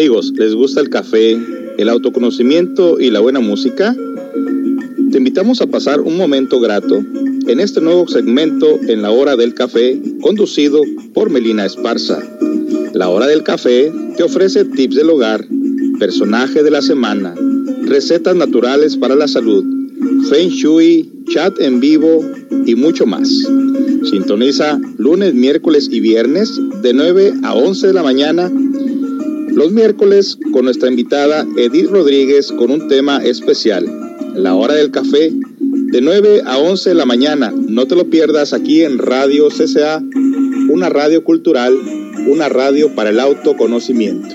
Amigos, ¿les gusta el café, el autoconocimiento y la buena música? Te invitamos a pasar un momento grato en este nuevo segmento en la hora del café conducido por Melina Esparza. La hora del café te ofrece tips del hogar, personaje de la semana, recetas naturales para la salud, feng shui, chat en vivo y mucho más. Sintoniza lunes, miércoles y viernes de 9 a 11 de la mañana. Los miércoles con nuestra invitada Edith Rodríguez con un tema especial, la hora del café, de 9 a 11 de la mañana. No te lo pierdas aquí en Radio CCA, una radio cultural, una radio para el autoconocimiento.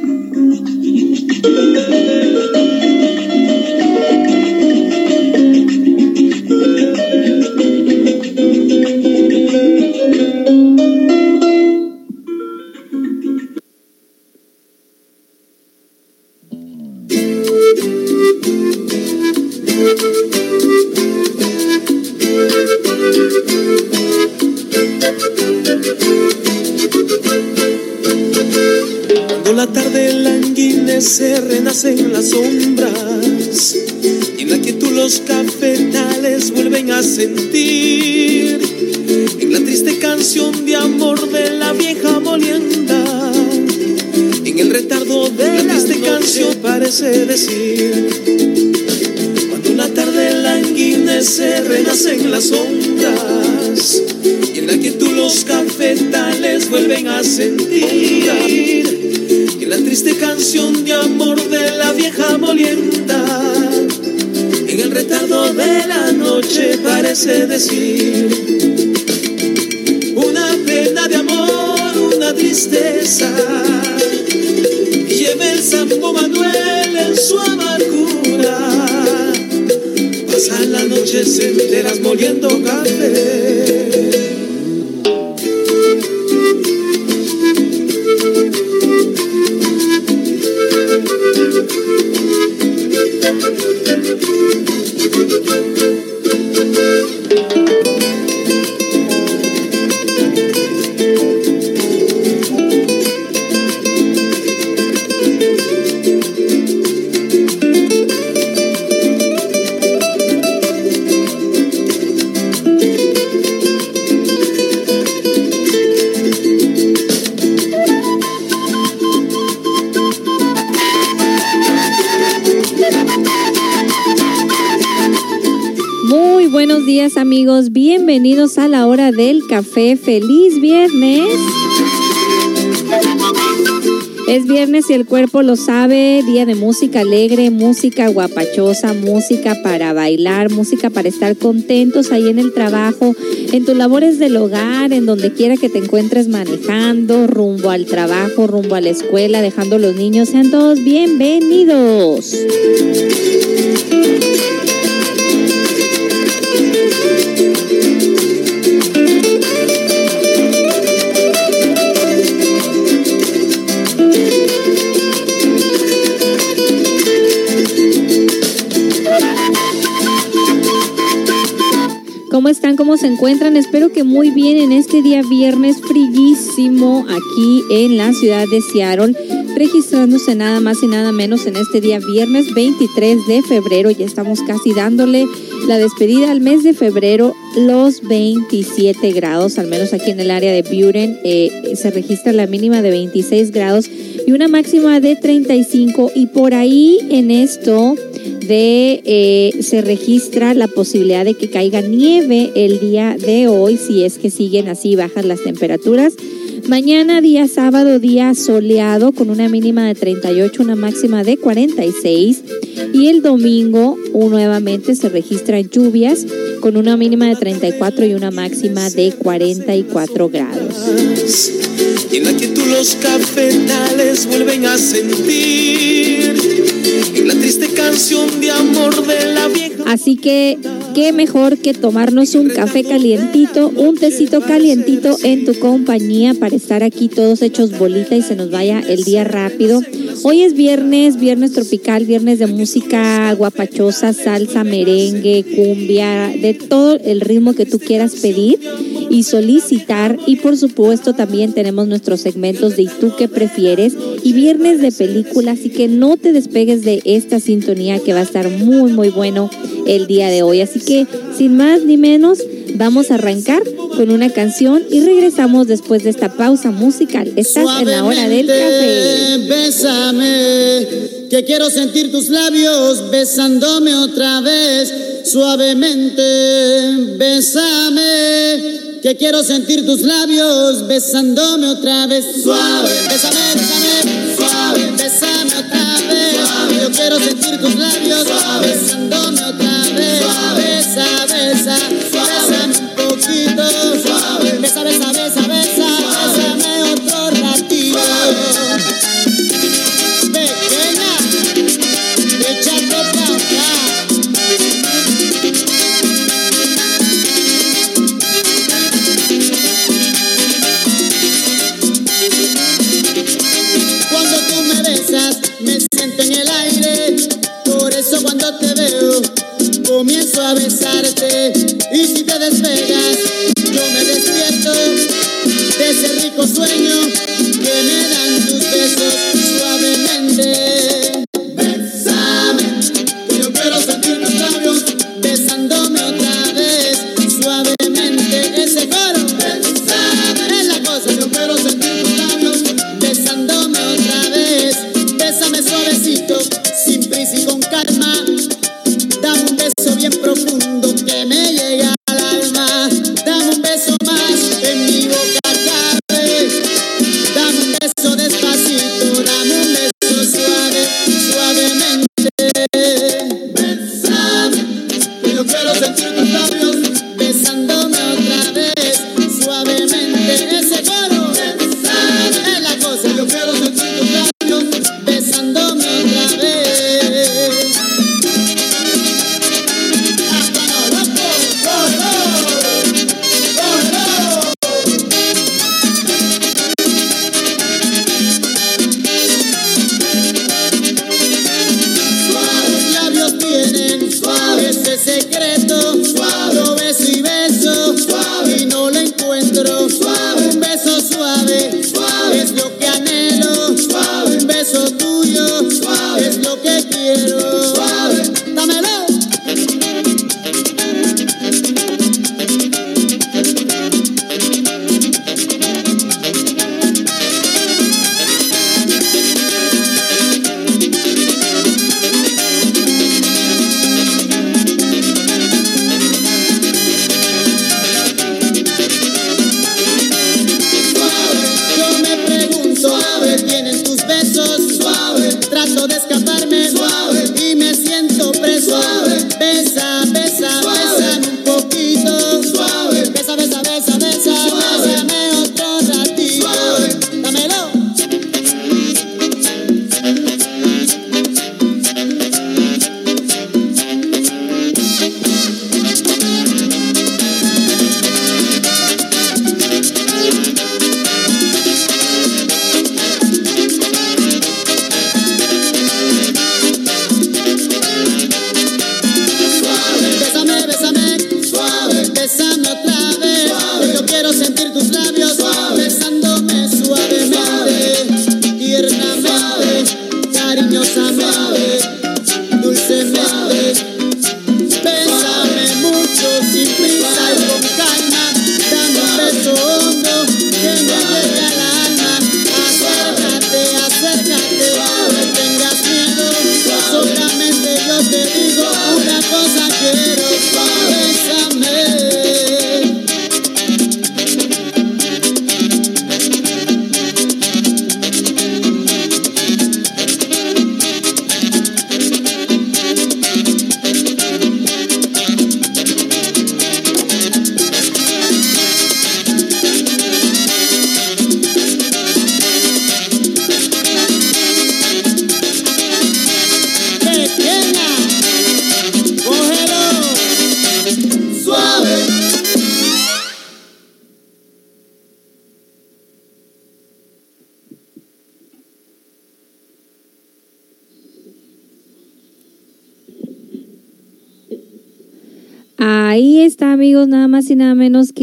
Decir una pena de amor, una tristeza. Lleve el Santo Manuel en su amargura. Pasa la noche enteras moliendo bienvenidos a la hora del café. Feliz viernes. Es viernes y el cuerpo lo sabe, día de música alegre, música guapachosa, música para bailar, música para estar contentos ahí en el trabajo, en tus labores del hogar, en donde quiera que te encuentres manejando, rumbo al trabajo, rumbo a la escuela, dejando a los niños. Sean todos bienvenidos. ¿Cómo están? ¿Cómo se encuentran? Espero que muy bien en este día viernes friguísimo aquí en la ciudad de Seattle, registrándose nada más y nada menos en este día viernes 23 de febrero. Ya estamos casi dándole la despedida al mes de febrero, los 27 grados, al menos aquí en el área de Buren, eh, se registra la mínima de 26 grados y una máxima de 35 y por ahí en esto eh, se registra la posibilidad de que caiga nieve el día de hoy si es que siguen así bajas las temperaturas. Mañana día sábado día soleado con una mínima de 38, una máxima de 46 y el domingo nuevamente se registran lluvias con una mínima de 34 y una máxima de 44 grados. En la que los cafetales vuelven a sentir la triste canción de amor de la vieja. Así que qué mejor que tomarnos un café calientito, un tecito calientito en tu compañía para estar aquí todos hechos bolita y se nos vaya el día rápido. Hoy es viernes, viernes tropical, viernes de música guapachosa, salsa, merengue, cumbia, de todo el ritmo que tú quieras pedir y solicitar. Y por supuesto también tenemos nuestros segmentos de ¿Y tú qué prefieres? Y viernes de película, así que no te despegues de esta sintonía que va a estar muy, muy bueno el día de hoy. Así que sin más ni menos, vamos a arrancar con una canción y regresamos después de esta pausa musical. Estás en la hora del café. Bésame, que quiero sentir tus labios besándome otra vez. Suavemente, bésame que quiero sentir tus labios besándome otra vez. Suave, bésame, bésame, suave, bésame otra vez. Suave, yo quiero sentir tus labios suave, besándome otra vez.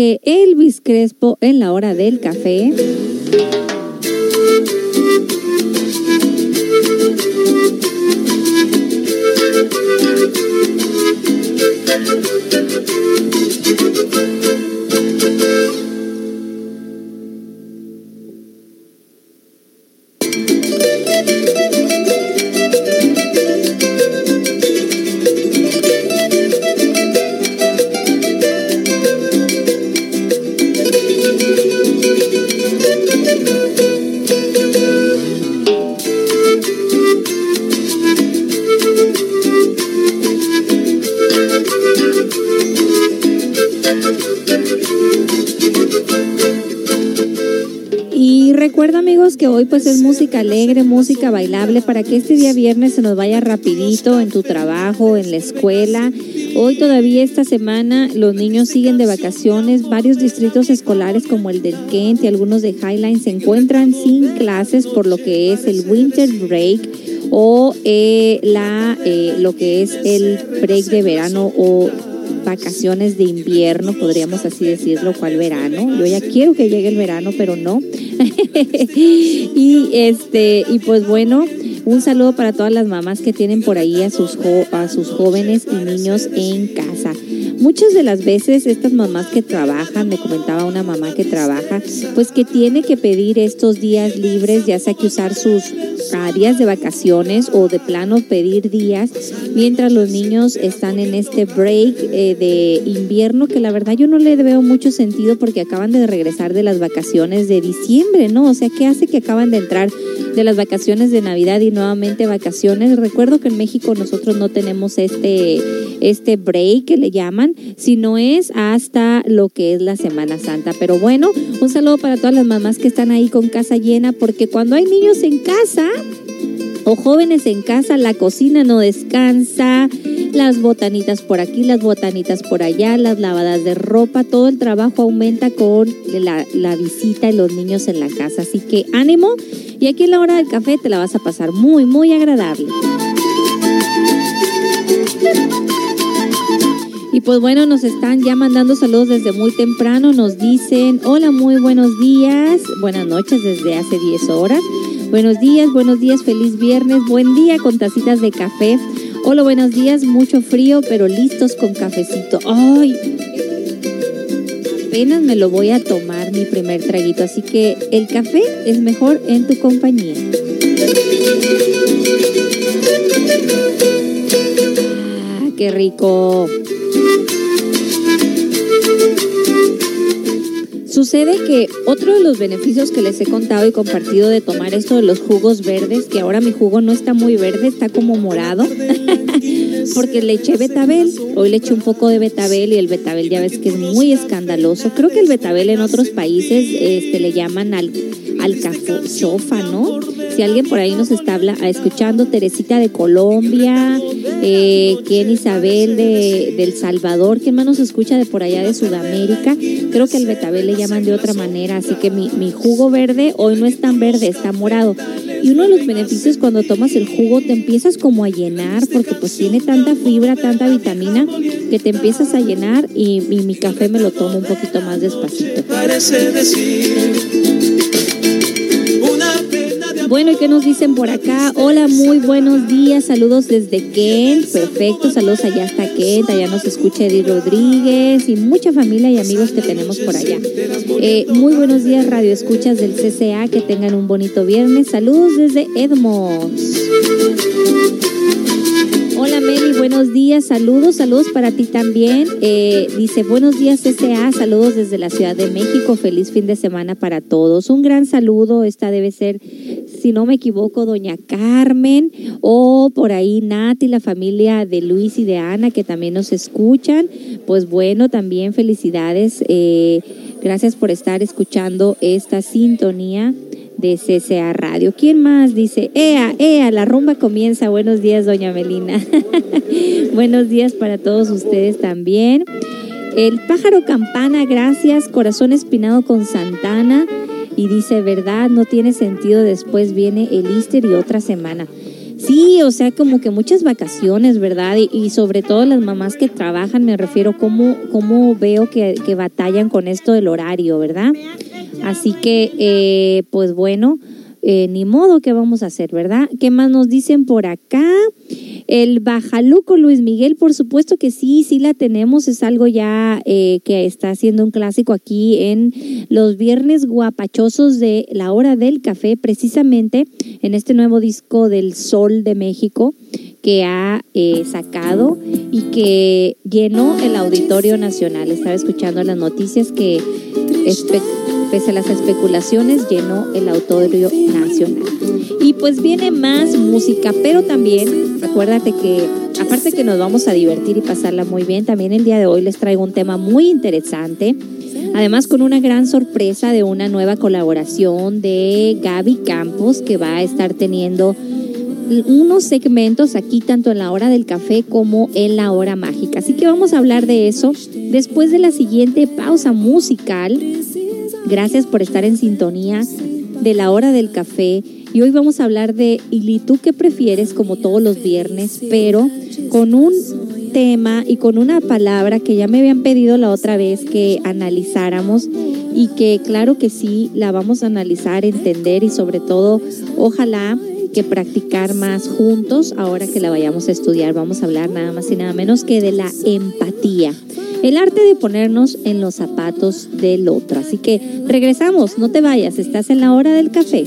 Que Elvis Crespo en la hora del café. Hoy pues es música alegre, música bailable, para que este día viernes se nos vaya rapidito en tu trabajo, en la escuela. Hoy todavía esta semana los niños siguen de vacaciones. Varios distritos escolares como el del Kent y algunos de Highline se encuentran sin clases por lo que es el winter break o eh, la, eh, lo que es el break de verano o vacaciones de invierno, podríamos así decirlo, cual verano. Yo ya quiero que llegue el verano, pero no. y este, y pues bueno, un saludo para todas las mamás que tienen por ahí a sus, a sus jóvenes y niños en casa. Muchas de las veces estas mamás que trabajan, me comentaba una mamá que trabaja, pues que tiene que pedir estos días libres, ya sea que usar sus días de vacaciones o de plano pedir días mientras los niños están en este break eh, de invierno que la verdad yo no le veo mucho sentido porque acaban de regresar de las vacaciones de diciembre, ¿no? O sea, ¿qué hace que acaban de entrar de las vacaciones de Navidad y nuevamente vacaciones? Recuerdo que en México nosotros no tenemos este, este break que le llaman, sino es hasta lo que es la Semana Santa. Pero bueno, un saludo para todas las mamás que están ahí con casa llena porque cuando hay niños en casa, o jóvenes en casa, la cocina no descansa, las botanitas por aquí, las botanitas por allá, las lavadas de ropa, todo el trabajo aumenta con la, la visita y los niños en la casa. Así que ánimo y aquí en la hora del café te la vas a pasar muy, muy agradable. Y pues bueno, nos están ya mandando saludos desde muy temprano. Nos dicen, hola, muy buenos días. Buenas noches desde hace 10 horas. Buenos días, buenos días, feliz viernes. Buen día con tacitas de café. Hola, buenos días, mucho frío, pero listos con cafecito. Ay, apenas me lo voy a tomar mi primer traguito, así que el café es mejor en tu compañía. Ah, qué rico. Sucede que otro de los beneficios que les he contado y compartido de tomar esto de los jugos verdes, que ahora mi jugo no está muy verde, está como morado, porque le eché betabel. Hoy le eché un poco de betabel y el betabel ya ves que es muy escandaloso. Creo que el betabel en otros países este, le llaman al, al chofa, ¿no? Si alguien por ahí nos está habla, escuchando, Teresita de Colombia, eh, Ken Isabel de, del Salvador, ¿quién más nos escucha de por allá de Sudamérica? Creo que el betabel le llaman de otra manera, así que mi, mi jugo verde hoy no es tan verde, está morado. Y uno de los beneficios cuando tomas el jugo te empiezas como a llenar porque pues tiene tanta fibra, tanta vitamina que te empiezas a llenar y, mi café me lo tomo un poquito más despacito. Parece decir bueno, ¿y qué nos dicen por acá? Hola, muy buenos días, saludos desde Kent, perfecto, saludos allá hasta Kent, allá nos escucha Eddie Rodríguez y mucha familia y amigos que tenemos por allá. Eh, muy buenos días, Radio Escuchas del CCA, que tengan un bonito viernes, saludos desde Edmonds. Hola Meli, buenos días, saludos, saludos para ti también. Eh, dice, buenos días CCA, saludos desde la Ciudad de México, feliz fin de semana para todos. Un gran saludo, esta debe ser si no me equivoco, doña Carmen o por ahí Nati, la familia de Luis y de Ana que también nos escuchan. Pues bueno, también felicidades. Eh, gracias por estar escuchando esta sintonía de CCA Radio. ¿Quién más dice? Ea, ea, la rumba comienza. Buenos días, doña Melina. Buenos días para todos ustedes también. El pájaro campana, gracias. Corazón espinado con Santana y dice, verdad, no tiene sentido, después viene el Easter y otra semana. Sí, o sea, como que muchas vacaciones, ¿verdad? Y, sobre todo las mamás que trabajan, me refiero, cómo, cómo veo que, que batallan con esto del horario, ¿verdad? Así que, eh, pues bueno, eh, ni modo que vamos a hacer, ¿verdad? ¿Qué más nos dicen por acá? El Bajaluco Luis Miguel, por supuesto que sí, sí la tenemos, es algo ya eh, que está haciendo un clásico aquí en los viernes guapachosos de la hora del café, precisamente en este nuevo disco del Sol de México que ha eh, sacado y que llenó el Auditorio Nacional. Estaba escuchando las noticias que pese a las especulaciones llenó el Auditorio Nacional. Y pues viene más música, pero también acuérdate que aparte que nos vamos a divertir y pasarla muy bien, también el día de hoy les traigo un tema muy interesante. Además con una gran sorpresa de una nueva colaboración de Gaby Campos que va a estar teniendo unos segmentos aquí tanto en la hora del café como en la hora mágica. Así que vamos a hablar de eso después de la siguiente pausa musical. Gracias por estar en sintonía de la hora del café. Y hoy vamos a hablar de ¿y tú qué prefieres? como todos los viernes, pero con un tema y con una palabra que ya me habían pedido la otra vez que analizáramos y que claro que sí, la vamos a analizar, entender y sobre todo, ojalá que practicar más juntos ahora que la vayamos a estudiar. Vamos a hablar nada más y nada menos que de la empatía. El arte de ponernos en los zapatos del otro. Así que regresamos, no te vayas, estás en la hora del café.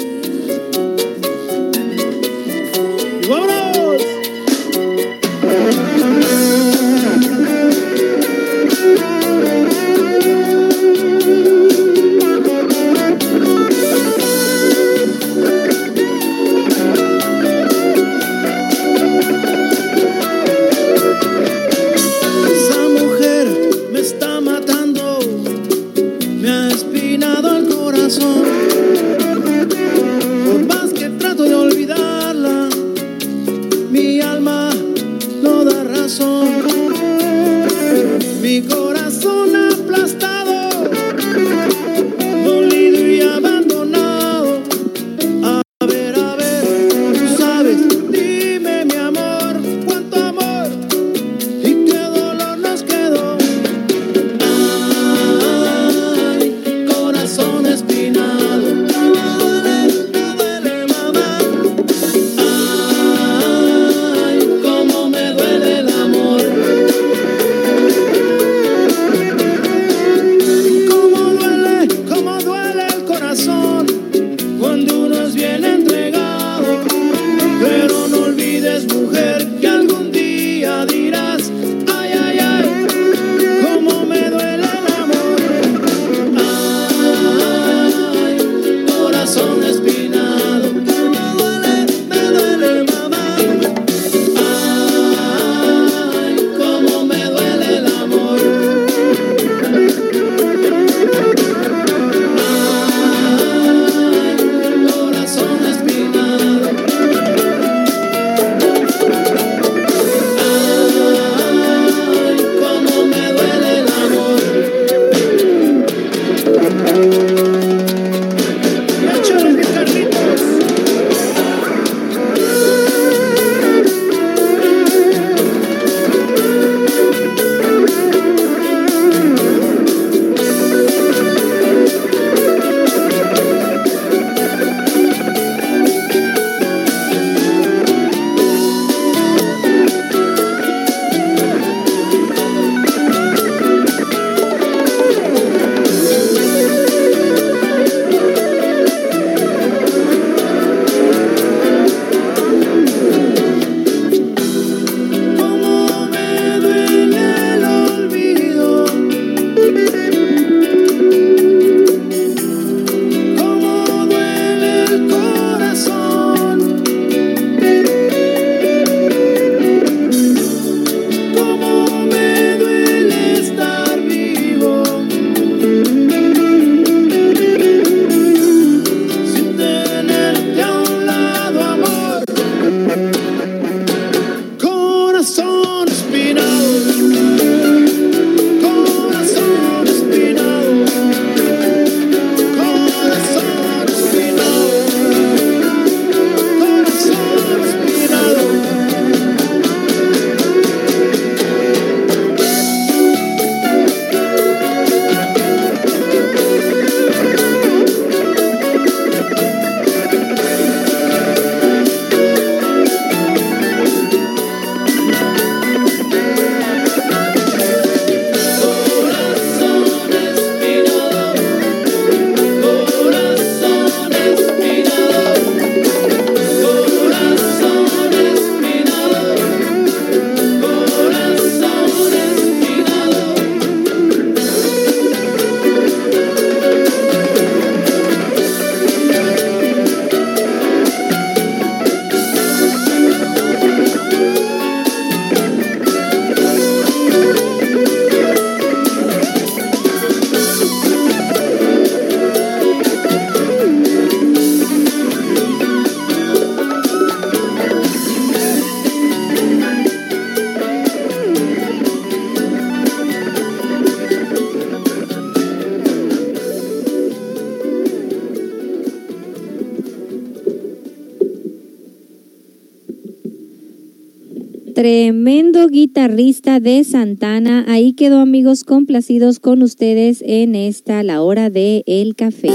Guitarrista de Santana. Ahí quedó amigos complacidos con ustedes en esta la hora de el café.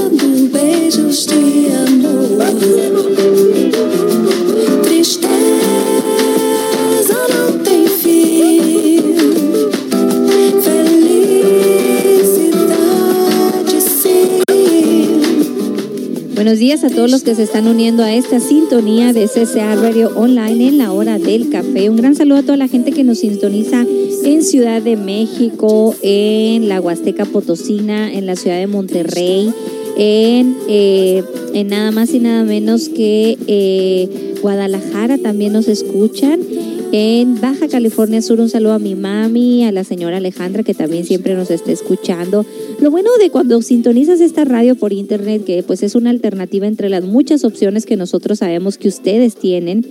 Buenos días a todos los que se están uniendo a esta sintonía de CCA Radio Online en la hora del café. Un gran saludo a toda la gente que nos sintoniza en Ciudad de México, en la Huasteca Potosina, en la ciudad de Monterrey, en, eh, en nada más y nada menos que eh, Guadalajara también nos escuchan en Baja California Sur. Un saludo a mi mami, a la señora Alejandra, que también siempre nos está escuchando. Lo bueno de cuando sintonizas esta radio por internet, que pues es una alternativa entre las muchas opciones que nosotros sabemos que ustedes tienen.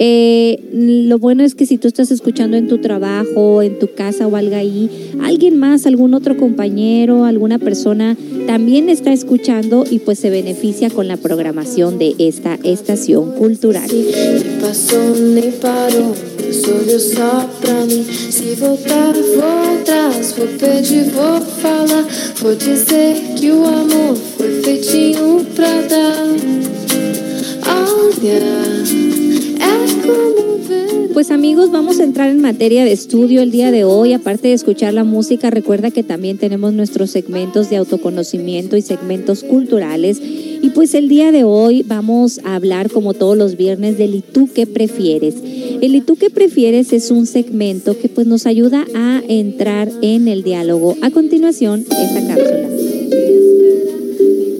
Eh, lo bueno es que si tú estás escuchando en tu trabajo, en tu casa o algo ahí, alguien más, algún otro compañero, alguna persona también está escuchando y pues se beneficia con la programación de esta estación cultural. Sorriu é só pra mim. Se voltar, vou atrás. Vou pedir, vou falar. Vou dizer que o amor foi feitinho pra dar. Olha. Pues amigos, vamos a entrar en materia de estudio el día de hoy. Aparte de escuchar la música, recuerda que también tenemos nuestros segmentos de autoconocimiento y segmentos culturales. Y pues el día de hoy vamos a hablar, como todos los viernes, del ¿y tú qué prefieres? El ¿y tú qué prefieres? es un segmento que pues nos ayuda a entrar en el diálogo. A continuación, esta cápsula.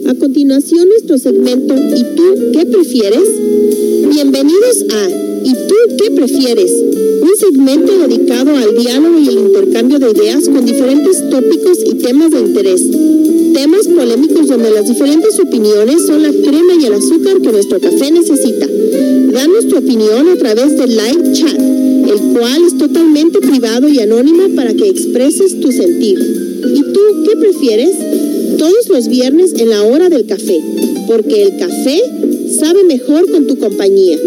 A continuación, nuestro segmento ¿y tú qué prefieres? Bienvenidos a ¿Y tú qué prefieres? Un segmento dedicado al diálogo y el intercambio de ideas con diferentes tópicos y temas de interés. Temas polémicos donde las diferentes opiniones son la crema y el azúcar que nuestro café necesita. Danos tu opinión a través del live chat, el cual es totalmente privado y anónimo para que expreses tu sentir. ¿Y tú qué prefieres? Todos los viernes en la hora del café, porque el café sabe mejor con tu compañía.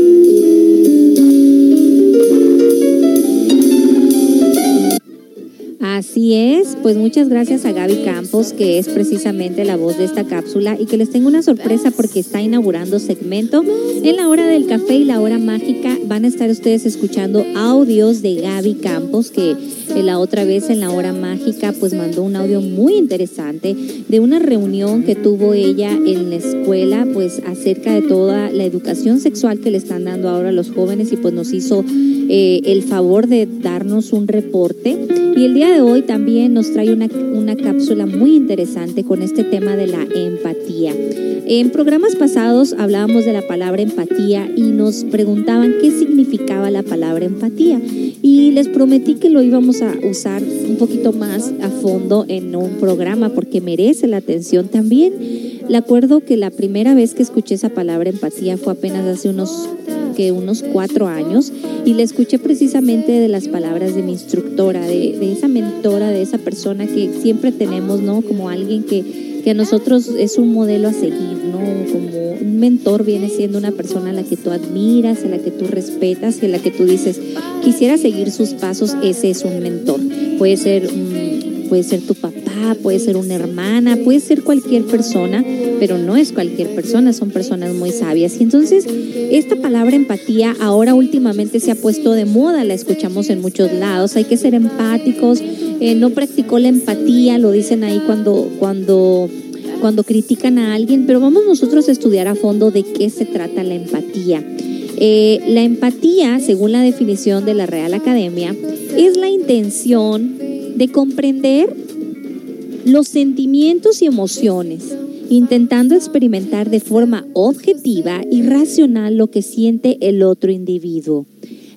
Así es, pues muchas gracias a Gaby Campos, que es precisamente la voz de esta cápsula y que les tengo una sorpresa porque está inaugurando segmento. En la hora del café y la hora mágica van a estar ustedes escuchando audios de Gaby Campos, que la otra vez en la hora mágica pues mandó un audio muy interesante de una reunión que tuvo ella en la escuela pues acerca de toda la educación sexual que le están dando ahora a los jóvenes y pues nos hizo eh, el favor de darnos un reporte. Y el día de hoy también nos trae una, una cápsula muy interesante con este tema de la empatía. En programas pasados hablábamos de la palabra empatía y nos preguntaban qué significaba la palabra empatía. Y les prometí que lo íbamos a usar un poquito más a fondo en un programa porque merece la atención también. Le acuerdo que la primera vez que escuché esa palabra empatía fue apenas hace unos que unos cuatro años y le escuché precisamente de las palabras de mi instructora, de, de esa mentora, de esa persona que siempre tenemos, ¿no? Como alguien que que a nosotros es un modelo a seguir, ¿no? Como un mentor viene siendo una persona a la que tú admiras, a la que tú respetas y a la que tú dices, quisiera seguir sus pasos, ese es un mentor. Puede ser, puede ser tu papá, puede ser una hermana, puede ser cualquier persona, pero no es cualquier persona, son personas muy sabias. Y entonces, esta palabra empatía ahora últimamente se ha puesto de moda, la escuchamos en muchos lados, hay que ser empáticos, eh, no practicó la empatía, lo dicen ahí cuando, cuando, cuando critican a alguien, pero vamos nosotros a estudiar a fondo de qué se trata la empatía. Eh, la empatía, según la definición de la Real Academia, es la intención de comprender los sentimientos y emociones, intentando experimentar de forma objetiva y racional lo que siente el otro individuo.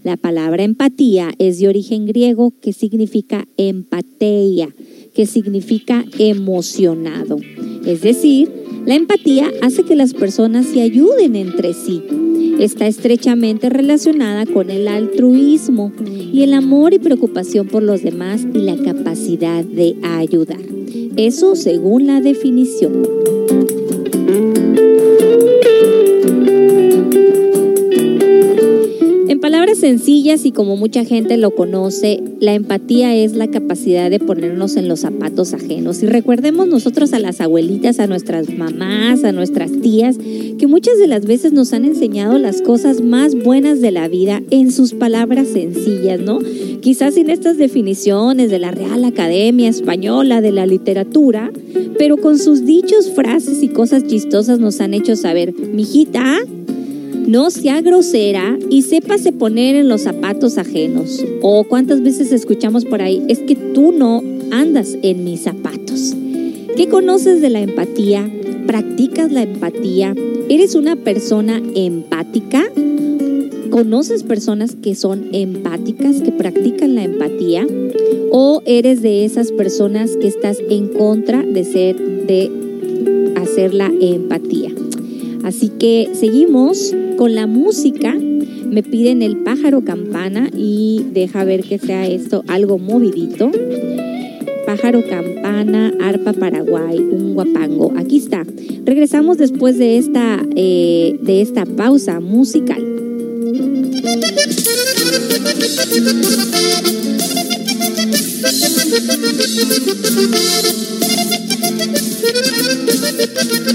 La palabra empatía es de origen griego que significa empateia, que significa emocionado. Es decir, la empatía hace que las personas se ayuden entre sí. Está estrechamente relacionada con el altruismo y el amor y preocupación por los demás y la capacidad de ayudar. Eso según la definición. Palabras sencillas y como mucha gente lo conoce, la empatía es la capacidad de ponernos en los zapatos ajenos. Y recordemos nosotros a las abuelitas, a nuestras mamás, a nuestras tías, que muchas de las veces nos han enseñado las cosas más buenas de la vida en sus palabras sencillas, ¿no? Quizás sin estas definiciones de la Real Academia Española de la Literatura, pero con sus dichos, frases y cosas chistosas nos han hecho saber, mijita, no sea grosera y sépase poner en los zapatos ajenos. O cuántas veces escuchamos por ahí, es que tú no andas en mis zapatos. ¿Qué conoces de la empatía? ¿Practicas la empatía? ¿Eres una persona empática? ¿Conoces personas que son empáticas, que practican la empatía? ¿O eres de esas personas que estás en contra de ser, de hacer la empatía? Así que seguimos con la música. Me piden el pájaro campana y deja ver que sea esto algo movidito. Pájaro campana, arpa paraguay, un guapango. Aquí está. Regresamos después de esta, eh, de esta pausa musical.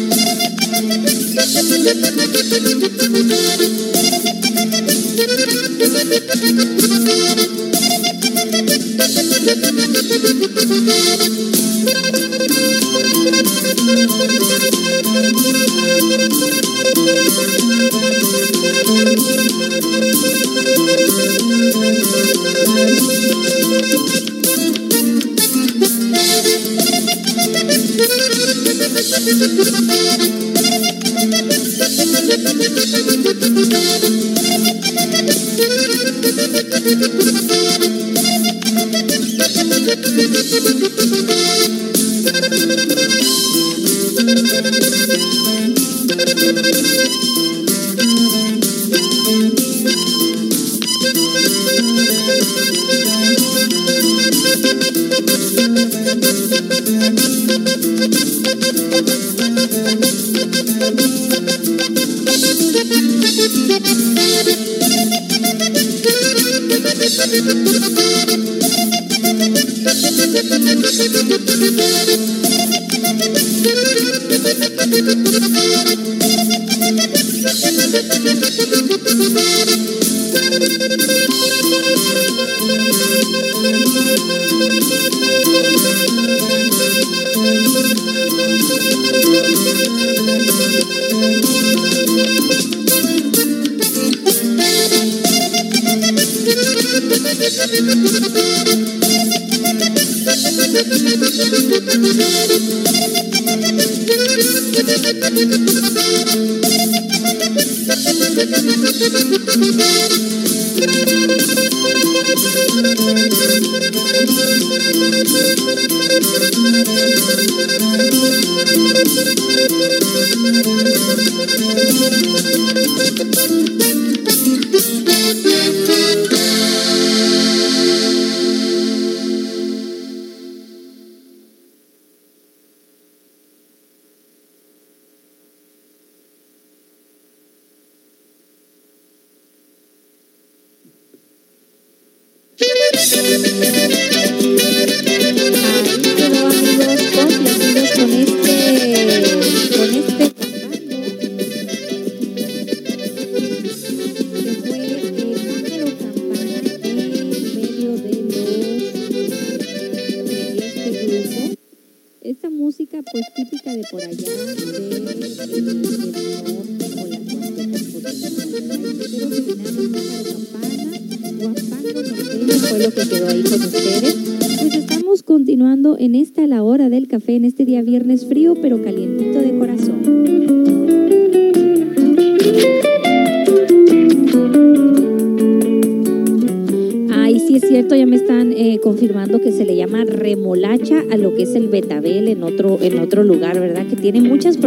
the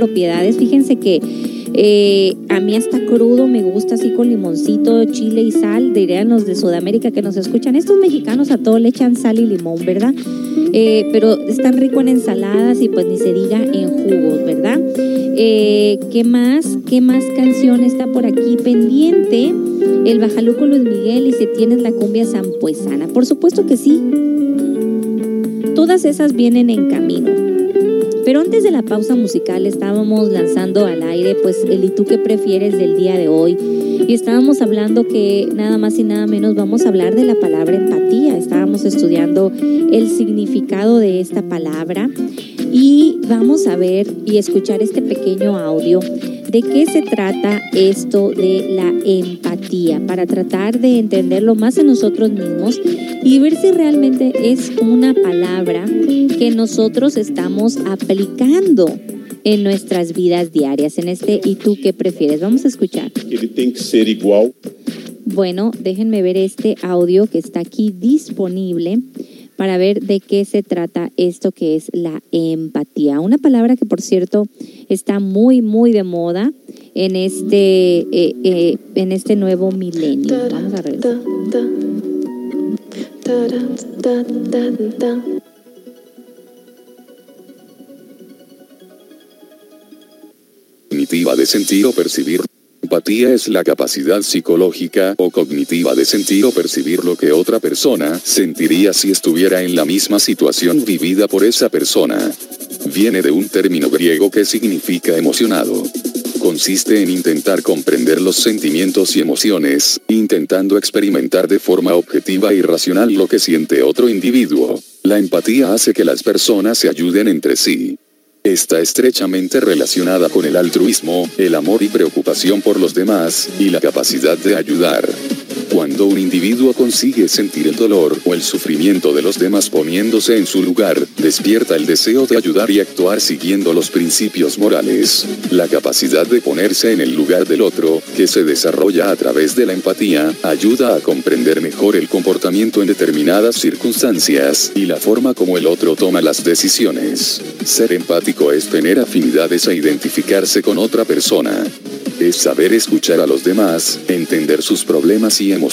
Fíjense que eh, a mí hasta crudo me gusta así con limoncito, chile y sal, dirían los de Sudamérica que nos escuchan. Estos mexicanos a todo le echan sal y limón, ¿verdad? Eh, pero tan rico en ensaladas y pues ni se diga en jugos, ¿verdad? Eh, ¿Qué más? ¿Qué más canción está por aquí pendiente? El Bajaluco Luis Miguel y si tienes la cumbia zampuesana. Por supuesto que sí. Todas esas vienen en camino. Pero antes de la pausa musical estábamos lanzando al aire pues el y tú qué prefieres del día de hoy y estábamos hablando que nada más y nada menos vamos a hablar de la palabra empatía. Estábamos estudiando el significado de esta palabra y vamos a ver y escuchar este pequeño audio de qué se trata esto de la empatía para tratar de entenderlo más en nosotros mismos y ver si realmente es una palabra que nosotros estamos aplicando en nuestras vidas diarias. En este ¿y tú qué prefieres? Vamos a escuchar. ser igual. Bueno, déjenme ver este audio que está aquí disponible para ver de qué se trata esto que es la empatía. Una palabra que, por cierto, está muy, muy de moda en este, eh, eh, en este nuevo milenio. Vamos a regresar. De sentir o percibir. Empatía es la capacidad psicológica o cognitiva de sentir o percibir lo que otra persona sentiría si estuviera en la misma situación vivida por esa persona. Viene de un término griego que significa emocionado consiste en intentar comprender los sentimientos y emociones, intentando experimentar de forma objetiva y racional lo que siente otro individuo. La empatía hace que las personas se ayuden entre sí. Está estrechamente relacionada con el altruismo, el amor y preocupación por los demás, y la capacidad de ayudar. Cuando un individuo consigue sentir el dolor o el sufrimiento de los demás poniéndose en su lugar, despierta el deseo de ayudar y actuar siguiendo los principios morales. La capacidad de ponerse en el lugar del otro, que se desarrolla a través de la empatía, ayuda a comprender mejor el comportamiento en determinadas circunstancias y la forma como el otro toma las decisiones. Ser empático es tener afinidades a identificarse con otra persona. Es saber escuchar a los demás, entender sus problemas y emociones.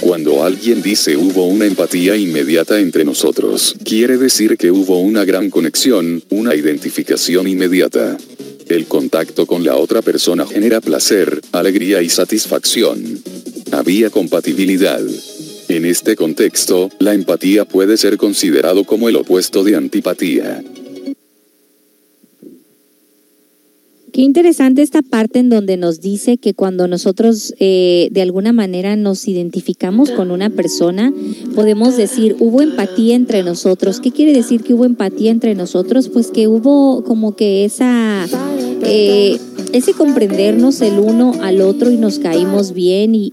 Cuando alguien dice hubo una empatía inmediata entre nosotros, quiere decir que hubo una gran conexión, una identificación inmediata. El contacto con la otra persona genera placer, alegría y satisfacción. Había compatibilidad. En este contexto, la empatía puede ser considerado como el opuesto de antipatía. Qué interesante esta parte en donde nos dice que cuando nosotros eh, de alguna manera nos identificamos con una persona, podemos decir, hubo empatía entre nosotros. ¿Qué quiere decir que hubo empatía entre nosotros? Pues que hubo como que esa... Eh, ese comprendernos el uno al otro y nos caímos bien y,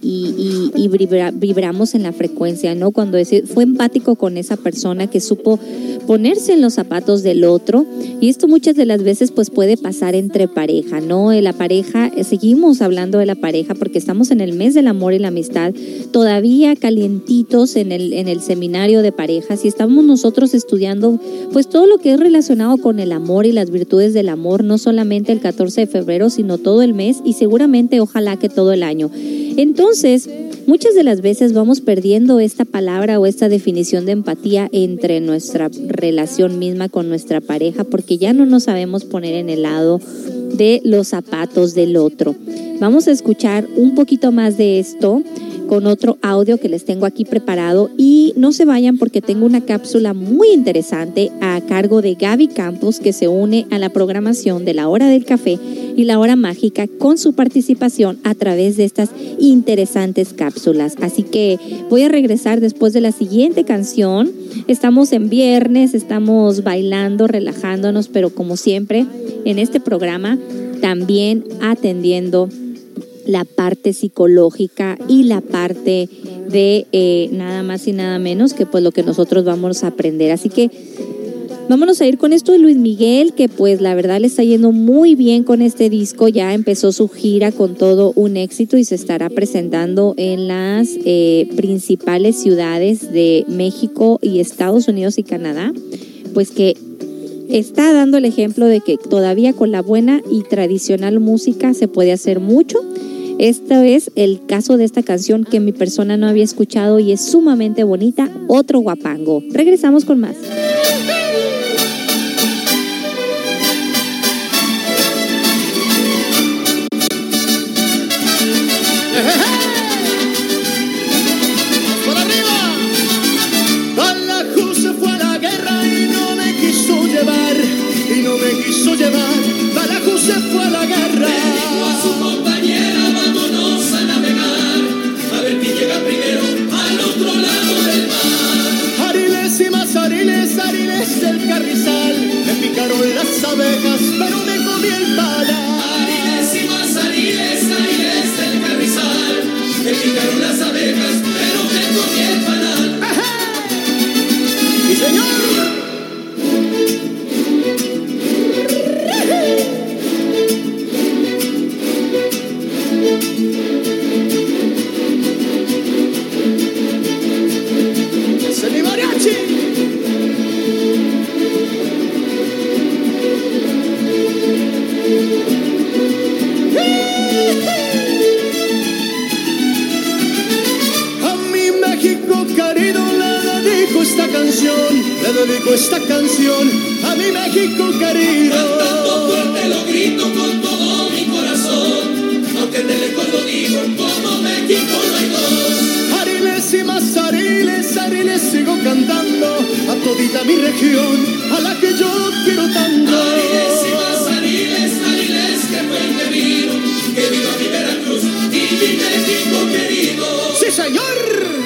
vibramos en la frecuencia, ¿no? Cuando ese, fue empático con esa persona que supo ponerse en los zapatos del otro y esto muchas de las veces pues puede pasar entre pareja, ¿no? La pareja, eh, seguimos hablando de la pareja porque estamos en el mes del amor y la amistad, todavía calientitos en el, en el seminario de parejas y estamos nosotros estudiando pues todo lo que es relacionado con el amor y las virtudes del amor, no solamente el 14 de febrero, sino todo el mes y seguramente ojalá que todo el año. Entonces, muchas de las veces vamos perdiendo esta palabra o esta definición de empatía entre nuestra relación misma con nuestra pareja porque ya no nos sabemos poner en el lado de los zapatos del otro. Vamos a escuchar un poquito más de esto con otro audio que les tengo aquí preparado y no se vayan porque tengo una cápsula muy interesante a cargo de Gaby Campos que se une a la programación de la hora del café y la hora mágica con su participación a través de estas interesantes cápsulas. Así que voy a regresar después de la siguiente canción. Estamos en viernes, estamos bailando, relajándonos, pero como siempre en este programa también atendiendo la parte psicológica y la parte de eh, nada más y nada menos que pues lo que nosotros vamos a aprender. Así que Vámonos a ir con esto de Luis Miguel, que pues la verdad le está yendo muy bien con este disco. Ya empezó su gira con todo un éxito y se estará presentando en las eh, principales ciudades de México y Estados Unidos y Canadá. Pues que está dando el ejemplo de que todavía con la buena y tradicional música se puede hacer mucho. Este es el caso de esta canción que mi persona no había escuchado y es sumamente bonita, otro guapango. Regresamos con más. Dedico esta canción a mi México querido. Cantando fuerte lo grito con todo mi corazón. Aunque de lejos lo digo, como México no hay dos. Ariles y más ariles, ariles sigo cantando a todita mi región, a la que yo quiero tanto. Ariles y más ariles, ariles que fuerte vino. Que viva mi Veracruz y mi México querido. ¡Sí, señor!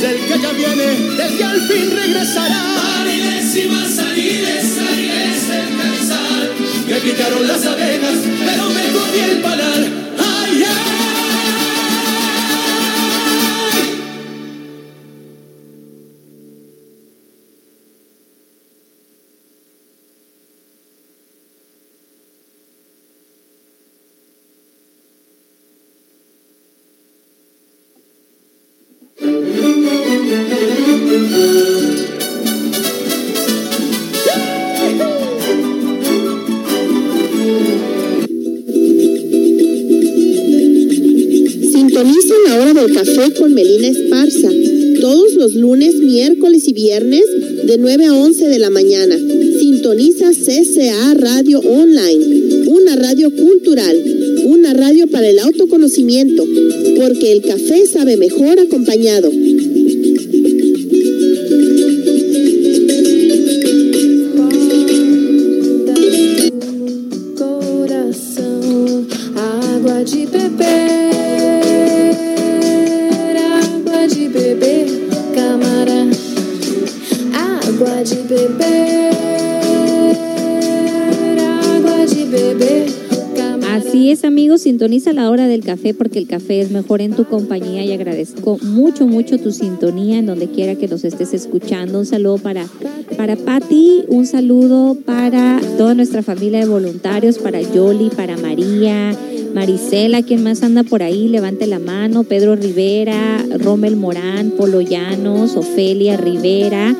Del que ya viene, del que al fin regresará. Ariles y más ariles, ariles del carrizal. Me picaron las abejas, pero me comí de 9 a 11 de la mañana. Sintoniza CCA Radio Online, una radio cultural, una radio para el autoconocimiento, porque el café sabe mejor acompañado. Sintoniza la hora del café porque el café es mejor en tu compañía y agradezco mucho, mucho tu sintonía en donde quiera que nos estés escuchando. Un saludo para, para Patti, un saludo para toda nuestra familia de voluntarios, para Yoli, para María, Marisela, quien más anda por ahí, levante la mano, Pedro Rivera, Rommel Morán, Polo Llanos, Ofelia Rivera.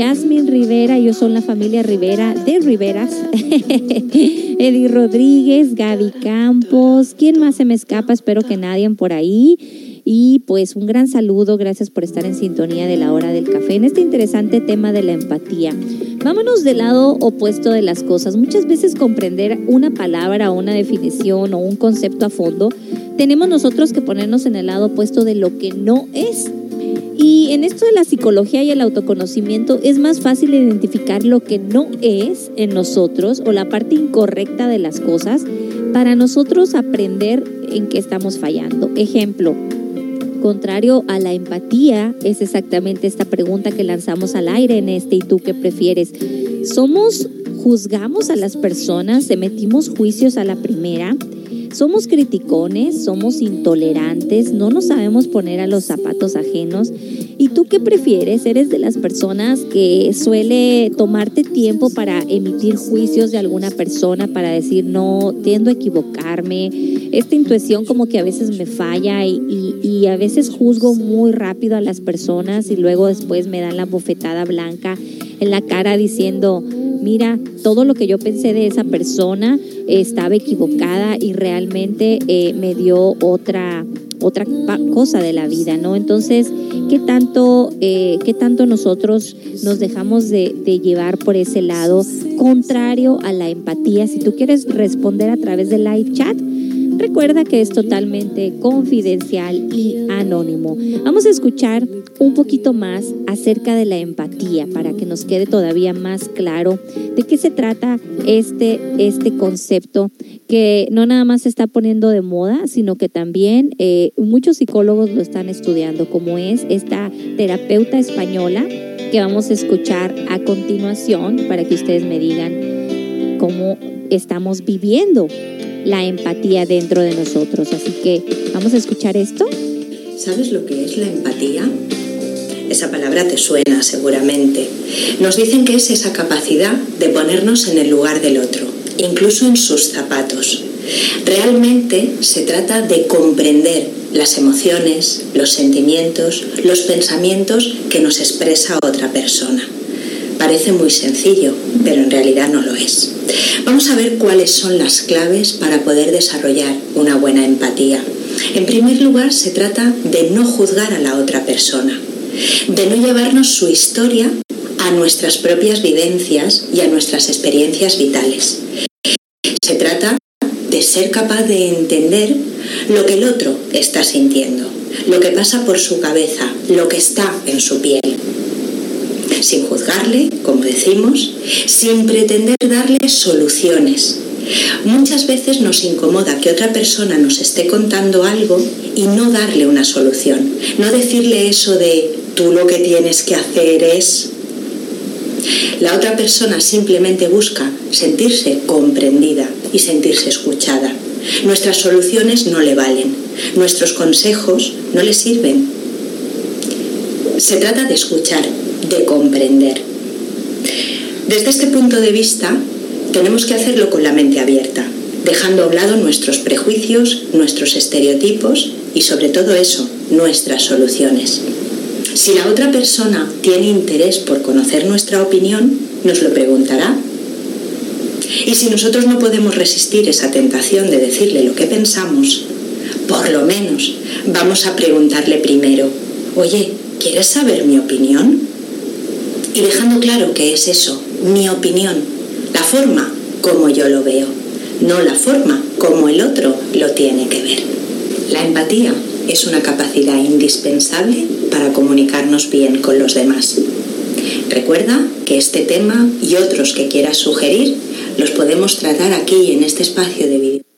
Jasmine Rivera, yo soy la familia Rivera de Riveras. Eddie Rodríguez, Gaby Campos, ¿quién más se me escapa? Espero que nadie por ahí. Y pues un gran saludo, gracias por estar en sintonía de la hora del café en este interesante tema de la empatía. Vámonos del lado opuesto de las cosas. Muchas veces comprender una palabra, una definición o un concepto a fondo, tenemos nosotros que ponernos en el lado opuesto de lo que no es. Y en esto de la psicología y el autoconocimiento es más fácil identificar lo que no es en nosotros o la parte incorrecta de las cosas para nosotros aprender en qué estamos fallando. Ejemplo, contrario a la empatía, es exactamente esta pregunta que lanzamos al aire en este ¿y tú qué prefieres? ¿Somos, juzgamos a las personas, emitimos juicios a la primera? Somos criticones, somos intolerantes, no nos sabemos poner a los zapatos ajenos. ¿Y tú qué prefieres? ¿Eres de las personas que suele tomarte tiempo para emitir juicios de alguna persona, para decir, no, tiendo a equivocarme? Esta intuición como que a veces me falla y, y- a veces juzgo muy rápido a las personas y luego después me dan la bofetada blanca en la cara diciendo, mira, todo lo que yo pensé de esa persona eh, estaba equivocada y realmente eh, me dio otra otra cosa de la vida, ¿no? Entonces, ¿qué tanto, eh, qué tanto nosotros nos dejamos de, de llevar por ese lado contrario a la empatía? Si tú quieres responder a través del live chat, Recuerda que es totalmente confidencial y anónimo. Vamos a escuchar un poquito más acerca de la empatía para que nos quede todavía más claro de qué se trata este, este concepto que no nada más se está poniendo de moda, sino que también eh, muchos psicólogos lo están estudiando, como es esta terapeuta española que vamos a escuchar a continuación para que ustedes me digan cómo estamos viviendo la empatía dentro de nosotros. Así que vamos a escuchar esto. ¿Sabes lo que es la empatía? Esa palabra te suena seguramente. Nos dicen que es esa capacidad de ponernos en el lugar del otro, incluso en sus zapatos. Realmente se trata de comprender las emociones, los sentimientos, los pensamientos que nos expresa otra persona. Parece muy sencillo, pero en realidad no lo es. Vamos a ver cuáles son las claves para poder desarrollar una buena empatía. En primer lugar, se trata de no juzgar a la otra persona, de no llevarnos su historia a nuestras propias vivencias y a nuestras experiencias vitales. Se trata de ser capaz de entender lo que el otro está sintiendo, lo que pasa por su cabeza, lo que está en su piel sin juzgarle, como decimos, sin pretender darle soluciones. Muchas veces nos incomoda que otra persona nos esté contando algo y no darle una solución, no decirle eso de tú lo que tienes que hacer es... La otra persona simplemente busca sentirse comprendida y sentirse escuchada. Nuestras soluciones no le valen, nuestros consejos no le sirven. Se trata de escuchar, de comprender. Desde este punto de vista, tenemos que hacerlo con la mente abierta, dejando a un lado nuestros prejuicios, nuestros estereotipos y sobre todo eso, nuestras soluciones. Si la otra persona tiene interés por conocer nuestra opinión, nos lo preguntará. Y si nosotros no podemos resistir esa tentación de decirle lo que pensamos, por lo menos vamos a preguntarle primero, oye, ¿quieres saber mi opinión? Y dejando claro que es eso, mi opinión, la forma como yo lo veo, no la forma como el otro lo tiene que ver. La empatía es una capacidad indispensable para comunicarnos bien con los demás. Recuerda que este tema y otros que quieras sugerir los podemos tratar aquí en este espacio de video.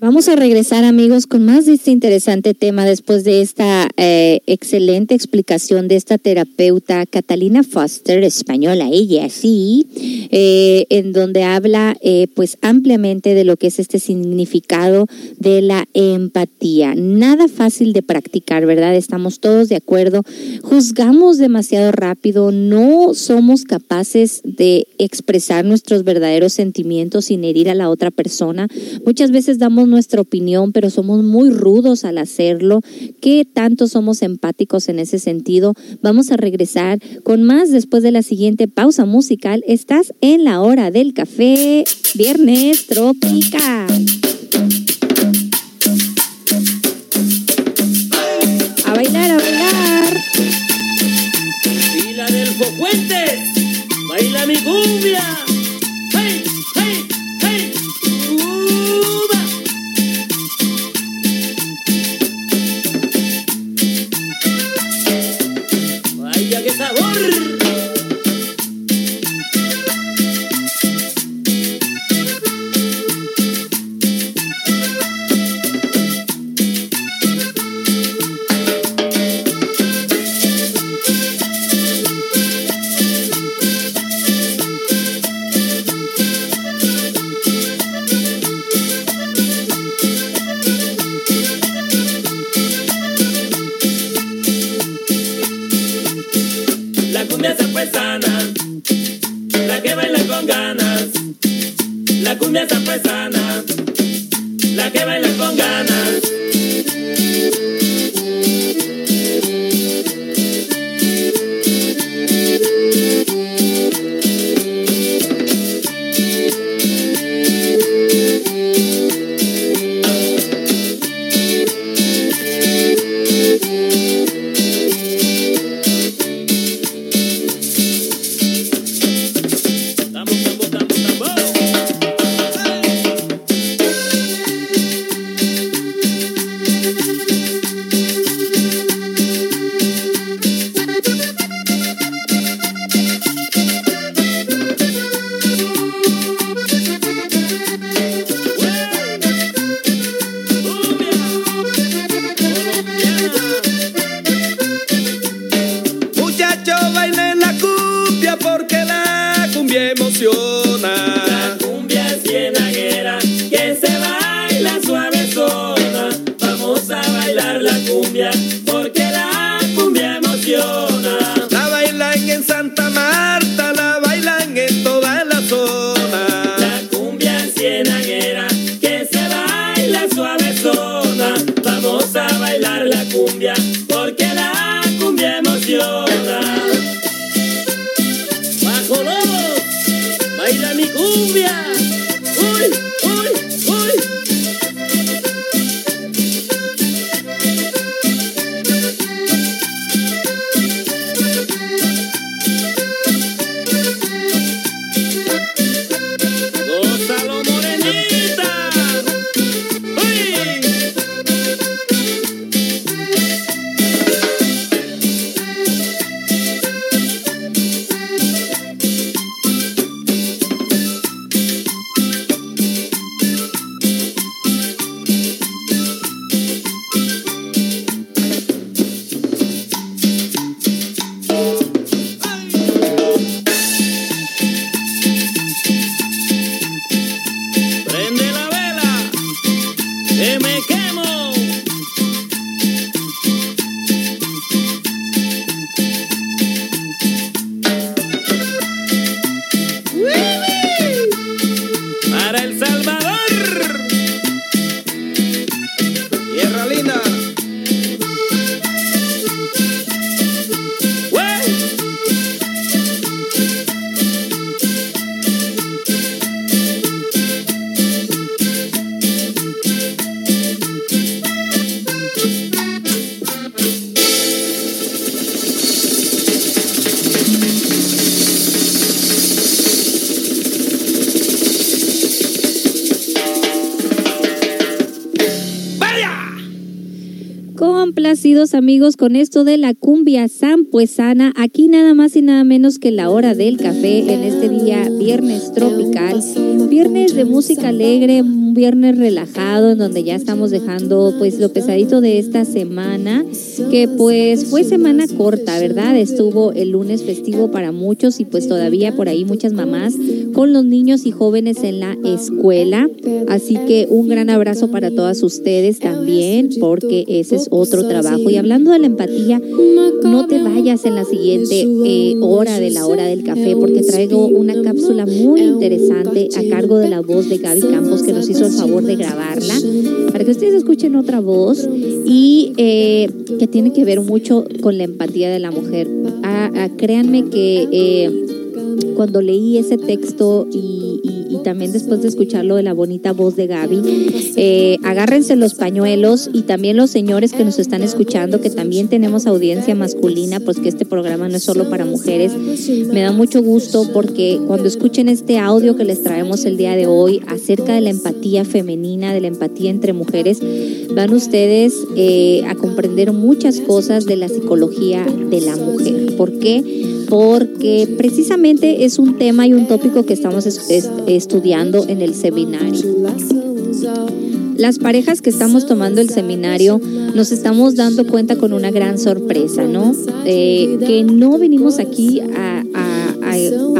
Vamos a regresar amigos con más de este interesante tema después de esta eh, excelente explicación de esta terapeuta Catalina Foster, española, ella sí, eh, en donde habla eh, pues ampliamente de lo que es este significado de la empatía. Nada fácil de practicar, ¿verdad? Estamos todos de acuerdo. Juzgamos demasiado rápido, no somos capaces de expresar nuestros verdaderos sentimientos sin herir a la otra persona. Muchas veces damos nuestra opinión, pero somos muy rudos al hacerlo. ¿Qué tanto somos empáticos en ese sentido? Vamos a regresar con más después de la siguiente pausa musical. Estás en la hora del café, viernes tropical. A bailar, a bailar. Filadelfo Fuentes, baila mi cumbia. La cumbia zapuesana, la que baila con ganas. Complacidos amigos con esto de la cumbia sampuesana, aquí nada más y nada menos que la hora del café en este día viernes tropical, viernes de música alegre, un viernes relajado en donde ya estamos dejando pues lo pesadito de esta semana, que pues fue semana corta, ¿verdad? Estuvo el lunes festivo para muchos y pues todavía por ahí muchas mamás con los niños y jóvenes en la escuela, así que un gran abrazo para todas ustedes también, porque ese es otro trabajo. Y hablando de la empatía, no te vayas en la siguiente eh, hora de la hora del café, porque traigo una cápsula muy interesante a cargo de la voz de Gaby Campos, que nos hizo el favor de grabarla, para que ustedes escuchen otra voz y eh, que tiene que ver mucho con la empatía de la mujer. Ah, ah, créanme que... eh, cuando leí ese texto y, también después de escucharlo de la bonita voz de Gaby, eh, agárrense los pañuelos y también los señores que nos están escuchando, que también tenemos audiencia masculina, pues que este programa no es solo para mujeres. Me da mucho gusto porque cuando escuchen este audio que les traemos el día de hoy acerca de la empatía femenina, de la empatía entre mujeres, van ustedes eh, a comprender muchas cosas de la psicología de la mujer. ¿Por qué? Porque precisamente es un tema y un tópico que estamos es- es- estudiando en el seminario. Las parejas que estamos tomando el seminario nos estamos dando cuenta con una gran sorpresa, ¿no? Eh, que no venimos aquí a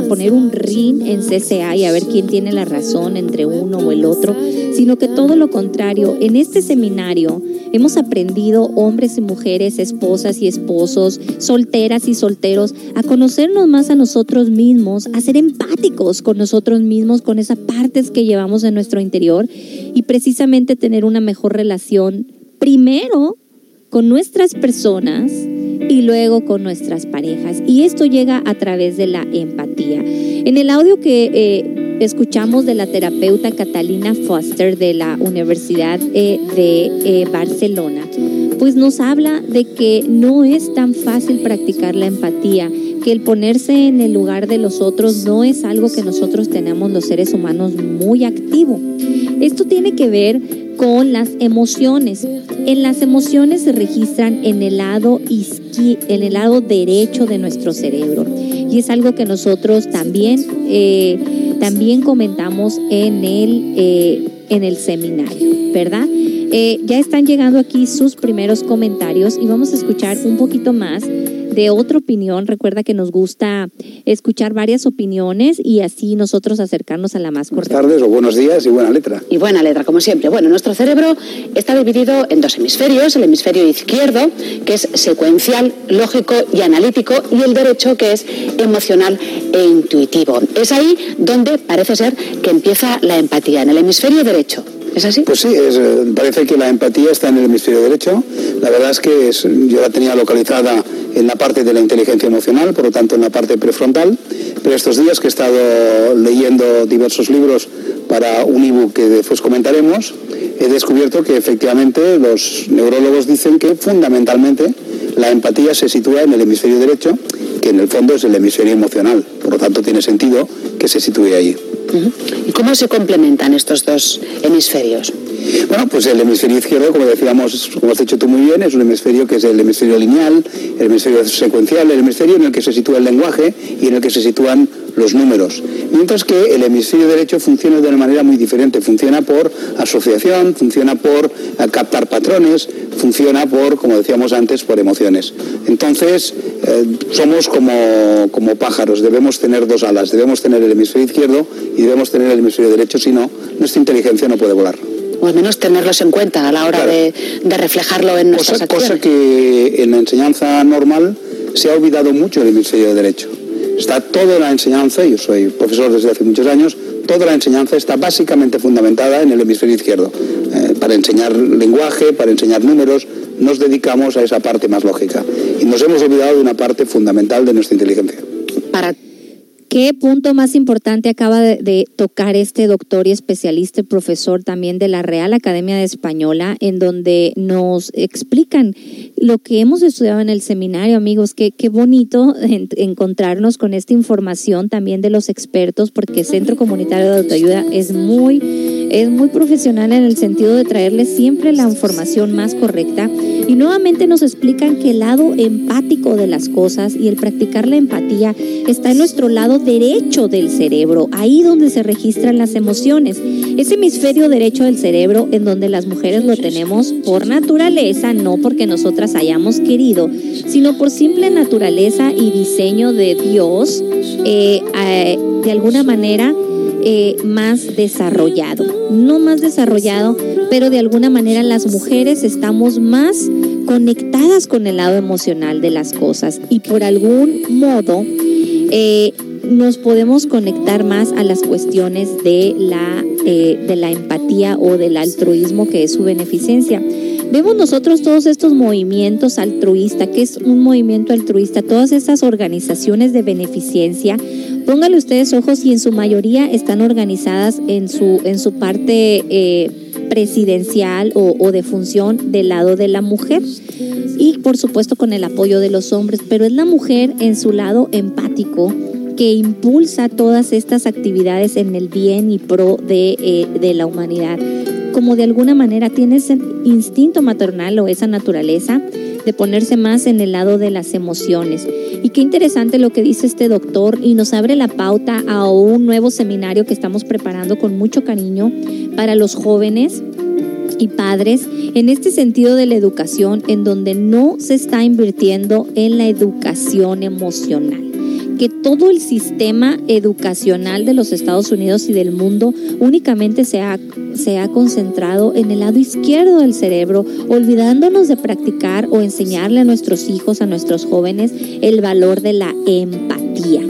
poner un ring en CCA y a ver quién tiene la razón entre uno o el otro, sino que todo lo contrario, en este seminario hemos aprendido hombres y mujeres, esposas y esposos, solteras y solteros, a conocernos más a nosotros mismos, a ser empáticos con nosotros mismos, con esas partes que llevamos en nuestro interior y precisamente tener una mejor relación primero con nuestras personas y luego con nuestras parejas. Y esto llega a través de la empatía. En el audio que eh, escuchamos de la terapeuta Catalina Foster de la Universidad eh, de eh, Barcelona, pues nos habla de que no es tan fácil practicar la empatía, que el ponerse en el lugar de los otros no es algo que nosotros tenemos los seres humanos muy activo. Esto tiene que ver con las emociones. En las emociones se registran en el lado izqui- en el lado derecho de nuestro cerebro y es algo que nosotros también eh, también comentamos en el eh, en el seminario, ¿verdad? Eh, ya están llegando aquí sus primeros comentarios y vamos a escuchar un poquito más de otra opinión. Recuerda que nos gusta escuchar varias opiniones y así nosotros acercarnos a la más Buenas correcta. tardes o buenos días y buena letra. Y buena letra, como siempre. Bueno, nuestro cerebro está dividido en dos hemisferios, el hemisferio izquierdo, que es secuencial, lógico y analítico, y el derecho, que es emocional e intuitivo. Es ahí donde parece ser que empieza la empatía, en el hemisferio derecho. ¿Es así? Pues sí, eh, parece que la empatía está en el hemisferio derecho. La verdad es que yo la tenía localizada en la parte de la inteligencia emocional, por lo tanto en la parte prefrontal. Pero estos días que he estado leyendo diversos libros para un ebook que después comentaremos, he descubierto que efectivamente los neurólogos dicen que fundamentalmente la empatía se sitúa en el hemisferio derecho, que en el fondo es el hemisferio emocional. Por lo tanto tiene sentido que se sitúe allí. ¿Y cómo se complementan estos dos hemisferios? Bueno, pues el hemisferio izquierdo, como decíamos, como has dicho tú muy bien, es un hemisferio que es el hemisferio lineal, el hemisferio secuencial, el hemisferio en el que se sitúa el lenguaje y en el que se sitúan los números. Mientras que el hemisferio derecho funciona de una manera muy diferente, funciona por asociación, funciona por eh, captar patrones, funciona por, como decíamos antes, por emociones. Entonces, eh, somos como, como pájaros, debemos tener dos alas, debemos tener el hemisferio izquierdo y debemos tener el hemisferio derecho, si no, nuestra inteligencia no puede volar. O al menos tenerlos en cuenta a la hora Claro. de, de reflejarlo en nuestras Cosa, acciones. cosa que en la enseñanza normal se ha olvidado mucho el hemisferio derecho. Está toda la enseñanza, yo soy profesor desde hace muchos años, toda la enseñanza está básicamente fundamentada en el hemisferio izquierdo. Eh, para enseñar lenguaje, para enseñar números, nos dedicamos a esa parte más lógica. Y nos hemos olvidado de una parte fundamental de nuestra inteligencia. Para ¿Qué punto más importante acaba de, tocar este doctor y especialista profesor también de la Real Academia de Española, en donde nos explican lo que hemos estudiado en el seminario, amigos? Qué, bonito en- encontrarnos con esta información también de los expertos, porque Centro Comunitario de Autoayuda es muy, es muy profesional en el sentido de traerles siempre la información más correcta. Y nuevamente nos explican que el lado empático de las cosas y el practicar la empatía está en nuestro lado derecho del cerebro, ahí donde se registran las emociones. Ese hemisferio derecho del cerebro en donde las mujeres lo tenemos por naturaleza, no porque nosotras hayamos querido, sino por simple naturaleza y diseño de Dios, eh, eh, de alguna manera eh, más desarrollado. No más desarrollado, pero de alguna manera las mujeres estamos más conectadas con el lado emocional de las cosas y por algún modo nos podemos conectar más a las cuestiones de la, eh, de la empatía o del altruismo que es su beneficencia. Vemos nosotros todos estos movimientos altruistas, que es un movimiento altruista, todas estas organizaciones de beneficencia, Póngale ustedes ojos y en su mayoría están organizadas en su, en su parte eh, presidencial o, o de función del lado de la mujer. Y por supuesto con el apoyo de los hombres, pero es la mujer en su lado empático que impulsa todas estas actividades en el bien y pro de, eh, de la humanidad. Como de alguna manera tiene ese instinto maternal o esa naturaleza de ponerse más en el lado de las emociones. Y qué interesante lo que dice este doctor y nos abre la pauta a un nuevo seminario que estamos preparando con mucho cariño para los jóvenes y padres en este sentido de la educación en donde no se está invirtiendo en la educación emocional que todo el sistema educacional de los Estados Unidos y del mundo únicamente se ha, se ha concentrado en el lado izquierdo del cerebro, olvidándonos de practicar o enseñarle a nuestros hijos, a nuestros jóvenes, el valor de la empatía.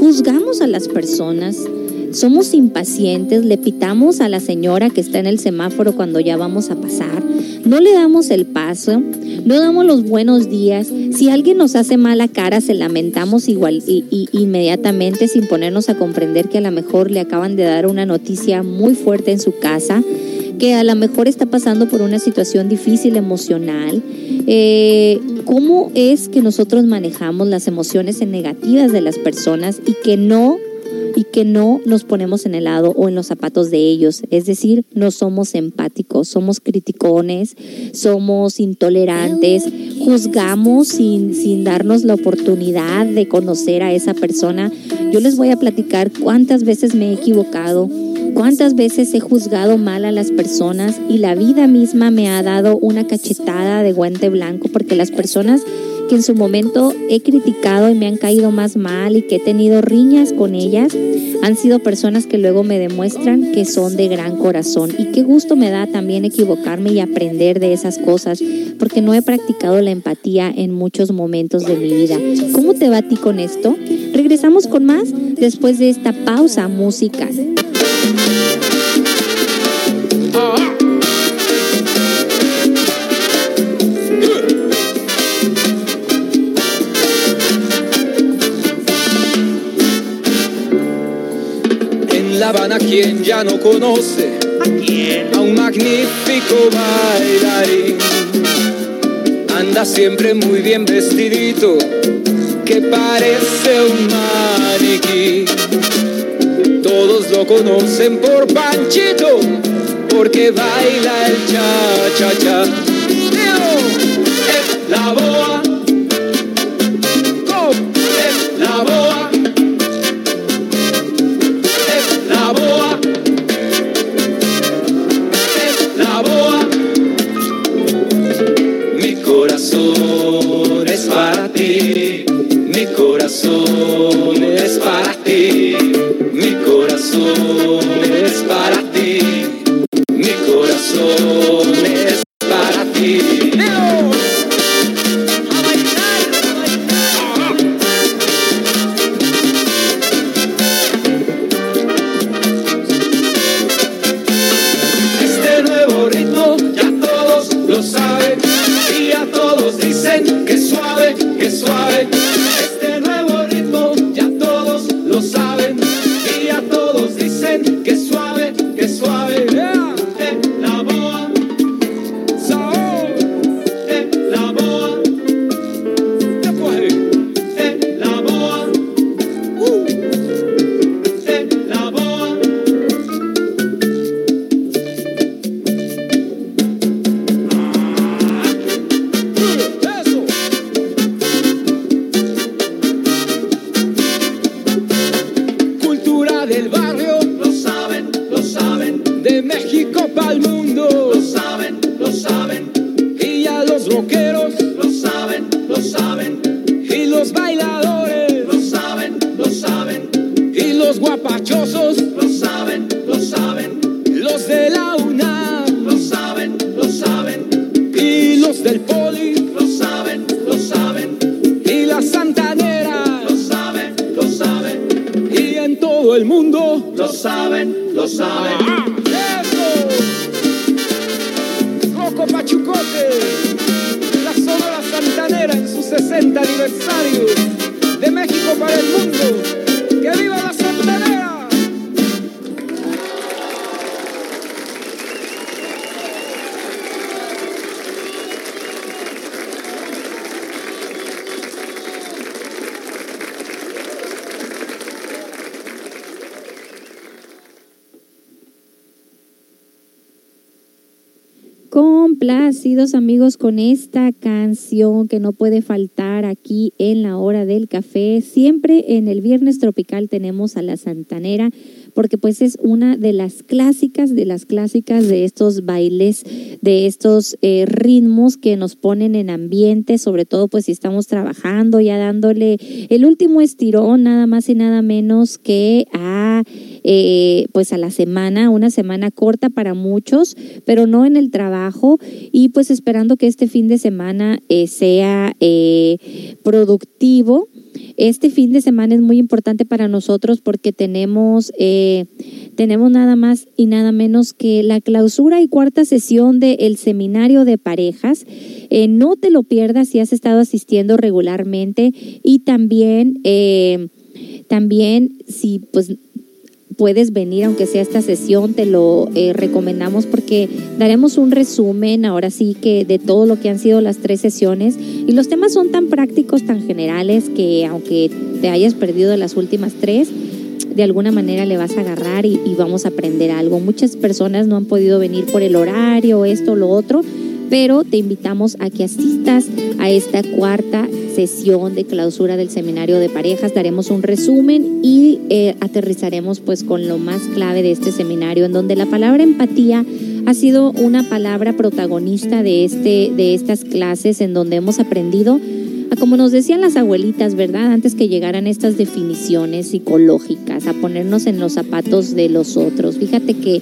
Juzgamos a las personas, somos impacientes, le pitamos a la señora que está en el semáforo cuando ya vamos a pasar, no le damos el paso, no damos los buenos días. Si alguien nos hace mala cara, se lamentamos igual y, inmediatamente sin ponernos a comprender que a lo mejor le acaban de dar una noticia muy fuerte en su casa, que a lo mejor está pasando por una situación difícil emocional. Eh, ¿Cómo es que nosotros manejamos las emociones negativas de las personas y que no y que no nos ponemos en el lado o en los zapatos de ellos. Es decir, no somos empáticos, somos criticones, somos intolerantes, juzgamos sin, sin darnos la oportunidad de conocer a esa persona. Yo les voy a platicar cuántas veces me he equivocado, cuántas veces he juzgado mal a las personas y la vida misma me ha dado una cachetada de guante blanco porque las personas que en su momento he criticado y me han caído más mal y que he tenido riñas con ellas, han sido personas que luego me demuestran que son de gran corazón. Y qué gusto me da también equivocarme y aprender de esas cosas, porque no he practicado la empatía en muchos momentos de mi vida. ¿Cómo te va a ti con esto? Regresamos con más después de esta pausa musical. En La Habana, quien ya no conoce a un magnífico bailarín. Anda siempre muy bien vestidito, que parece un maniquí. Todos lo conocen por Panchito, porque baila el cha-cha-cha. Corazón no puede faltar aquí en la hora del café. Siempre en el viernes tropical tenemos a la Santanera porque pues es una de las clásicas, de las clásicas de estos bailes, de estos eh, ritmos que nos ponen en ambiente, sobre todo pues si estamos trabajando, ya dándole el último estirón, nada más y nada menos que a eh, pues a la semana, una semana corta para muchos, pero no en el trabajo y pues esperando que este fin de semana eh, sea eh, productivo. Este fin de semana es muy importante para nosotros porque tenemos, eh, tenemos nada más y nada menos que la clausura y cuarta sesión del seminario de parejas. Eh, no te lo pierdas si has estado asistiendo regularmente y también, eh, también si pues puedes venir, aunque sea esta sesión, te lo eh, recomendamos porque daremos un resumen ahora sí que de todo lo que han sido las tres sesiones y los temas son tan prácticos, tan generales que aunque te hayas perdido las últimas tres, de alguna manera le vas a agarrar y, y vamos a aprender algo. Muchas personas no han podido venir por el horario, esto, lo otro, pero te invitamos a que asistas a esta cuarta sesión de clausura del seminario de parejas. Daremos un resumen y eh, aterrizaremos pues con lo más clave de este seminario, en donde la palabra empatía ha sido una palabra protagonista de, este, de estas clases, en donde hemos aprendido como nos decían las abuelitas, ¿verdad? Antes que llegaran estas definiciones psicológicas, a ponernos en los zapatos de los otros. Fíjate que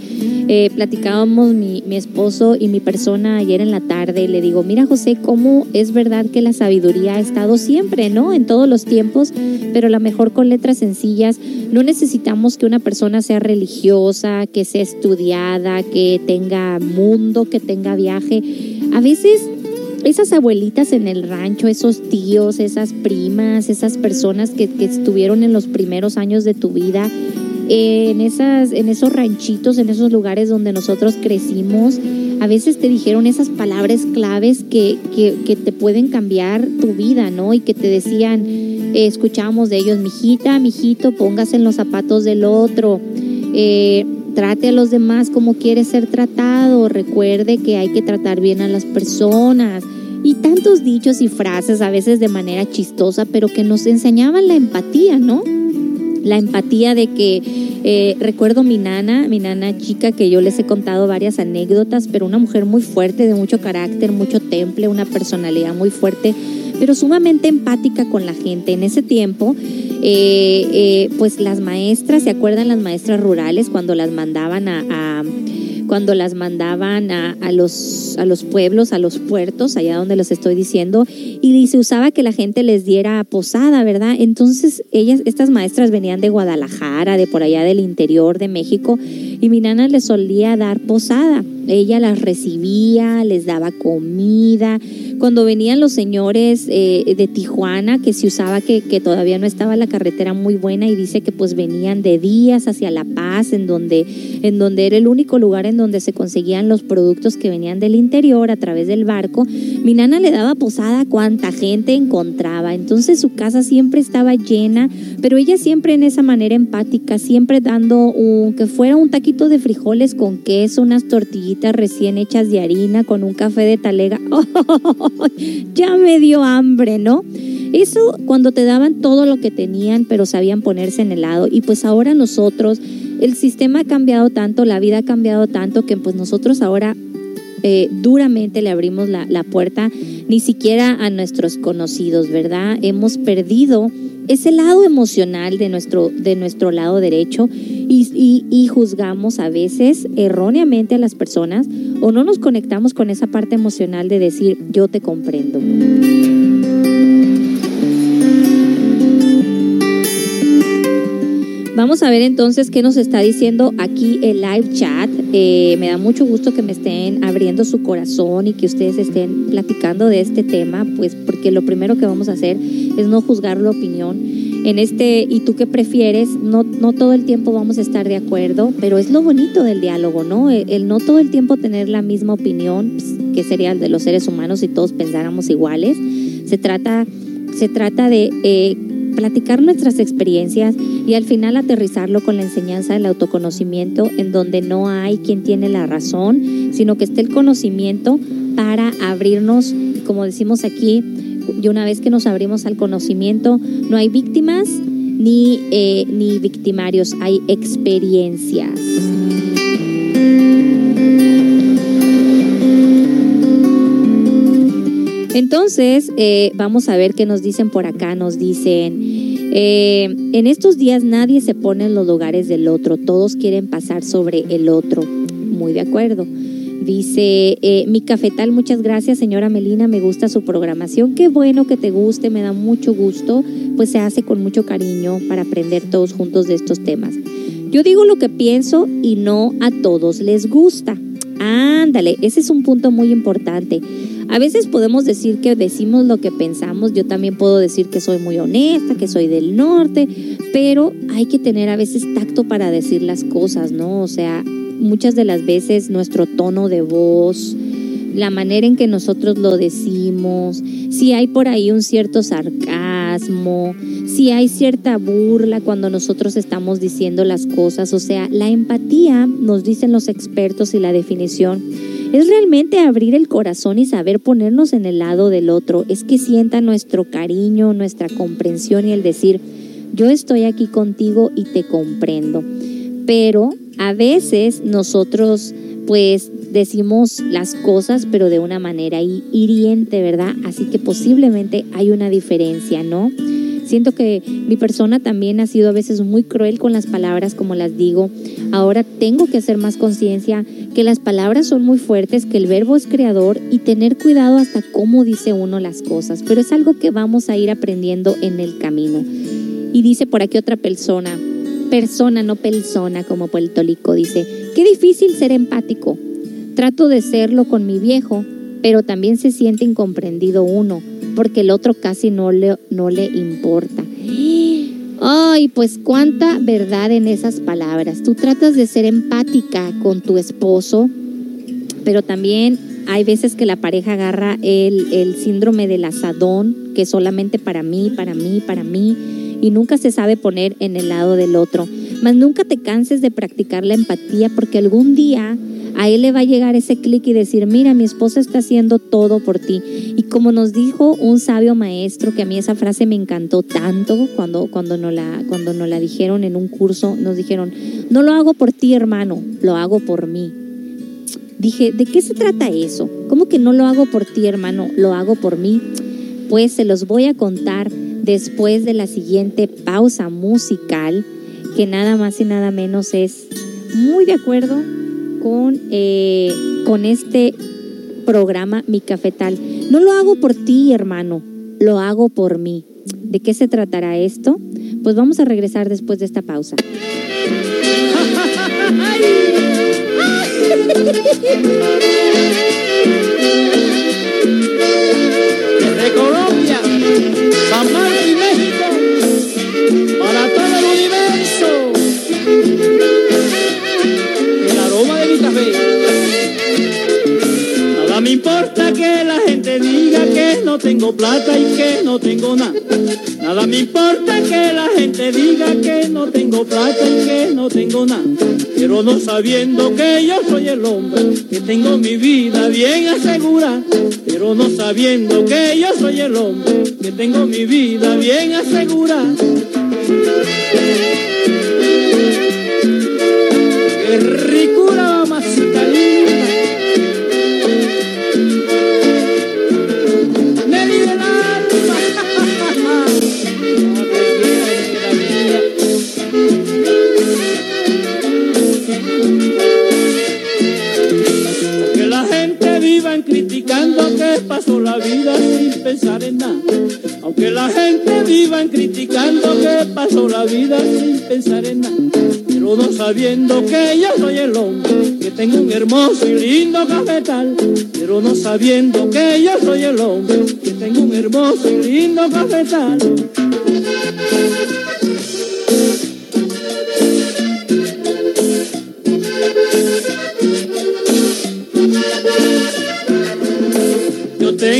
eh, platicábamos mi, mi esposo y mi persona ayer en la tarde y le digo, mira José, cómo es verdad que la sabiduría ha estado siempre, ¿no? En todos los tiempos, pero la mejor con letras sencillas. No necesitamos que una persona sea religiosa, que sea estudiada, que tenga mundo, que tenga viaje. A veces esas abuelitas en el rancho, esos tíos, esas primas, esas personas que, que estuvieron en los primeros años de tu vida, eh, en, esas, en esos ranchitos, en esos lugares donde nosotros crecimos, a veces te dijeron esas palabras claves que, que, te pueden cambiar tu vida, ¿no? Y que te decían, eh, escuchábamos de ellos, mijita, mijito, póngase en los zapatos del otro. Eh, trate a los demás como quiere ser tratado, recuerde que hay que tratar bien a las personas y tantos dichos y frases a veces de manera chistosa, pero que nos enseñaban la empatía, ¿no? La empatía de que eh, recuerdo mi nana, mi nana chica, que yo les he contado varias anécdotas, pero una mujer muy fuerte, de mucho carácter, mucho temple, una personalidad muy fuerte, pero sumamente empática con la gente. En ese tiempo, eh, eh, pues las maestras, ¿se acuerdan las maestras rurales cuando las mandaban a, a cuando las mandaban a, los, a los pueblos, a los puertos, allá donde los estoy diciendo, y se usaba que la gente les diera posada, ¿verdad? Entonces ellas, estas maestras venían de Guadalajara, de por allá del interior de México, y mi nana les solía dar posada. Ella las recibía, les daba comida. Cuando venían los señores eh, de Tijuana, que se usaba que, que, todavía no estaba la carretera muy buena y dice que pues venían de días hacia La Paz, en donde, en donde era el único lugar en donde se conseguían los productos que venían del interior a través del barco, mi nana le daba posada a cuanta gente encontraba. Entonces su casa siempre estaba llena, pero ella siempre en esa manera empática, siempre dando un, que fuera un taquito de frijoles con queso, unas tortillitas recién hechas de harina con un café de talega. ¡Oh! ya me dio hambre, ¿no? Eso cuando te daban todo lo que tenían, pero sabían ponerse en el lado. Y pues ahora nosotros, el sistema ha cambiado tanto, la vida ha cambiado tanto, que pues nosotros ahora eh, duramente le abrimos la, la puerta ni siquiera a nuestros conocidos, ¿verdad? Hemos perdido ese lado emocional de nuestro, de nuestro lado derecho y, y, y, juzgamos a veces erróneamente a las personas o no nos conectamos con esa parte emocional de decir yo te comprendo. Vamos a ver entonces qué nos está diciendo aquí el live chat. Eh, me da mucho gusto que me estén abriendo su corazón y que ustedes estén platicando de este tema, pues porque lo primero que vamos a hacer es no juzgar la opinión. En este, ¿y tú qué prefieres? No, no todo el tiempo vamos a estar de acuerdo, pero es lo bonito del diálogo, ¿no? El, el no todo el tiempo tener la misma opinión, pues, que sería el de los seres humanos si todos pensáramos iguales. Se trata, se trata de eh, platicar nuestras experiencias y al final aterrizarlo con la enseñanza del autoconocimiento en donde no hay quien tiene la razón, sino que esté el conocimiento para abrirnos, como decimos aquí, y una vez que nos abrimos al conocimiento, no hay víctimas ni, eh, ni victimarios, hay experiencias. Entonces, eh, vamos a ver qué nos dicen por acá. Nos dicen, eh, en estos días nadie se pone en los lugares del otro, todos quieren pasar sobre el otro. Muy de acuerdo. Dice, eh, mi cafetal, muchas gracias señora Melina, me gusta su programación, qué bueno que te guste, me da mucho gusto, pues se hace con mucho cariño para aprender todos juntos de estos temas. Yo digo lo que pienso y no a todos les gusta. Ándale, ese es un punto muy importante. A veces podemos decir que decimos lo que pensamos, yo también puedo decir que soy muy honesta, que soy del norte, pero hay que tener a veces tacto para decir las cosas, ¿no? O sea, muchas de las veces nuestro tono de voz, la manera en que nosotros lo decimos, si hay por ahí un cierto sarcasmo, si hay cierta burla cuando nosotros estamos diciendo las cosas, o sea, la empatía, nos dicen los expertos y la definición, es realmente abrir el corazón y saber ponernos en el lado del otro, es que sienta nuestro cariño, nuestra comprensión y el decir, yo estoy aquí contigo y te comprendo. Pero a veces nosotros pues decimos las cosas pero de una manera hi- hiriente, ¿verdad? Así que posiblemente hay una diferencia, ¿no? Siento que mi persona también ha sido a veces muy cruel con las palabras, como las digo. Ahora tengo que hacer más conciencia que las palabras son muy fuertes, que el verbo es creador y tener cuidado hasta cómo dice uno las cosas. Pero es algo que vamos a ir aprendiendo en el camino. Y dice por aquí otra persona, persona, no persona, como Puertolico dice, qué difícil ser empático. Trato de serlo con mi viejo, pero también se siente incomprendido uno, porque el otro casi no le, no le importa. Ay, pues cuánta verdad en esas palabras. Tú tratas de ser empática con tu esposo, pero también hay veces que la pareja agarra el, el síndrome del asadón, que solamente para mí, para mí, para mí, y nunca se sabe poner en el lado del otro. Mas nunca te canses de practicar la empatía porque algún día a él le va a llegar ese clic y decir, mira, mi esposa está haciendo todo por ti. Y como nos dijo un sabio maestro, que a mí esa frase me encantó tanto cuando, cuando, nos la, cuando nos la dijeron en un curso, nos dijeron, no lo hago por ti, hermano, lo hago por mí. Dije, ¿de qué se trata eso? ¿Cómo que no lo hago por ti, hermano? Lo hago por mí. Pues se los voy a contar después de la siguiente pausa musical, que nada más y nada menos es muy de acuerdo con, eh, con este programa Mi Cafetal. No lo hago por ti, hermano, lo hago por mí. ¿De qué se tratará esto? Pues vamos a regresar después de esta pausa. Desde Colombia, San y México, para todo el universo. Nada me importa que la gente diga que no tengo plata y que no tengo nada. Nada me importa que la gente diga que no tengo plata y que no tengo nada. Pero no sabiendo que yo soy el hombre, que tengo mi vida bien asegurada. Pero no sabiendo que yo soy el hombre, que tengo mi vida bien asegurada. Qué la vida sin pensar en nada. Aunque la gente vivan criticando que pasó la vida sin pensar en nada. Pero no sabiendo que yo soy el hombre, que tengo un hermoso y lindo cafetal. Pero no sabiendo que yo soy el hombre, que tengo un hermoso y lindo cafetal.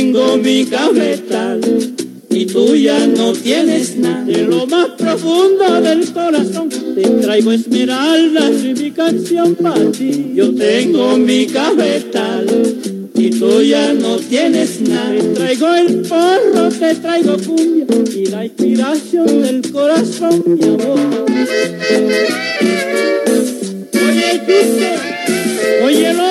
Tengo mi cafetal y tú ya no tienes nada. De lo más profundo del corazón te traigo esmeraldas y mi canción para ti. Yo tengo mi cafetal y tú ya no tienes nada. Te traigo el porro, te traigo cumbia y la inspiración del corazón, mi amor. Oye, Chuste, oye, Lobo,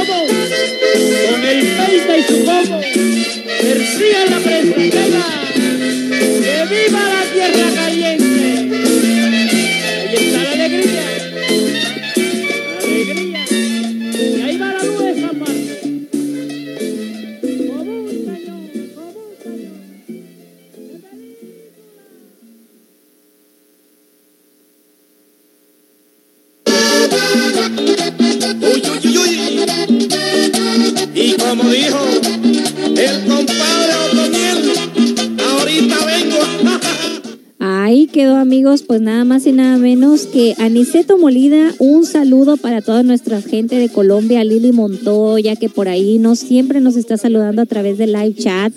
pues nada más y nada menos que Aniceto Molina, un saludo para toda nuestra gente de Colombia, Lili Montoya, que por ahí no siempre nos está saludando a través del live chat,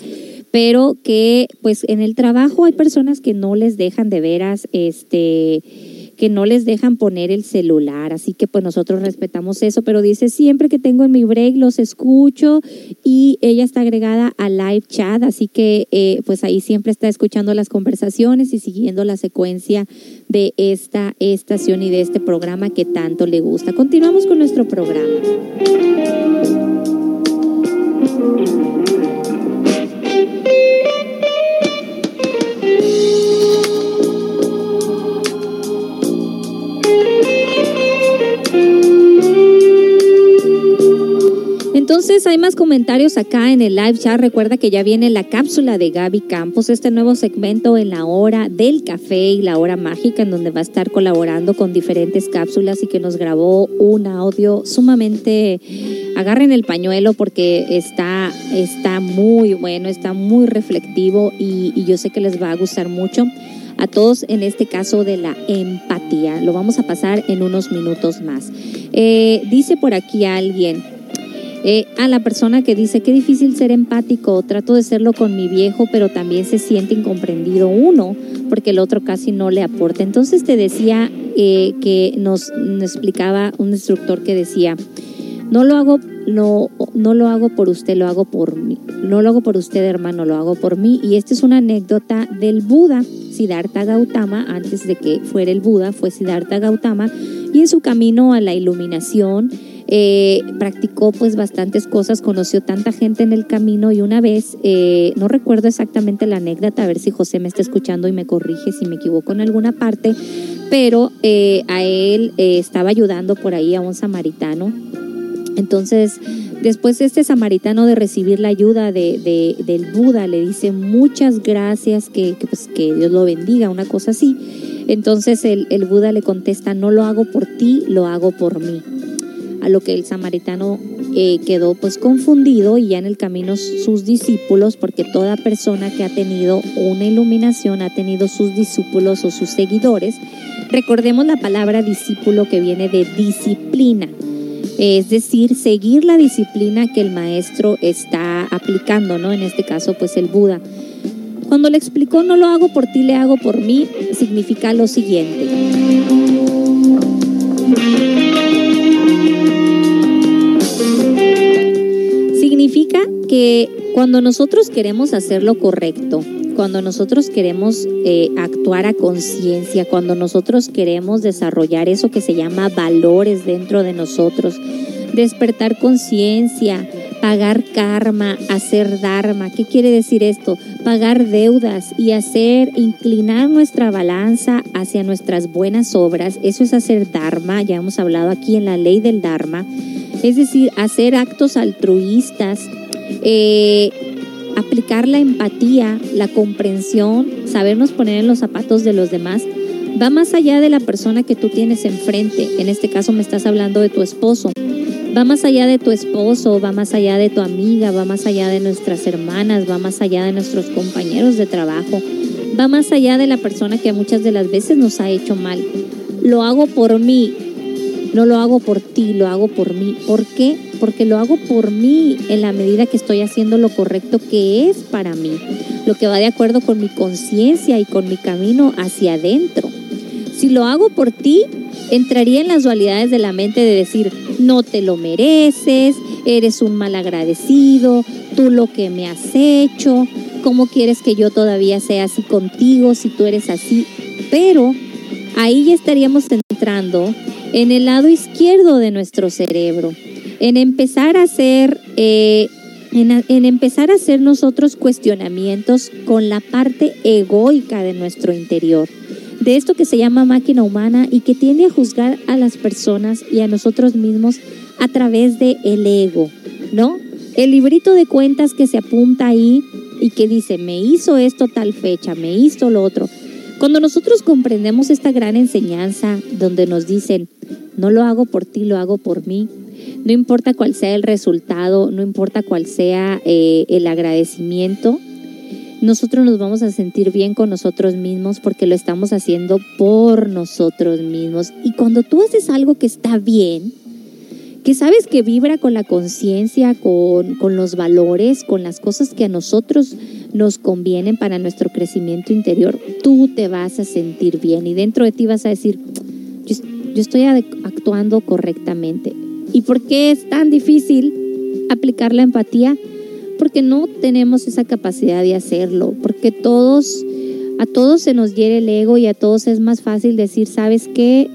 pero que pues en el trabajo hay personas que no les dejan de veras, este que no les dejan poner el celular, así que pues nosotros respetamos eso, pero dice siempre que tengo en mi break los escucho y ella está agregada a live chat, así que eh, pues ahí siempre está escuchando las conversaciones y siguiendo la secuencia de esta estación y de este programa que tanto le gusta. Continuamos con nuestro programa. Entonces hay más comentarios acá en el live chat. Recuerda que ya viene la cápsula de Gaby Campos, este nuevo segmento en la hora del café y la hora mágica, en donde va a estar colaborando con diferentes cápsulas y que nos grabó un audio sumamente. Agarren el pañuelo porque está, está muy bueno, está muy reflectivo y, yo sé que les va a gustar mucho a todos en este caso de la empatía. Lo vamos a pasar en unos minutos más. Eh, dice por aquí alguien, eh, a la persona que dice, qué difícil ser empático, trato de serlo con mi viejo, pero también se siente incomprendido uno, porque el otro casi no le aporta. Entonces te decía eh, que nos, nos explicaba un instructor que decía, no lo hago no, no lo hago por usted, lo hago por mí. No lo hago por usted, hermano, lo hago por mí. Y esta es una anécdota del Buda, Siddhartha Gautama, antes de que fuera el Buda, fue Siddhartha Gautama, y en su camino a la iluminación eh, practicó pues bastantes cosas, conoció tanta gente en el camino y una vez, eh, no recuerdo exactamente la anécdota, a ver si José me está escuchando y me corrige si me equivoco en alguna parte, pero eh, a él eh, estaba ayudando por ahí a un samaritano entonces, después este samaritano de recibir la ayuda de, de- del Buda le dice muchas gracias, que, pues, que Dios lo bendiga, una cosa así. Entonces el, el Buda le contesta, no lo hago por ti, lo hago por mí. A lo que el samaritano eh, quedó pues confundido y ya en el camino sus discípulos, porque toda persona que ha tenido una iluminación ha tenido sus discípulos o sus seguidores. Recordemos la palabra discípulo que viene de disciplina es decir, seguir la disciplina que el maestro está aplicando, ¿no? En este caso, pues el Buda. Cuando le explicó no lo hago por ti, le hago por mí, significa lo siguiente. Significa que cuando nosotros queremos hacer lo correcto, cuando nosotros queremos eh, actuar a conciencia, cuando nosotros queremos desarrollar eso que se llama valores dentro de nosotros, despertar conciencia, pagar karma, hacer dharma. ¿Qué quiere decir esto? Pagar deudas y hacer, inclinar nuestra balanza hacia nuestras buenas obras. Eso es hacer dharma, ya hemos hablado aquí en la ley del dharma. Es decir, hacer actos altruistas, eh, aplicar la empatía, la comprensión, sabernos poner en los zapatos de los demás, va más allá de la persona que tú tienes enfrente. En este caso me estás hablando de tu esposo. Va más allá de tu esposo, va más allá de tu amiga, va más allá de nuestras hermanas, va más allá de nuestros compañeros de trabajo, va más allá de la persona que muchas de las veces nos ha hecho mal. Lo hago por mí, no lo hago por ti, lo hago por mí. ¿Por qué? Porque lo hago por mí en la medida que estoy haciendo lo correcto que es para mí, lo que va de acuerdo con mi conciencia y con mi camino hacia adentro. Si lo hago por ti, entraría en las dualidades de la mente de decir, no te lo mereces, eres un mal agradecido, tú lo que me has hecho, cómo quieres que yo todavía sea así contigo si tú eres así. Pero ahí ya estaríamos entrando en el lado izquierdo de nuestro cerebro, en empezar a hacer, eh, en, empezar a hacer nosotros cuestionamientos con la parte egoica de nuestro interior, de esto que se llama máquina humana y que tiende a juzgar a las personas y a nosotros mismos a través de el ego, ¿no? El librito de cuentas que se apunta ahí y que dice, me hizo esto tal fecha, me hizo lo otro. Cuando nosotros comprendemos esta gran enseñanza donde nos dicen, no lo hago por ti, lo hago por mí, no importa cuál sea el resultado, no importa cuál sea eh, el agradecimiento, nosotros nos vamos a sentir bien con nosotros mismos porque lo estamos haciendo por nosotros mismos. Y cuando tú haces algo que está bien, que sabes que vibra con la conciencia, con, con los valores, con las cosas que a nosotros nos convienen para nuestro crecimiento interior, tú te vas a sentir bien y dentro de ti vas a decir, yo, estoy actuando correctamente. ¿Y por qué es tan difícil aplicar la empatía? Porque no tenemos esa capacidad de hacerlo, porque todos, a todos se nos hiere el ego y a todos es más fácil decir, ¿sabes qué?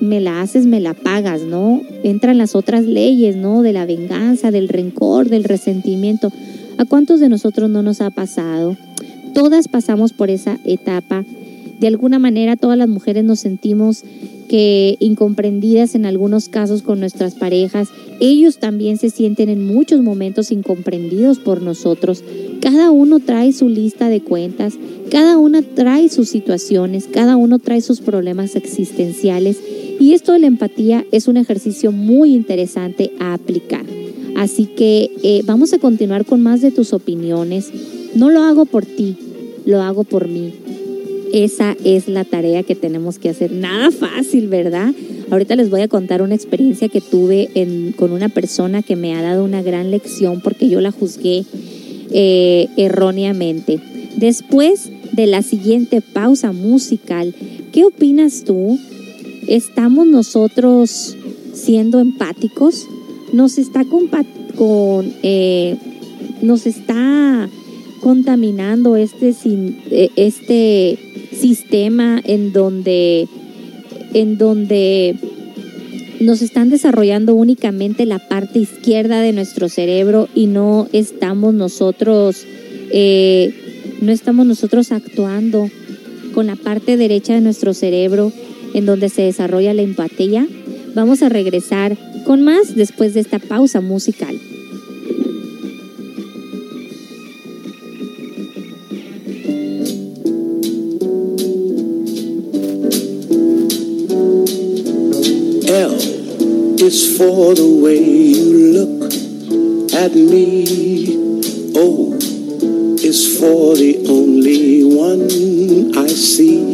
me la haces, me la pagas, ¿no? Entran las otras leyes, ¿no? De la venganza, del rencor, del resentimiento. ¿A cuántos de nosotros no nos ha pasado? Todas pasamos por esa etapa. De alguna manera todas las mujeres nos sentimos que incomprendidas en algunos casos con nuestras parejas. Ellos también se sienten en muchos momentos incomprendidos por nosotros. Cada uno trae su lista de cuentas, cada una trae sus situaciones, cada uno trae sus problemas existenciales y esto de la empatía es un ejercicio muy interesante a aplicar. Así que eh, vamos a continuar con más de tus opiniones. No lo hago por ti, lo hago por mí. Esa es la tarea que tenemos que hacer. Nada fácil, ¿verdad? Ahorita les voy a contar una experiencia que tuve con una persona que me ha dado una gran lección porque yo la juzgué eh, erróneamente. Después de la siguiente pausa musical, ¿qué opinas tú? ¿Estamos nosotros siendo empáticos? ¿Nos está con, eh, nos está contaminando este, eh, este sistema en donde, en donde nos están desarrollando únicamente la parte izquierda de nuestro cerebro y no estamos nosotros eh, no estamos nosotros actuando con la parte derecha de nuestro cerebro en donde se desarrolla la empatía. Vamos a regresar con más después de esta pausa musical. L is for the way you look at me. O is for the only one I see.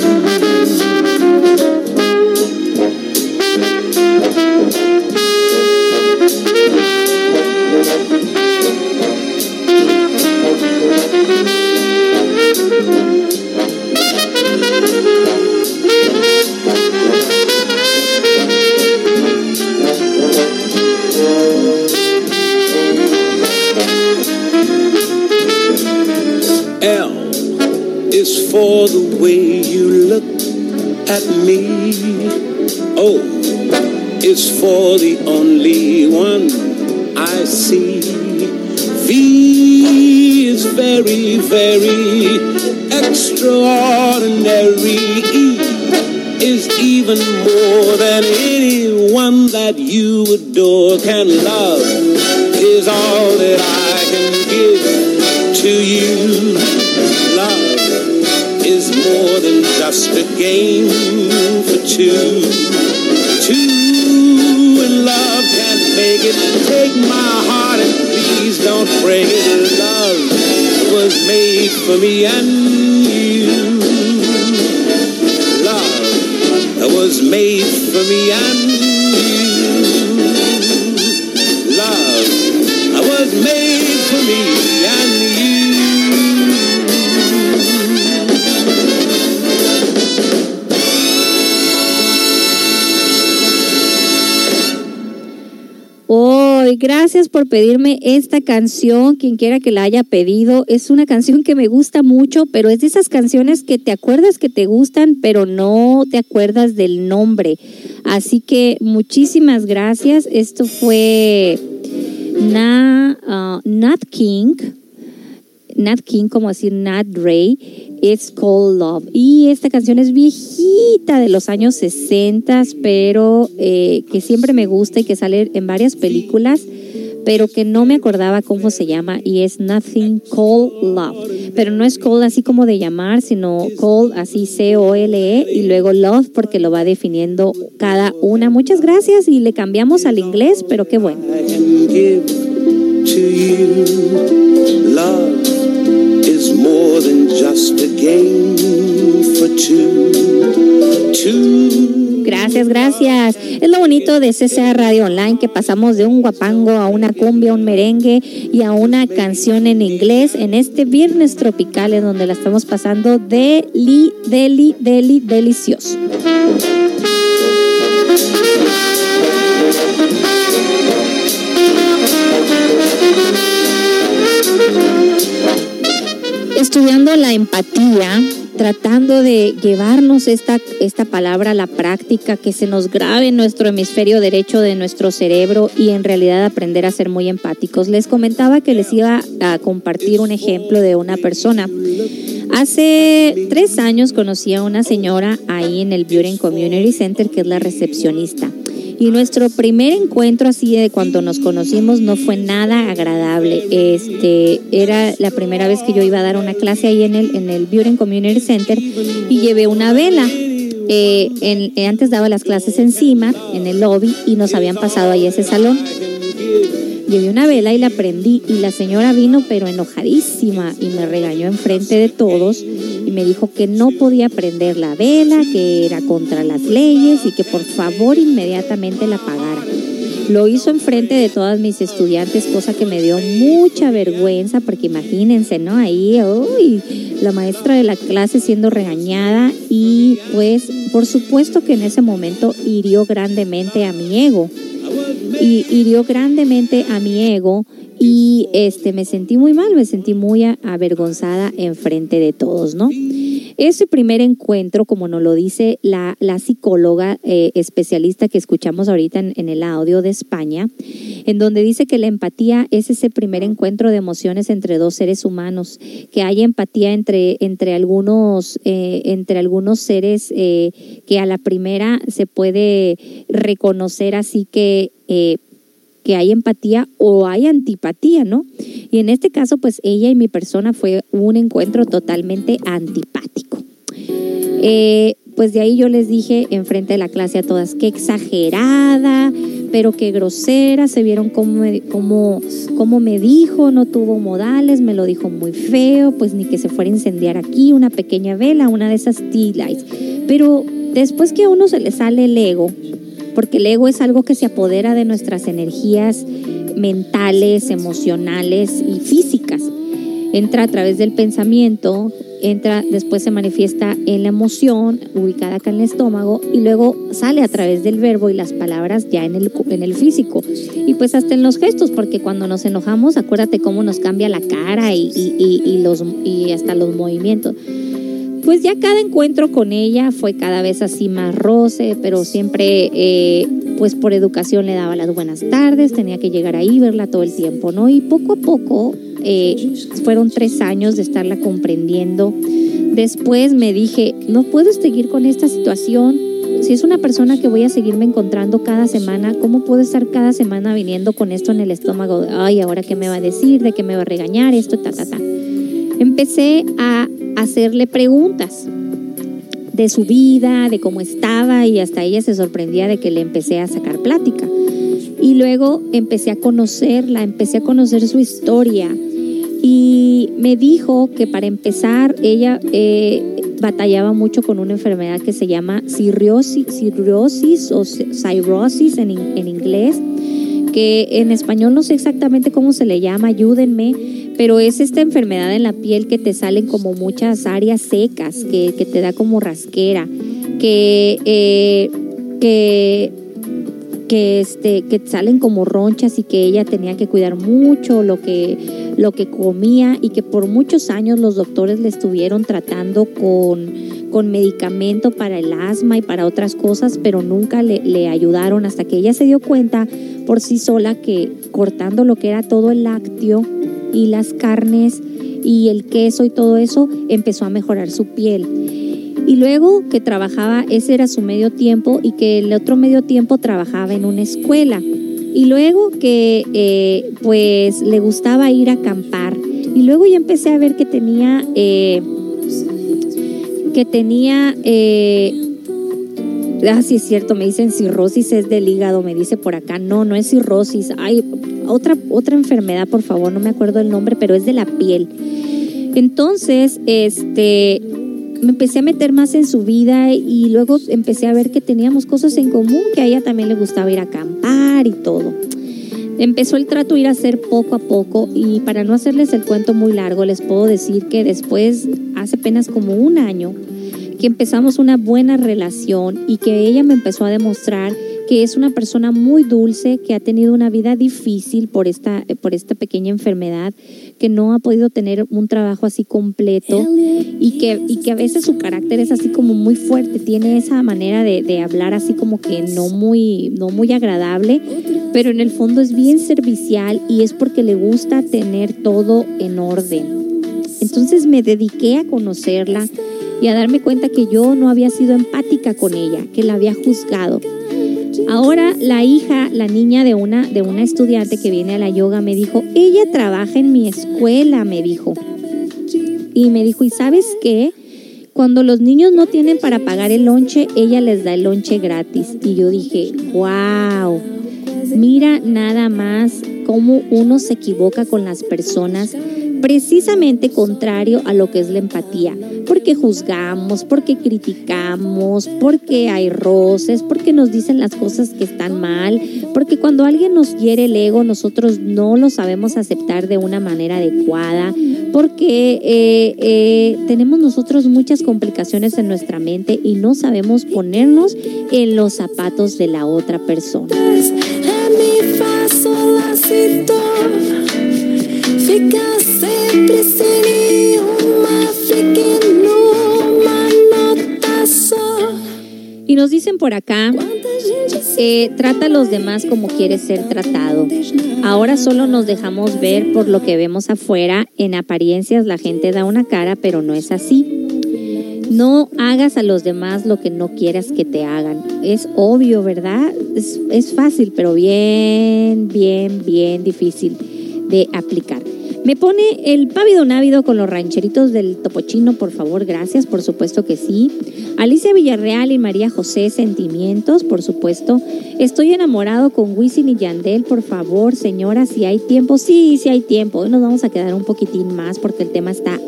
At me. Oh, o is for the only one I see. V is very, very extraordinary. E is even more than anyone that you Gracias por pedirme esta canción, quien quiera que la haya pedido. Es una canción que me gusta mucho, pero es de esas canciones que te acuerdas que te gustan, pero no te acuerdas del nombre. Así que muchísimas gracias. Esto fue Na, ah, Nat King. Nat King, como decir Nat Ray, It's Called Love. Y esta canción es viejita de los años 60, pero eh, que siempre me gusta y que sale en varias películas, pero que no me acordaba cómo se llama y es Nothing Called Love. Pero no es call así como de llamar, sino call así C-O-L-E y luego love porque lo va definiendo cada una. Muchas gracias y le cambiamos al inglés, pero qué bueno. to you. Love is more than just a game for two. Two. Gracias, gracias. Es lo bonito de CCA Radio Online que pasamos de un guapango a una cumbia, un merengue y a una canción en inglés en este viernes tropical en donde la estamos pasando deli, deli, deli, delicioso. Estudiando la empatía, tratando de llevarnos esta, esta palabra a la práctica, que se nos grabe en nuestro hemisferio derecho de nuestro cerebro y en realidad aprender a ser muy empáticos. Les comentaba que les iba a compartir un ejemplo de una persona. Hace tres años conocí a una señora ahí en el Beauty Community Center que es la recepcionista. Y nuestro primer encuentro así de cuando nos conocimos no fue nada agradable. Este era la primera vez que yo iba a dar una clase ahí en el en el Beauty Community Center y llevé una vela. Eh, eh, antes daba las clases encima, en el lobby, y nos habían pasado ahí ese salón. Llevé una vela y la prendí y la señora vino pero enojadísima y me regañó enfrente de todos me dijo que no podía prender la vela, que era contra las leyes y que por favor inmediatamente la apagara. Lo hizo enfrente de todas mis estudiantes, cosa que me dio mucha vergüenza porque imagínense, ¿no? Ahí, uy, la maestra de la clase siendo regañada y pues por supuesto que en ese momento hirió grandemente a mi ego y hirió grandemente a mi ego y este me sentí muy mal, me sentí muy avergonzada enfrente de todos, ¿no? Ese primer encuentro, como nos lo dice la, la psicóloga eh, especialista que escuchamos ahorita en, en el audio de España, en donde dice que la empatía es ese primer encuentro de emociones entre dos seres humanos, que hay empatía entre, entre, algunos, eh, entre algunos seres eh, que a la primera se puede reconocer así que... que hay empatía o hay antipatía, ¿no? Y en este caso, pues ella y mi persona fue un encuentro totalmente antipático. Eh, pues de ahí yo les dije enfrente de la clase a todas, qué exagerada, pero qué grosera, se vieron cómo me, cómo, cómo me dijo, no tuvo modales, me lo dijo muy feo, pues ni que se fuera a incendiar aquí una pequeña vela, una de esas tea lights. Pero después que a uno se le sale el ego, porque el ego es algo que se apodera de nuestras energías mentales, emocionales y físicas. Entra a través del pensamiento, entra, después se manifiesta en la emoción, ubicada acá en el estómago, y luego sale a través del verbo y las palabras ya en el, en el físico. Y pues hasta en los gestos, porque cuando nos enojamos, acuérdate cómo nos cambia la cara y, y- y- y los, y hasta los movimientos. Pues ya cada encuentro con ella fue cada vez así más roce, pero siempre, eh, pues por educación le daba las buenas tardes, tenía que llegar ahí, verla todo el tiempo, ¿no? Y poco a poco, eh, fueron tres años de estarla comprendiendo. Después me dije, no puedo seguir con esta situación. Si es una persona que voy a seguirme encontrando cada semana, ¿cómo puedo estar cada semana viniendo con esto en el estómago? Ay, ahora qué me va a decir, de qué me va a regañar, esto, ta, ta, ta empecé a hacerle preguntas. de su vida, de cómo estaba y hasta ella se sorprendía de que le empecé a sacar plática. Y luego empecé a conocerla, empecé a conocer su historia y me dijo que para empezar ella eh, batallaba mucho con una enfermedad que se llama cirrosis, cirrosis o cirrosis en, en inglés, que en español no sé exactamente cómo se le llama, ayúdenme, pero es esta enfermedad en la piel que te salen como muchas áreas secas, que, que te da como rasquera, que, eh, que que este que salen como ronchas y que ella tenía que cuidar mucho lo que lo que comía y que por muchos años los doctores le estuvieron tratando con, con medicamento para el asma y para otras cosas, pero nunca le, le ayudaron hasta que ella se dio cuenta por sí sola que cortando lo que era todo el lácteo y las carnes y el queso y todo eso empezó a mejorar su piel. Y luego que trabajaba, ese era su medio tiempo y que el otro medio tiempo trabajaba en una escuela. Y luego que eh, pues le gustaba ir a acampar. Y luego ya empecé a ver que tenía, eh, que tenía, eh, ah, sí es cierto, me dicen cirrosis es del hígado, me dice por acá. No, no es cirrosis. Hay otra, otra enfermedad, por favor, no me acuerdo el nombre, pero es de la piel. Entonces, este, me empecé a meter más en su vida y luego empecé a ver que teníamos cosas en común, que a ella también le gustaba ir a acampar y todo. Empezó el trato a ir a hacer poco a poco y para no hacerles el cuento muy largo, les puedo decir que después, hace apenas como un año, que empezamos una buena relación y que ella me empezó a demostrar que es una persona muy dulce, que ha tenido una vida difícil por esta, por esta pequeña enfermedad, que no ha podido tener un trabajo así completo y que, y que a veces su carácter es así como muy fuerte, tiene esa manera de, de hablar así como que no muy, no muy agradable, pero en el fondo es bien servicial y es porque le gusta tener todo en orden. Entonces me dediqué a conocerla y a darme cuenta que yo no había sido empática con ella, que la había juzgado. Ahora la hija, la niña de una, de una estudiante que viene a la yoga me dijo, ella trabaja en mi escuela, me dijo. Y me dijo, ¿y sabes qué? Cuando los niños no tienen para pagar el lonche, ella les da el lonche gratis. Y yo dije, wow, mira nada más cómo uno se equivoca con las personas precisamente contrario a lo que es la empatía, porque juzgamos, porque criticamos, porque hay roces, porque nos dicen las cosas que están mal, porque cuando alguien nos hiere el ego nosotros no lo sabemos aceptar de una manera adecuada, porque eh, eh, tenemos nosotros muchas complicaciones en nuestra mente y no sabemos ponernos en los zapatos de la otra persona. Ré, Y nos dicen por acá, eh, trata a los demás como quieres ser tratado. Ahora solo nos dejamos ver por lo que vemos afuera. En apariencias la gente da una cara, pero no es así. No hagas a los demás lo que no quieras que te hagan. Es obvio, ¿verdad? Es, es fácil, pero bien, bien, bien difícil de aplicar. Me pone el pávido návido con los rancheritos del Topochino, por favor, gracias, por supuesto que sí. Alicia Villarreal y María José, sentimientos, por supuesto. Estoy enamorado con Wisin y Yandel, por favor, señora, si hay tiempo. Sí, sí hay tiempo. Hoy nos vamos a quedar un poquitín más porque el tema está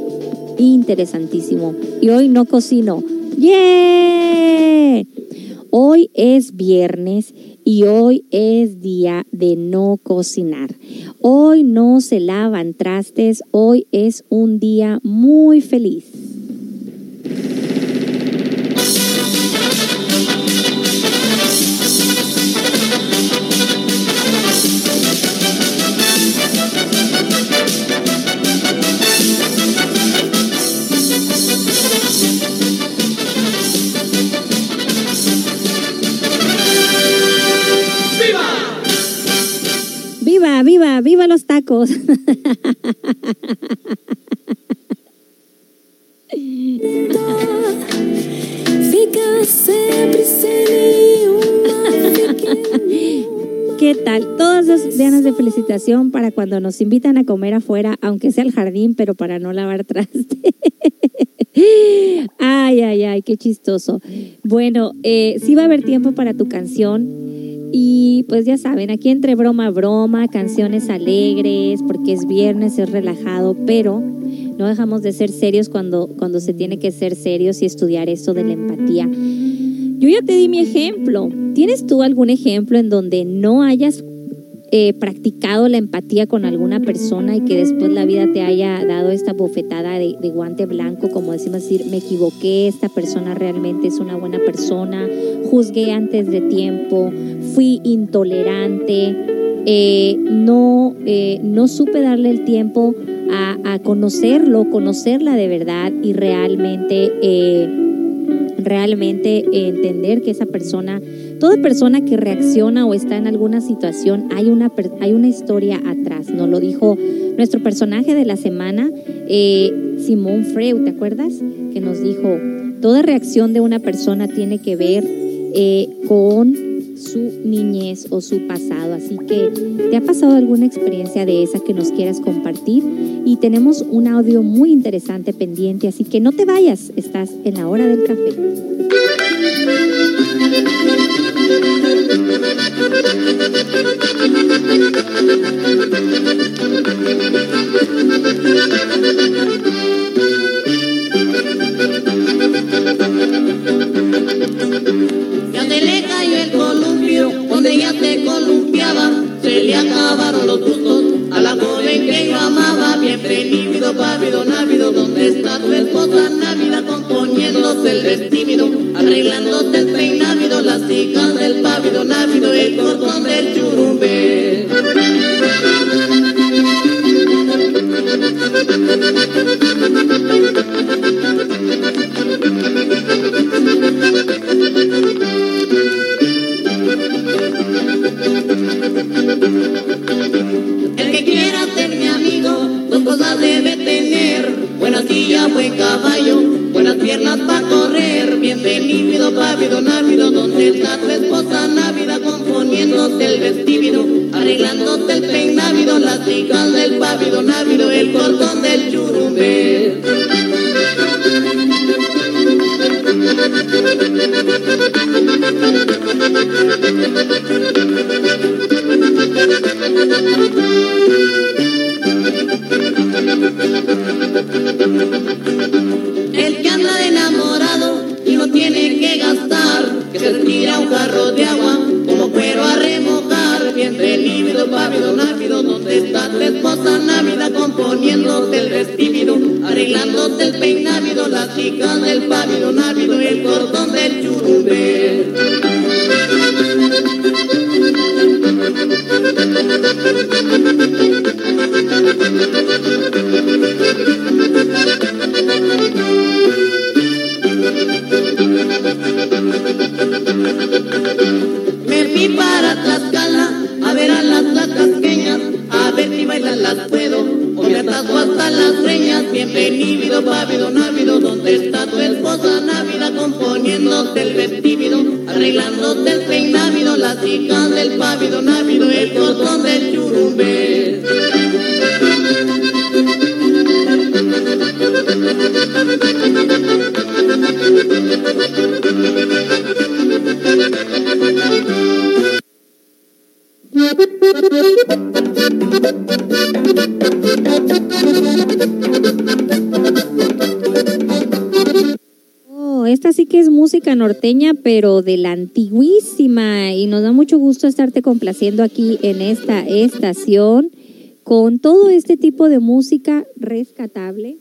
interesantísimo. Y hoy no cocino. ¡Yeah! Hoy es viernes y hoy es día de no cocinar. Hoy no se lavan trastes, hoy es un día muy feliz. ¡Viva, viva, viva los tacos! ¿Qué tal? Todas las ganas de felicitación para cuando nos invitan a comer afuera, aunque sea al jardín, pero para no lavar traste. ay, ay, ay, qué chistoso. Bueno, eh, sí va a haber tiempo para tu canción. Y pues ya saben, aquí entre broma broma, canciones alegres, porque es viernes, es relajado, pero no dejamos de ser serios cuando, cuando se tiene que ser serios y estudiar esto de la empatía. Yo ya te di mi ejemplo. ¿Tienes tú algún ejemplo en donde no hayas eh, practicado la empatía con alguna persona y que después la vida te haya dado esta bofetada de, guante blanco, como decimos decir, me equivoqué, esta persona realmente es una buena persona, juzgué antes de tiempo, fui intolerante, eh, no, eh, no supe darle el tiempo a, conocerlo, conocerla de verdad y realmente, realmente entender que esa persona, toda persona que reacciona o está en alguna situación, hay una, hay una historia atrás. Nos lo dijo nuestro personaje de la semana, eh, Simón Freud, ¿te acuerdas? Que nos dijo, toda reacción de una persona tiene que ver eh, con su niñez o su pasado. Así que, ¿te ha pasado alguna experiencia de esa que nos quieras compartir? Y tenemos un audio muy interesante pendiente, así que no te vayas, estás en la hora del café. Ya se le cayó el columpio, donde ella se columpiaba, se le acabaron los la joven que yo amaba, bien prenívido, pávido, návido, ¿dónde está tu esposa návida, componiéndose el vestíbido, arreglándose el las hijas del pávido, návido, el cordón del churumbe. Buen caballo, buenas piernas para correr. Bienvenido, pávido, návido, donde está tu esposa návida, componiéndote el vestíbido, arreglándote el peinávido, las hijas del pávido, návido, el cordón del churumbe. Un de agua como cuero a remojar. Bien lívido, pávido, návido, donde está tu esposa návida, componiéndote el vestíbido, arreglándote el peinávido, las chicas del pávido, návido, el cordón del churumbe. Norteña, pero de la antiguísima. Y nos da mucho gusto estarte complaciendo aquí en esta estación con todo este tipo de música rescatable.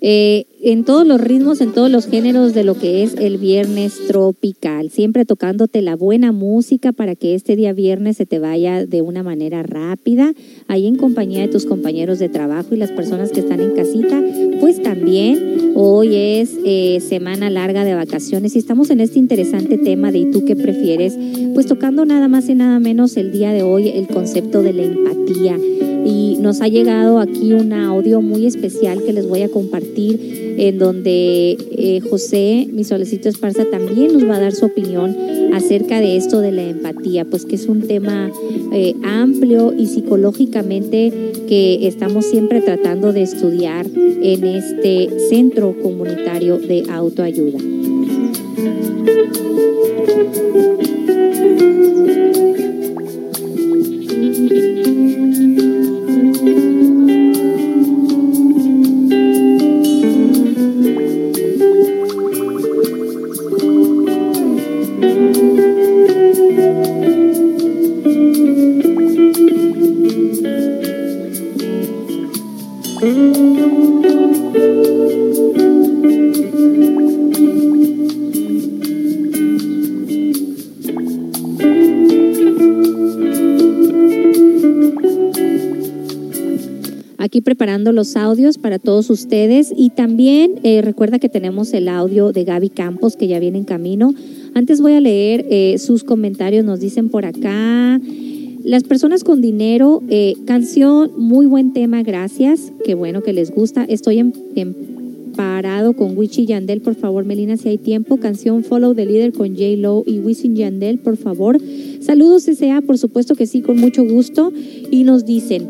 Eh, en todos los ritmos, en todos los géneros de lo que es el viernes tropical, siempre tocándote la buena música para que este día viernes se te vaya de una manera rápida, ahí en compañía de tus compañeros de trabajo y las personas que están en casita, pues también hoy es eh, semana larga de vacaciones y estamos en este interesante tema de ¿y tú qué prefieres? Pues tocando nada más y nada menos el día de hoy el concepto de la empatía. y nos ha llegado aquí un audio muy especial que les voy a compartir en donde eh, José, mi solecito Esparza, también nos va a dar su opinión acerca de esto de la empatía, pues que es un tema eh, amplio y psicológicamente que estamos siempre tratando de estudiar en este centro comunitario de autoayuda. Aquí preparando los audios para todos ustedes y también eh, recuerda que tenemos el audio de Gaby Campos que ya viene en camino. Antes voy a leer eh, sus comentarios, nos dicen por acá. Las personas con dinero, eh, canción, muy buen tema, gracias. Qué bueno que les gusta. Estoy en, en parado con Wichi Yandel, por favor, Melina, si hay tiempo. Canción Follow the Leader con J. Lo y Wisin Yandel, por favor. Saludos, S.A., por supuesto que sí, con mucho gusto. Y nos dicen,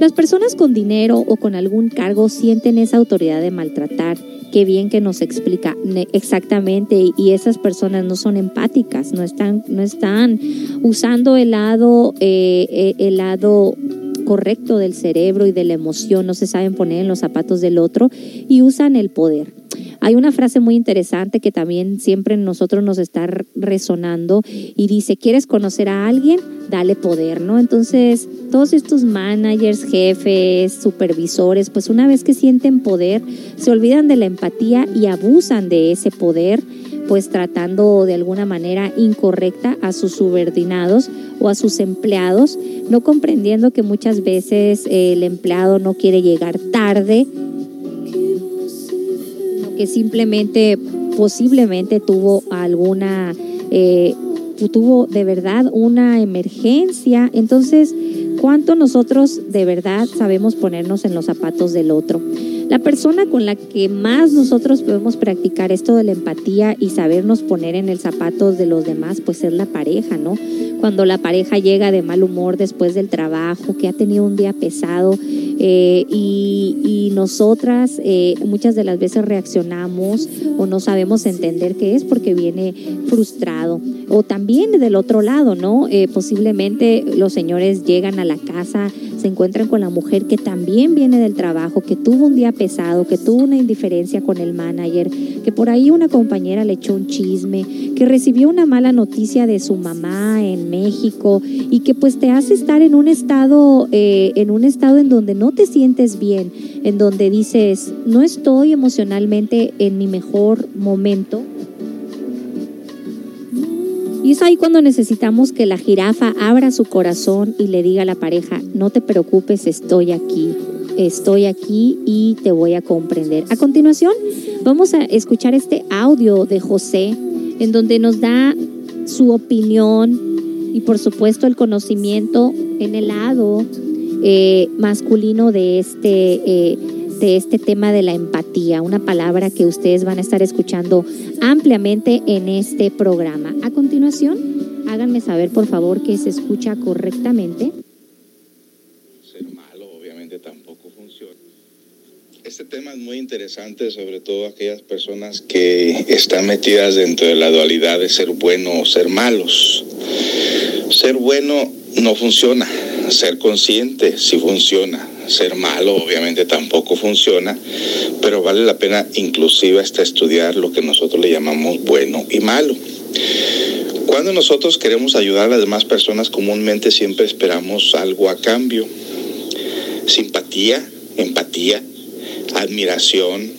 las personas con dinero o con algún cargo sienten esa autoridad de maltratar. Qué bien que nos explica exactamente y esas personas no son empáticas, no están, no están usando el lado, eh, eh, el lado correcto del cerebro y de la emoción, no se saben poner en los zapatos del otro y usan el poder. Hay una frase muy interesante que también siempre en nosotros nos está resonando y dice, ¿quieres conocer a alguien? Dale poder, ¿no? Entonces, todos estos managers, jefes, supervisores, pues una vez que sienten poder, se olvidan de la empatía y abusan de ese poder, pues tratando de alguna manera incorrecta a sus subordinados o a sus empleados, no comprendiendo que muchas veces el empleado no quiere llegar tarde, simplemente posiblemente tuvo alguna eh, tuvo de verdad una emergencia. Entonces cuánto nosotros de verdad sabemos ponernos en los zapatos del otro la persona con la que más nosotros podemos practicar esto de la empatía y sabernos poner en el zapato de los demás, pues es la pareja, ¿no? Cuando la pareja llega de mal humor después del trabajo, que ha tenido un día pesado eh, y, nosotras eh, muchas de las veces reaccionamos o no sabemos entender qué es porque viene frustrado. O también del otro lado, ¿no? Eh, posiblemente los señores llegan a la casa, se encuentran con la mujer que también viene del trabajo, que tuvo un día pesado, que tuvo una indiferencia con el manager, que por ahí una compañera le echó un chisme, que recibió una mala noticia de su mamá en México y que pues te hace estar en un estado, eh, en un estado en donde no te sientes bien, en donde dices, no estoy emocionalmente en mi mejor momento. Y es ahí cuando necesitamos que la jirafa abra su corazón y le diga a la pareja, no te preocupes, estoy aquí, estoy aquí y te voy a comprender. A continuación, vamos a escuchar este audio de José, en donde nos da su opinión y por supuesto el conocimiento en el lado eh, masculino de este, eh, de este tema de la empatía, una palabra que ustedes van a estar escuchando ampliamente en este programa. A continuación, háganme saber por favor que se escucha correctamente. obviamente tampoco funciona. Este tema es muy interesante, sobre todo aquellas personas que están metidas dentro de la dualidad de ser bueno o ser malos. Ser bueno no funciona, ser consciente sí funciona, ser malo obviamente tampoco funciona, pero vale la pena inclusive hasta estudiar lo que nosotros le llamamos bueno y malo. Cuando nosotros queremos ayudar a las demás personas, comúnmente siempre esperamos algo a cambio. Simpatía, empatía, admiración,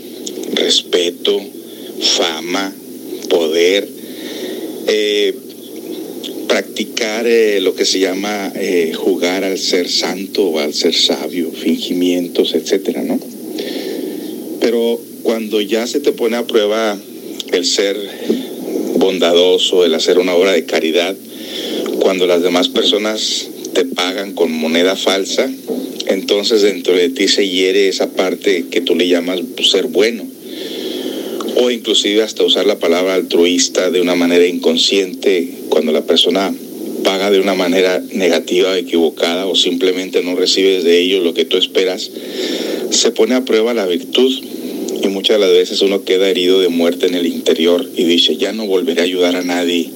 respeto, fama, poder, eh, practicar eh, lo que se llama eh, jugar al ser santo o al ser sabio, fingimientos, etcétera, ¿no? Pero cuando ya se te pone a prueba el ser bondadoso, el hacer una obra de caridad, cuando las demás personas te pagan con moneda falsa, entonces dentro de ti se hiere esa parte que tú le llamas ser bueno. O inclusive hasta usar la palabra altruista de una manera inconsciente cuando la persona paga de una manera negativa, equivocada o simplemente no recibes de ellos lo que tú esperas, se pone a prueba la virtud y muchas de las veces uno queda herido de muerte en el interior y dice, ya no volveré a ayudar a nadie,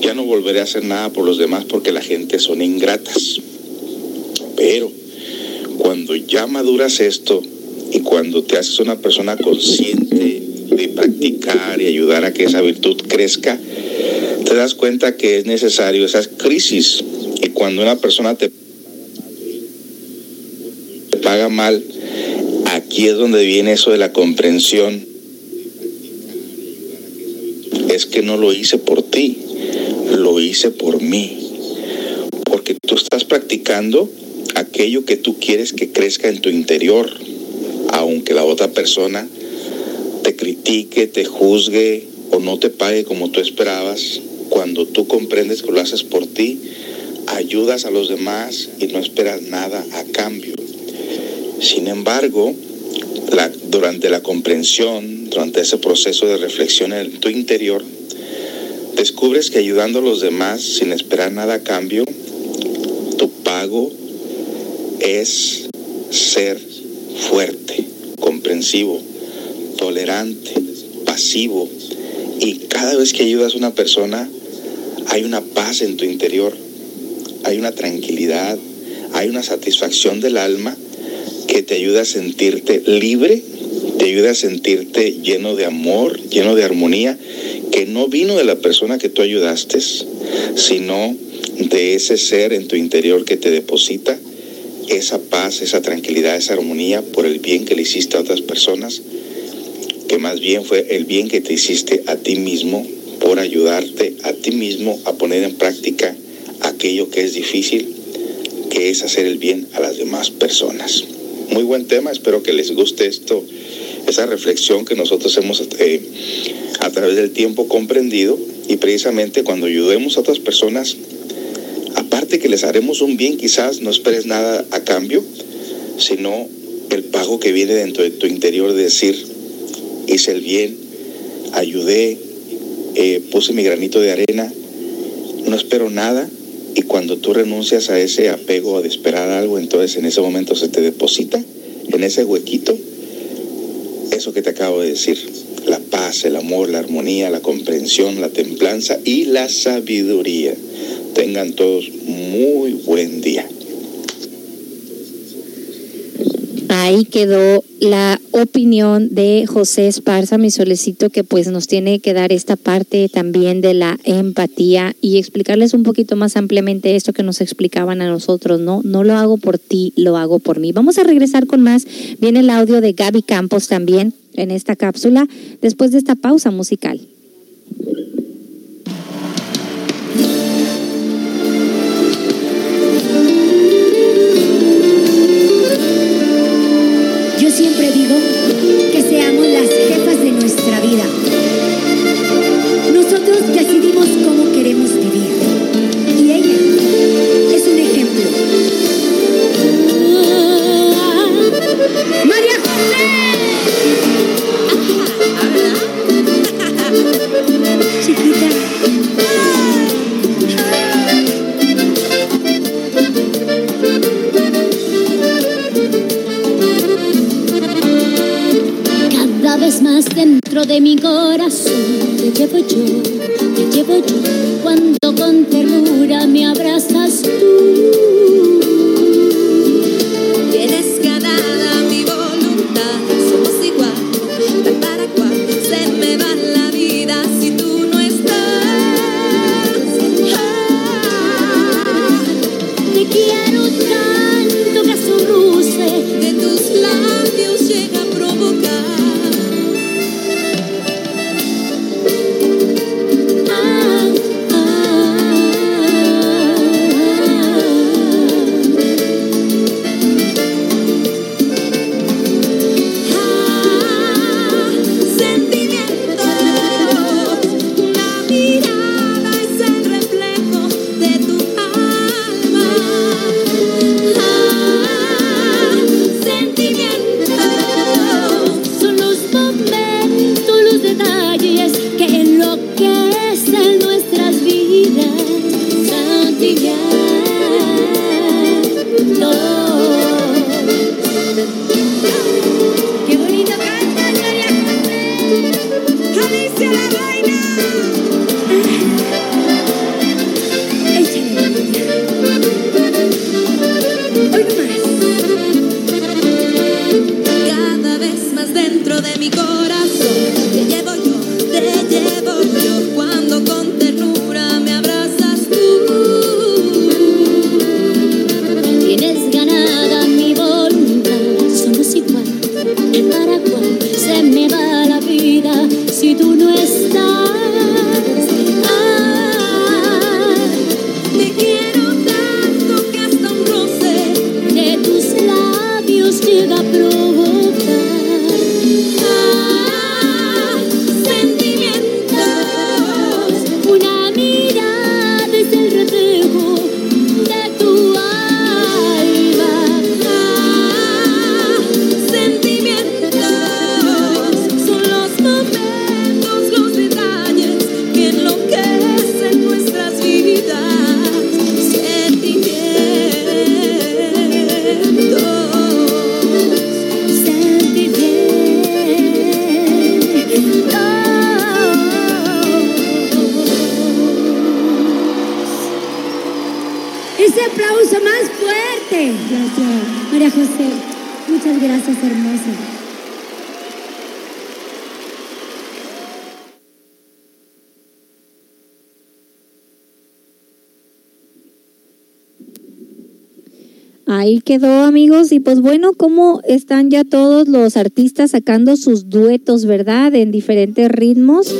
ya no volveré a hacer nada por los demás porque la gente son ingratas. Pero cuando ya maduras esto y cuando te haces una persona consciente de practicar y ayudar a que esa virtud crezca, te das cuenta que es necesario esas crisis. Y cuando una persona te paga mal, aquí es donde viene eso de la comprensión. Es que no lo hice por ti, lo hice por mí. Porque tú estás practicando aquello que tú quieres que crezca en tu interior, aunque la otra persona te critique, te juzgue o no te pague como tú esperabas, cuando tú comprendes que lo haces por ti, ayudas a los demás y no esperas nada a cambio. Sin embargo, durante la comprensión, durante ese proceso de reflexión en tu interior, descubres que ayudando a los demás sin esperar nada a cambio, tu pago es ser fuerte, comprensivo, tolerante, pasivo. Y cada vez que ayudas a una persona, hay una paz en tu interior, hay una tranquilidad, hay una satisfacción del alma que te ayuda a sentirte libre, te ayuda a sentirte lleno de amor, lleno de armonía, que no vino de la persona que tú ayudaste, sino de ese ser en tu interior que te deposita esa paz, esa tranquilidad, esa armonía por el bien que le hiciste a otras personas, que más bien fue el bien que te hiciste a ti mismo por ayudarte a ti mismo a poner en práctica aquello que es difícil, que es hacer el bien a las demás personas. Muy buen tema, espero que les guste esto, esa reflexión que nosotros hemos eh, a través del tiempo comprendido y precisamente cuando ayudemos a otras personas, aparte que les haremos un bien, quizás no esperes nada a cambio, sino el pago que viene dentro de tu interior de decir, hice el bien, ayudé, eh, puse mi granito de arena, no espero nada y cuando tú renuncias a ese apego de esperar algo, entonces en ese momento se te deposita en ese huequito eso que te acabo de decir, la paz, el amor, la armonía, la comprensión, la templanza y la sabiduría. Tengan todos muy buen día. Ahí quedó la opinión de José Esparza, mi solecito, que pues nos tiene que dar esta parte también de la empatía y explicarles un poquito más ampliamente esto que nos explicaban a nosotros, ¿no? No lo hago por ti, lo hago por mí. Vamos a regresar con más. Viene el audio de Gaby Campos también en esta cápsula después de esta pausa musical. Quedó, amigos. Y pues bueno, ¿cómo están ya todos los artistas sacando sus duetos, verdad? En diferentes ritmos.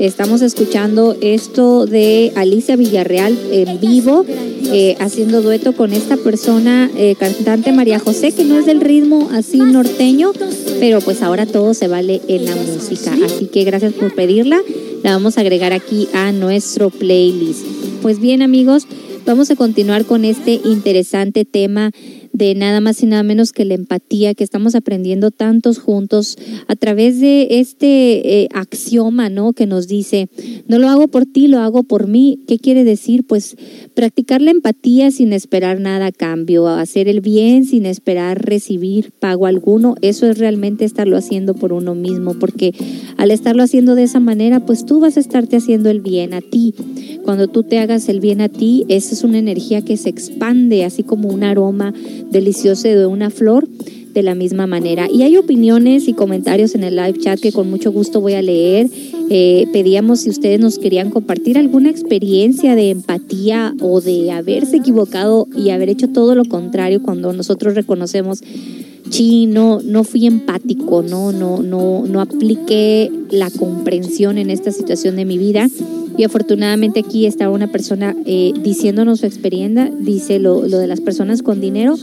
Estamos escuchando esto de Alicia Villarreal en vivo, eh, haciendo dueto con esta persona, eh, cantante María José, que no es del ritmo así norteño, pero pues ahora todo se vale en la música. Así que gracias por pedirla. La vamos a agregar aquí a nuestro playlist. Pues bien, amigos, vamos a continuar con este interesante tema de nada más y nada menos que la empatía que estamos aprendiendo tantos juntos a través de este eh, axioma, ¿no? Que nos dice, no lo hago por ti, lo hago por mí. ¿Qué quiere decir? Pues practicar la empatía sin esperar nada a cambio, hacer el bien sin esperar recibir pago alguno. Eso es realmente estarlo haciendo por uno mismo, porque al estarlo haciendo de esa manera, pues tú vas a estarte haciendo el bien a ti. Cuando tú te hagas el bien a ti, esa es una energía que se expande, así como un aroma delicioso de una flor de la misma manera. Y hay opiniones y comentarios en el live chat que con mucho gusto voy a leer. Eh, pedíamos si ustedes nos querían compartir alguna experiencia de empatía o de haberse equivocado y haber hecho todo lo contrario cuando nosotros reconocemos sí, no, no fui empático, no, no, no, no apliqué la comprensión en esta situación de mi vida. Y afortunadamente aquí está una persona eh, diciéndonos su experiencia, dice lo, lo de las personas con dinero,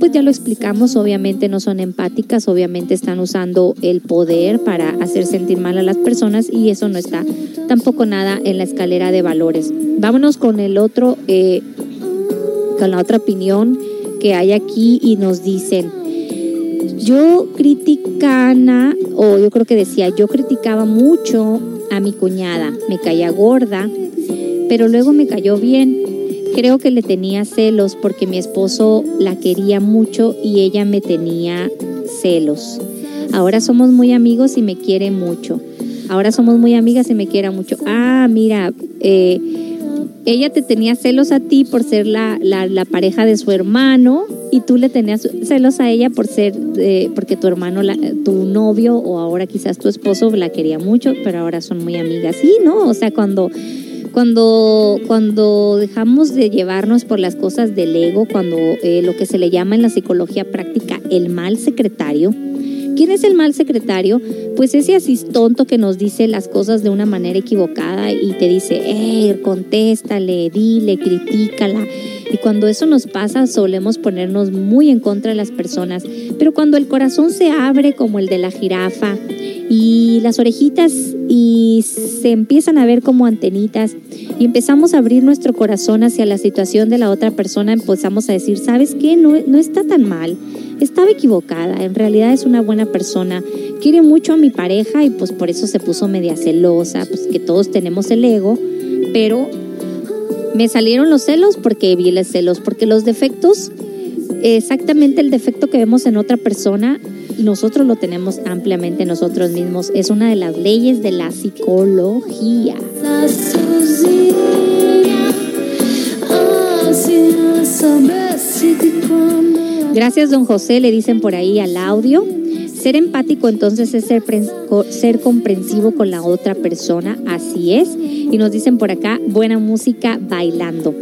pues ya lo explicamos, obviamente no son empáticas, obviamente están usando el poder para hacer sentir mal a las personas y eso no está tampoco nada en la escalera de valores. Vámonos con el otro, eh, con la otra opinión que hay aquí y nos dicen, yo criticana, o yo creo que decía, yo criticaba mucho a mi cuñada, me caía gorda, pero luego me cayó bien. Creo que le tenía celos porque mi esposo la quería mucho y ella me tenía celos. Ahora somos muy amigos y me quiere mucho. Ahora somos muy amigas y me quiere mucho. Ah, mira, eh, ella te tenía celos a ti por ser la, la, la pareja de su hermano y tú le tenías celos a ella por ser, eh, porque tu hermano, la- tu novio o ahora quizás tu esposo la quería mucho, pero ahora son muy amigas. Sí, ¿no? O sea, cuando, cuando, cuando dejamos de llevarnos por las cosas del ego, cuando eh, lo que se le llama en la psicología práctica el mal secretario, ¿Quién es el mal secretario? Pues ese así tonto que nos dice las cosas de una manera equivocada y te dice, hey, contéstale, dile, critícala. Y cuando eso nos pasa, solemos ponernos muy en contra de las personas. Pero cuando el corazón se abre como el de la jirafa y las orejitas y se empiezan a ver como antenitas y empezamos a abrir nuestro corazón hacia la situación de la otra persona, empezamos a decir, ¿sabes qué? No, no está tan mal. Estaba equivocada, en realidad es una buena persona, quiere mucho a mi pareja y pues por eso se puso media celosa, pues que todos tenemos el ego, pero me salieron los celos porque vi los celos, porque los defectos, exactamente el defecto que vemos en otra persona, nosotros lo tenemos ampliamente nosotros mismos. Es una de las leyes de la psicología. Gracias, don José, le dicen por ahí al audio. Ser empático entonces es ser, pren- co- ser comprensivo con la otra persona, así es. Y nos dicen por acá, buena música bailando.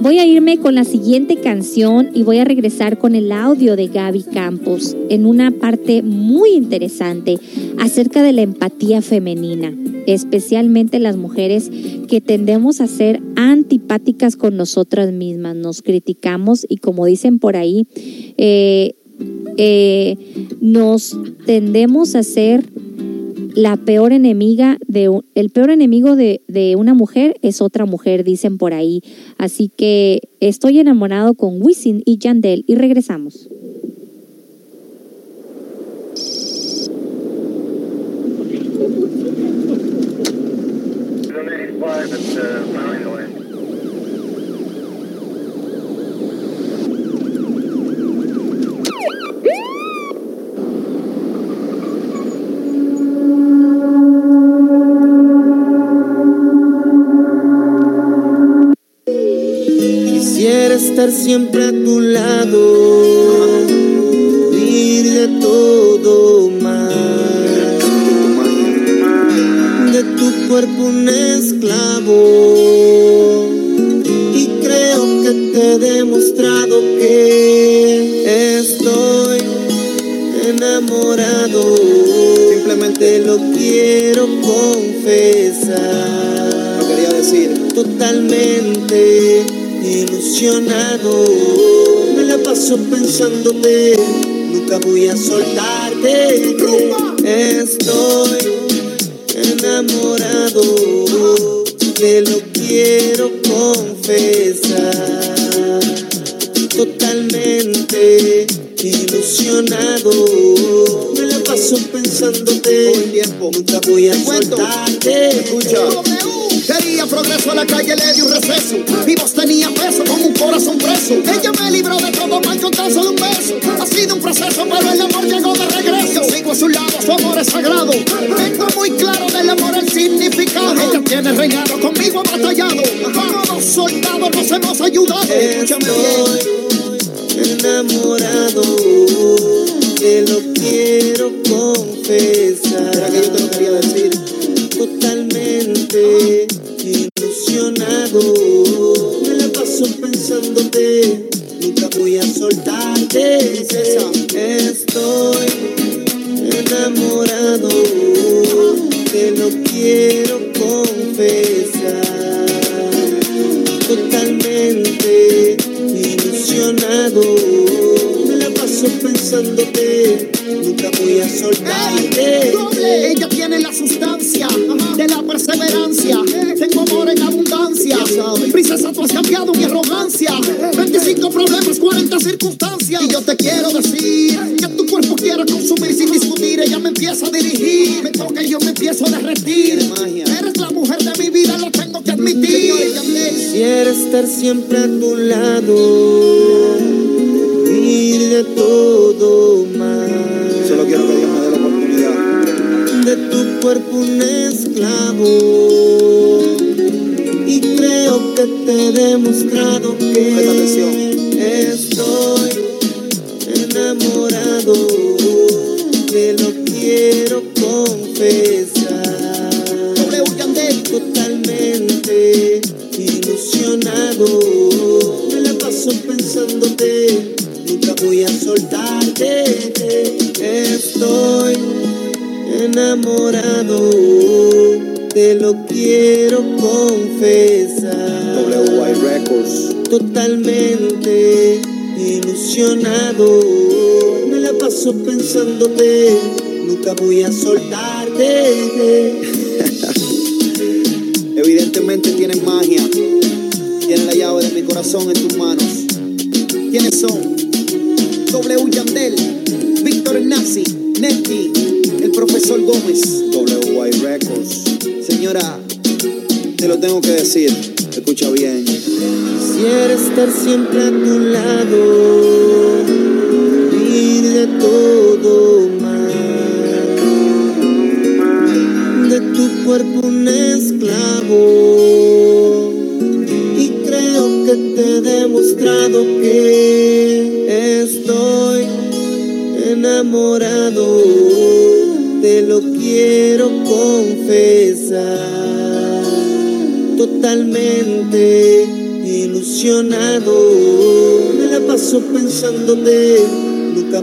Voy a irme con la siguiente canción y voy a regresar con el audio de Gaby Campos en una parte muy interesante acerca de la empatía femenina, especialmente las mujeres que tendemos a ser antipáticas con nosotras mismas, nos criticamos y como dicen por ahí, eh, eh, nos tendemos a ser la peor enemiga de el peor enemigo de, de una mujer es otra mujer, dicen por ahí. Así que estoy enamorado con Wisin y Yandel y regresamos. Estar siempre a tu lado, vivir de todo más, de tu cuerpo un esclavo. Y creo que te he demostrado que estoy enamorado. Simplemente lo quiero confesar. Lo quería decir. Totalmente ilusionado. Me la paso pensándote. Nunca voy a soltarte. Estoy enamorado. Te lo quiero confesar. Totalmente ilusionado. Me la paso pensándote. tiempo. Nunca voy a soltarte. Escucha. Quería progreso a la calle, le di un receso. Mi voz tenía peso como un corazón preso. Ella me libró de todo mal con tan solo un beso. Ha sido un proceso, pero el amor llegó de regreso. Yo sigo a su lado, su amor es sagrado. Tengo muy claro del amor el significado. Ella tiene reinado, conmigo ha batallado. Como dos soldados nos hemos ayudado. Escúchame bien. enamorado, te lo quiero confesar. Era que yo te lo quería decir. Totalmente ilusionado, siempre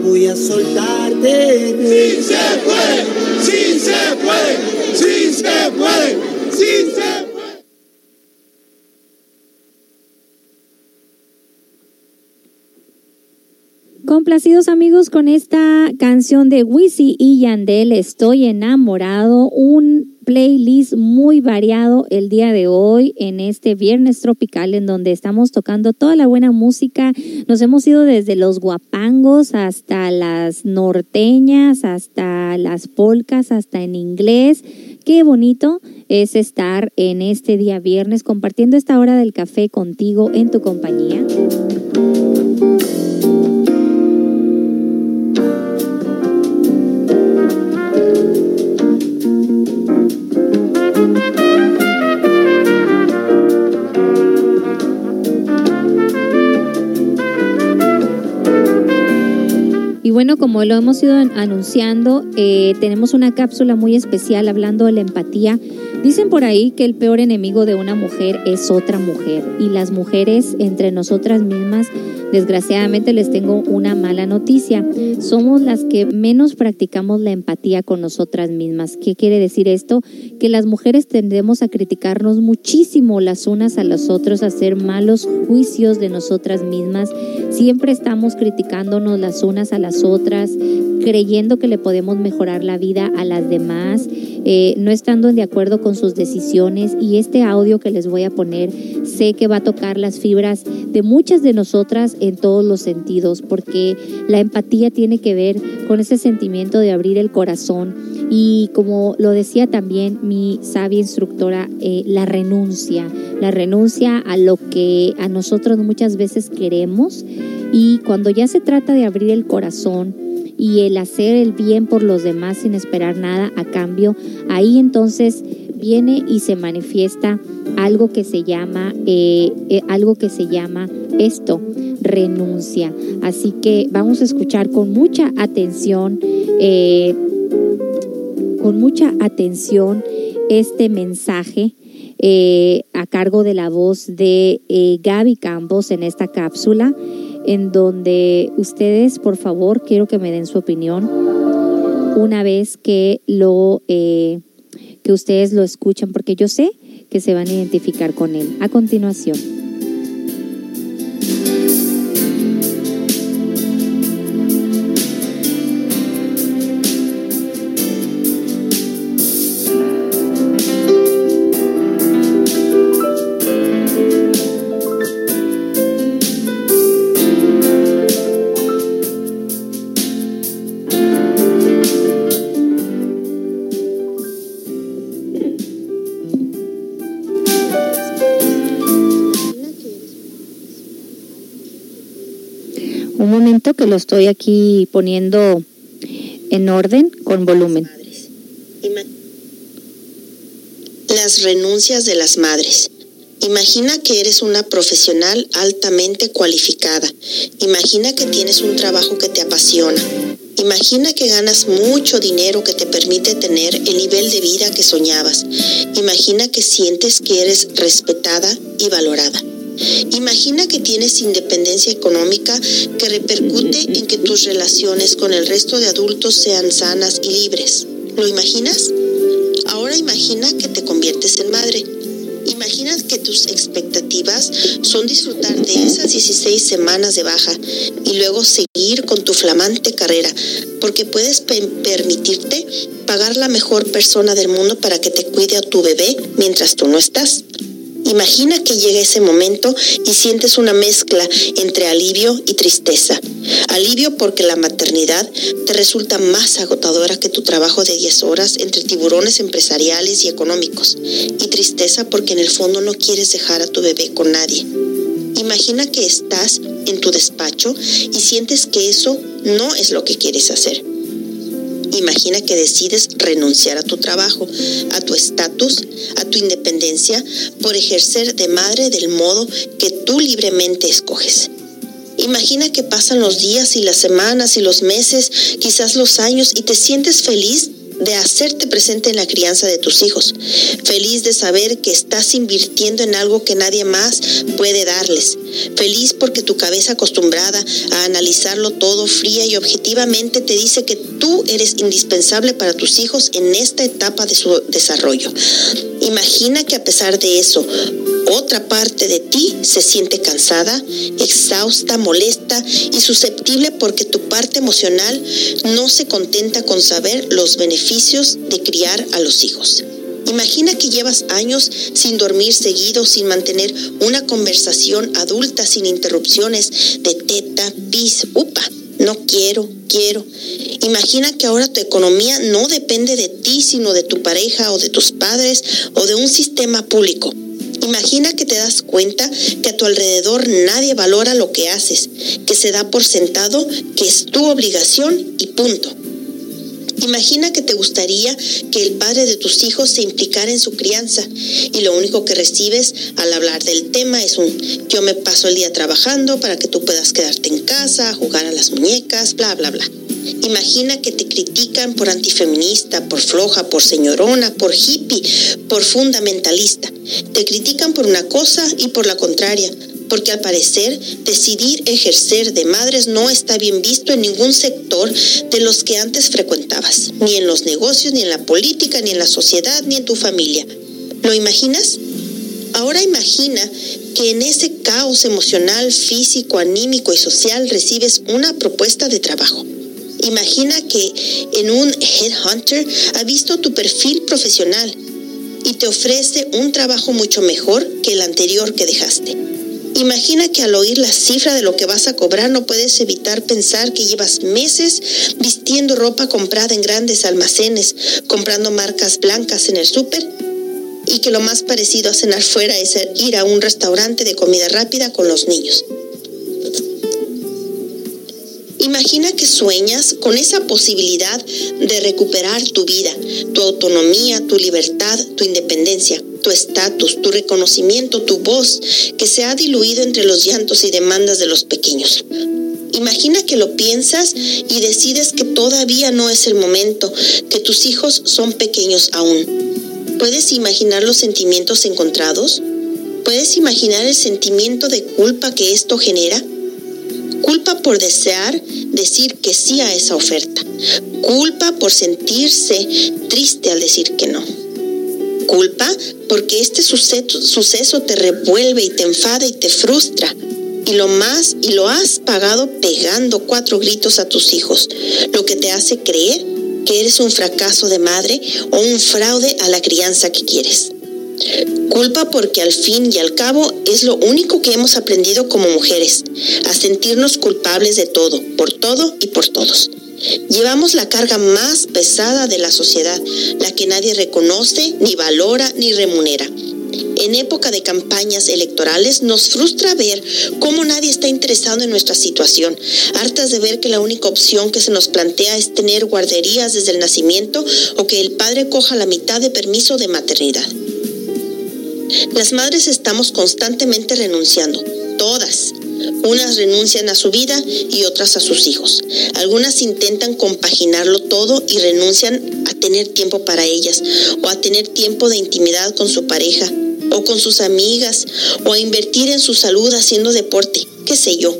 voy a soltarte. Sí se puede, sí se puede, sí se puede, sí se puede. Complacidos amigos con esta canción de Wisi y Yandel, Estoy enamorado, un playlist muy variado el día de este viernes tropical en donde estamos tocando toda la buena música. Nos hemos ido desde los guapangos hasta las norteñas, hasta las polcas, hasta en inglés. Qué bonito es estar en este día viernes compartiendo esta hora del café contigo en tu compañía. Bueno, como lo hemos ido an- anunciando, eh, tenemos una cápsula muy especial hablando de la empatía. Dicen por ahí que el peor enemigo de una mujer es otra mujer. Y las mujeres entre nosotras mismas, desgraciadamente les tengo una mala noticia. Somos las que menos practicamos la empatía con nosotras mismas. ¿Qué quiere decir esto? Que las mujeres tendemos a criticarnos muchísimo las unas a las otras, a hacer malos juicios de nosotras mismas. Siempre estamos criticándonos las unas a las otras, creyendo que le podemos mejorar la vida a las demás, eh, no estando de acuerdo con sus decisiones. Y este audio que les voy a poner, sé que va a tocar las fibras de muchas de nosotras en todos los sentidos, porque la empatía tiene que ver con ese sentimiento de abrir el corazón. Y como lo decía también mi sabia instructora, eh, la renuncia, la renuncia a lo que a nosotros muchas veces queremos. Y cuando ya se trata de abrir el corazón y el hacer el bien por los demás sin esperar nada a cambio, ahí entonces viene y se manifiesta algo que se llama eh, eh, algo que se llama esto renuncia. Así que vamos a escuchar con mucha atención eh, con mucha atención este mensaje a cargo de la voz de Gaby Campos en esta cápsula, en donde ustedes, por favor, quiero que me den su opinión una vez que lo eh, que ustedes lo escuchan, porque yo sé que se van a identificar con él. A continuación. Lo estoy aquí poniendo en orden con volumen. Las renuncias de las madres. Imagina que eres una profesional altamente cualificada. Imagina que tienes un trabajo que te apasiona. Imagina que ganas mucho dinero que te permite tener el nivel de vida que soñabas. Imagina que sientes que eres respetada y valorada. Imagina que tienes independencia económica que repercute en que tus relaciones con el resto de adultos sean sanas y libres. ¿Lo imaginas? Ahora imagina que te conviertes en madre. Imagina que tus expectativas son disfrutar de esas 16 semanas de baja y luego seguir con tu flamante carrera, porque puedes pe- permitirte pagar la mejor persona del mundo para que te cuide a tu bebé mientras tú no estás. Imagina que llega ese momento y sientes una mezcla entre alivio y tristeza. Alivio porque la maternidad te resulta más agotadora que tu trabajo de 10 horas entre tiburones empresariales y económicos. Y tristeza porque en el fondo no quieres dejar a tu bebé con nadie. Imagina que estás en tu despacho y sientes que eso no es lo que quieres hacer. Imagina que decides renunciar a tu trabajo, a tu estatus, a tu independencia, por ejercer de madre del modo que tú libremente escoges. Imagina que pasan los días y las semanas y los meses, quizás los años, y te sientes feliz de hacerte presente en la crianza de tus hijos, feliz de saber que estás invirtiendo en algo que nadie más puede darles, feliz porque tu cabeza acostumbrada a analizarlo todo fría y objetivamente te dice que tú eres indispensable para tus hijos en esta etapa de su desarrollo. Imagina que a pesar de eso, otra parte de ti se siente cansada, exhausta, molesta y susceptible porque tu parte emocional no se contenta con saber los beneficios de criar a los hijos. Imagina que llevas años sin dormir seguido, sin mantener una conversación adulta, sin interrupciones de teta, pis, upa. No quiero, quiero. Imagina que ahora tu economía no depende de ti, sino de tu pareja o de tus padres o de un sistema público. Imagina que te das cuenta que a tu alrededor nadie valora lo que haces, que se da por sentado que es tu obligación y punto. Imagina que te gustaría que el padre de tus hijos se implicara en su crianza y lo único que recibes al hablar del tema es un yo me paso el día trabajando para que tú puedas quedarte en casa, jugar a las muñecas, bla, bla, bla. Imagina que te critican por antifeminista, por floja, por señorona, por hippie, por fundamentalista. Te critican por una cosa y por la contraria, porque al parecer decidir ejercer de madres no está bien visto en ningún sector de los que antes frecuentabas, ni en los negocios, ni en la política, ni en la sociedad, ni en tu familia. ¿Lo imaginas? Ahora imagina que en ese caos emocional, físico, anímico y social recibes una propuesta de trabajo. Imagina que en un headhunter ha visto tu perfil profesional y te ofrece un trabajo mucho mejor que el anterior que dejaste. Imagina que al oír la cifra de lo que vas a cobrar no puedes evitar pensar que llevas meses vistiendo ropa comprada en grandes almacenes, comprando marcas blancas en el súper y que lo más parecido a cenar fuera es ir a un restaurante de comida rápida con los niños. Imagina que sueñas con esa posibilidad de recuperar tu vida, tu autonomía, tu libertad, tu independencia, tu estatus, tu reconocimiento, tu voz, que se ha diluido entre los llantos y demandas de los pequeños. Imagina que lo piensas y decides que todavía no es el momento, que tus hijos son pequeños aún. ¿Puedes imaginar los sentimientos encontrados? ¿Puedes imaginar el sentimiento de culpa que esto genera? Culpa por desear decir que sí a esa oferta. Culpa por sentirse triste al decir que no. Culpa porque este suceso, suceso te revuelve y te enfada y te frustra. Y lo más, y lo has pagado pegando cuatro gritos a tus hijos, lo que te hace creer que eres un fracaso de madre o un fraude a la crianza que quieres. Culpa porque al fin y al cabo es lo único que hemos aprendido como mujeres, a sentirnos culpables de todo, por todo y por todos. Llevamos la carga más pesada de la sociedad, la que nadie reconoce, ni valora, ni remunera. En época de campañas electorales nos frustra ver cómo nadie está interesado en nuestra situación, hartas de ver que la única opción que se nos plantea es tener guarderías desde el nacimiento o que el padre coja la mitad de permiso de maternidad. Las madres estamos constantemente renunciando, todas. Unas renuncian a su vida y otras a sus hijos. Algunas intentan compaginarlo todo y renuncian a tener tiempo para ellas o a tener tiempo de intimidad con su pareja o con sus amigas o a invertir en su salud haciendo deporte, qué sé yo.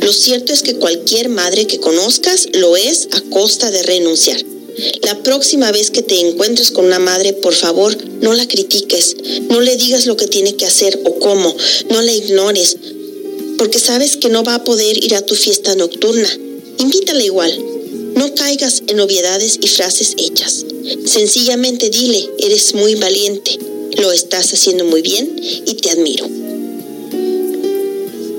Lo cierto es que cualquier madre que conozcas lo es a costa de renunciar. La próxima vez que te encuentres con una madre, por favor, no la critiques, no le digas lo que tiene que hacer o cómo, no la ignores, porque sabes que no va a poder ir a tu fiesta nocturna. Invítala igual. No caigas en obviedades y frases hechas. Sencillamente dile, eres muy valiente, lo estás haciendo muy bien y te admiro.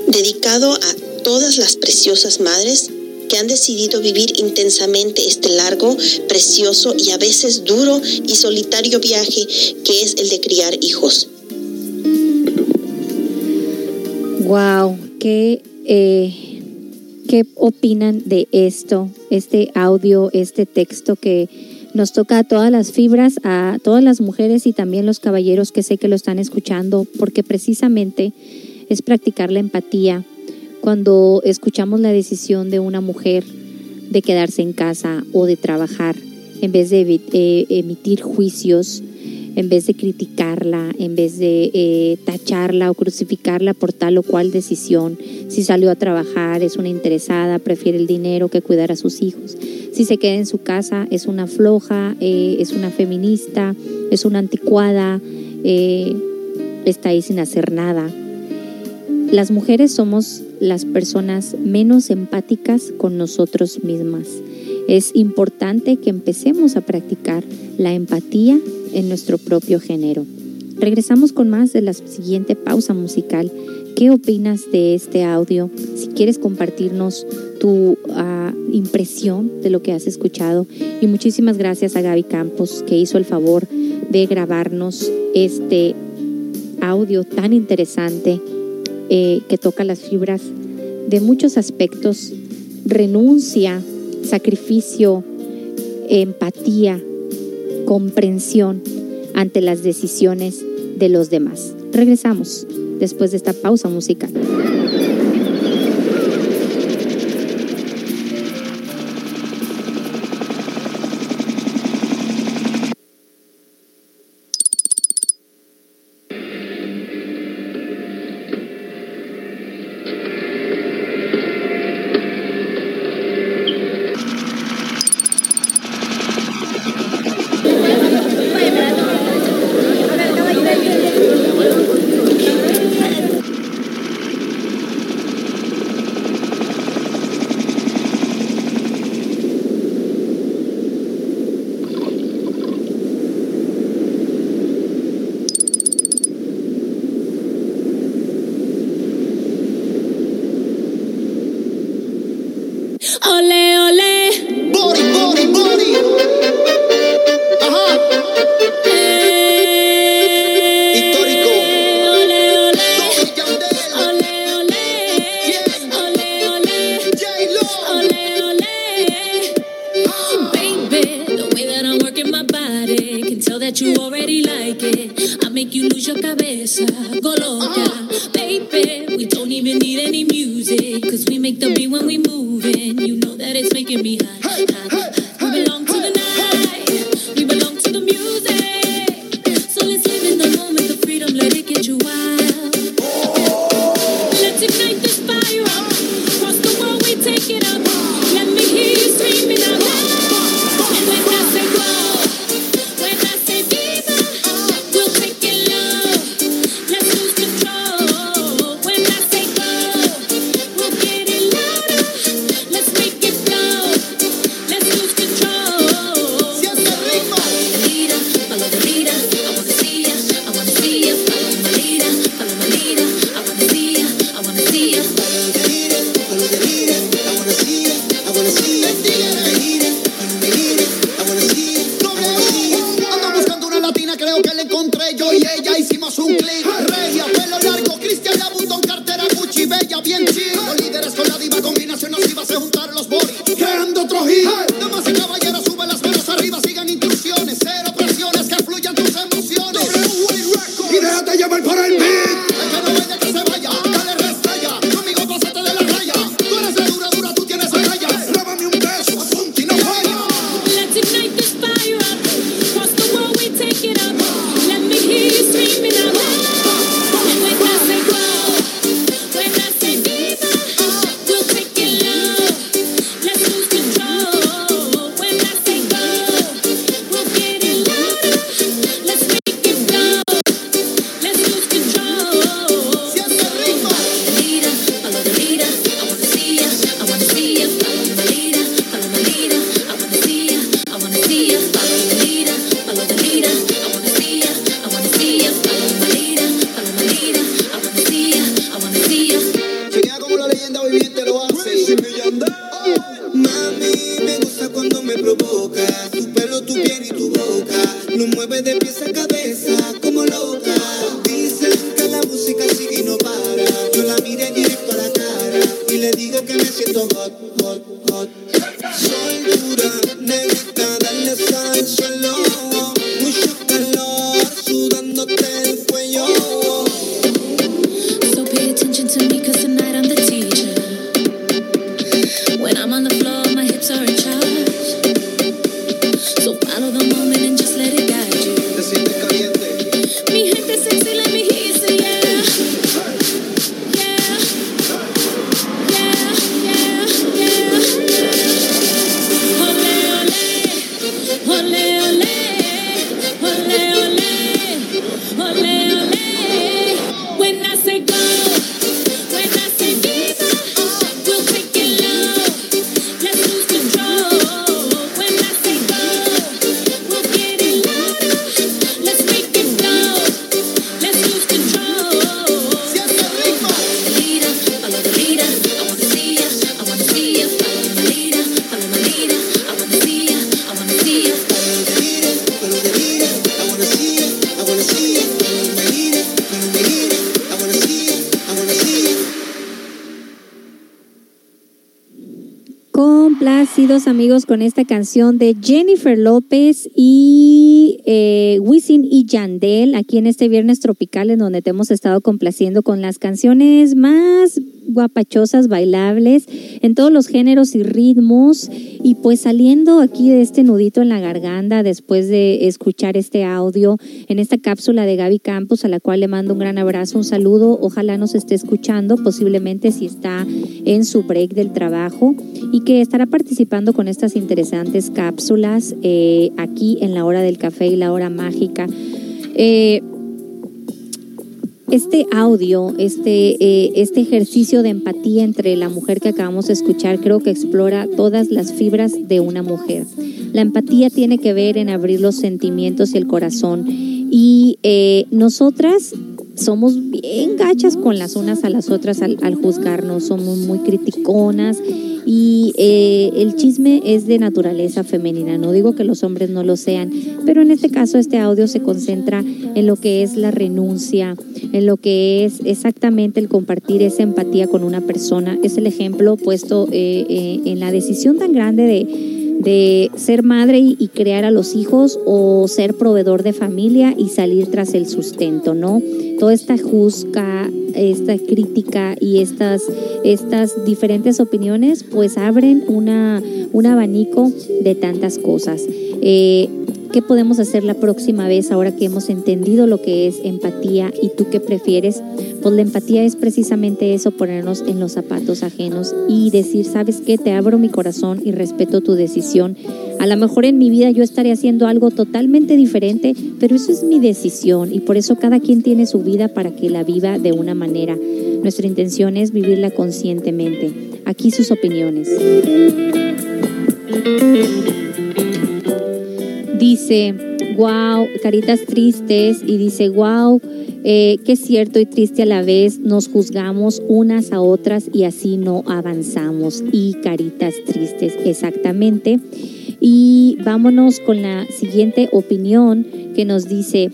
Dedicado a todas las preciosas madres que han decidido vivir intensamente este largo, precioso y a veces duro y solitario viaje que es el de criar hijos. Wow, ¿qué, eh, ¿qué opinan de esto? Este audio, este texto que nos toca a todas las fibras, a todas las mujeres y también los caballeros que sé que lo están escuchando, porque precisamente es practicar la empatía, cuando escuchamos la decisión de una mujer de quedarse en casa o de trabajar, en vez de eh, emitir juicios, en vez de criticarla, en vez de eh, tacharla o crucificarla por tal o cual decisión, si salió a trabajar, es una interesada, prefiere el dinero que cuidar a sus hijos. Si se queda en su casa, es una floja, eh, es una feminista, es una anticuada, está ahí sin hacer nada. Las mujeres somos las personas menos empáticas con nosotros mismas. Es importante que empecemos a practicar la empatía en nuestro propio género. Regresamos con más de la siguiente pausa musical. ¿Qué opinas de este audio? Si quieres compartirnos tu ah, impresión de lo que has escuchado. Y muchísimas gracias a Gaby Campos que hizo el favor de grabarnos este audio tan interesante eh, que toca las fibras de muchos aspectos, renuncia, sacrificio, empatía, comprensión ante las decisiones de los demás. Regresamos después de esta pausa musical. amigos con esta canción de Jennifer López y eh, Wisin y Yandel aquí en este Viernes Tropical en donde te hemos estado complaciendo con las canciones más guapachosas, bailables, en todos los géneros y ritmos. Y pues saliendo aquí de este nudito en la garganta después de escuchar este audio en esta cápsula de Gaby Campos, a la cual le mando un gran abrazo, un saludo. Ojalá nos esté escuchando, posiblemente si está en su break del trabajo y que estará participando con con estas interesantes cápsulas eh, aquí en la hora del café y la hora mágica. Eh, este audio, este, eh, este ejercicio de empatía entre la mujer que acabamos de escuchar, creo que explora todas las fibras de una mujer. La empatía tiene que ver en abrir los sentimientos y el corazón. Y eh, nosotras somos bien gachas con las unas a las otras al, al juzgarnos, somos muy criticonas y eh, el chisme es de naturaleza femenina, no digo que los hombres no lo sean, pero en este caso este audio se concentra en lo que es la renuncia, en lo que es exactamente el compartir esa empatía con una persona. Es el ejemplo puesto eh, eh, en la decisión tan grande de de ser madre y, crear a los hijos o ser proveedor de familia y salir tras el sustento, ¿no? Toda esta juzga, esta crítica y estas, estas diferentes opiniones pues abren una, un abanico de tantas cosas. Eh, ¿Qué podemos hacer la próxima vez ahora que hemos entendido lo que es empatía y tú qué prefieres? Pues la empatía es precisamente eso, ponernos en los zapatos ajenos y decir, ¿sabes qué? Te abro mi corazón y respeto tu decisión. A lo mejor en mi vida yo estaré haciendo algo totalmente diferente, pero eso es mi decisión y por eso cada quien tiene su vida para que la viva de una manera. Nuestra intención es vivirla conscientemente. Aquí sus opiniones. Dice, wow, caritas tristes y dice, wow, eh, qué cierto y triste a la vez, nos juzgamos unas a otras y así no avanzamos. Y caritas tristes, exactamente. Y vámonos con la siguiente opinión que nos dice,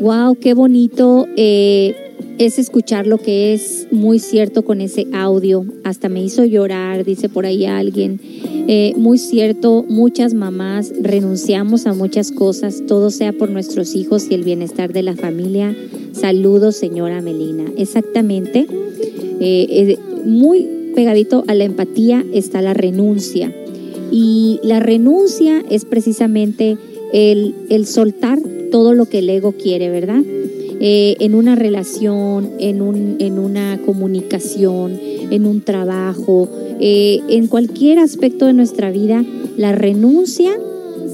wow, qué bonito eh, es escuchar lo que es muy cierto con ese audio. Hasta me hizo llorar, dice por ahí alguien. Eh, muy cierto, muchas mamás renunciamos a muchas cosas, todo sea por nuestros hijos y el bienestar de la familia. Saludos, señora Melina. Exactamente. Eh, eh, muy pegadito a la empatía está la renuncia. Y la renuncia es precisamente el, el soltar todo lo que el ego quiere, ¿verdad? Eh, en una relación, en, un, en una comunicación, en un trabajo, eh, en cualquier aspecto de nuestra vida, la renuncia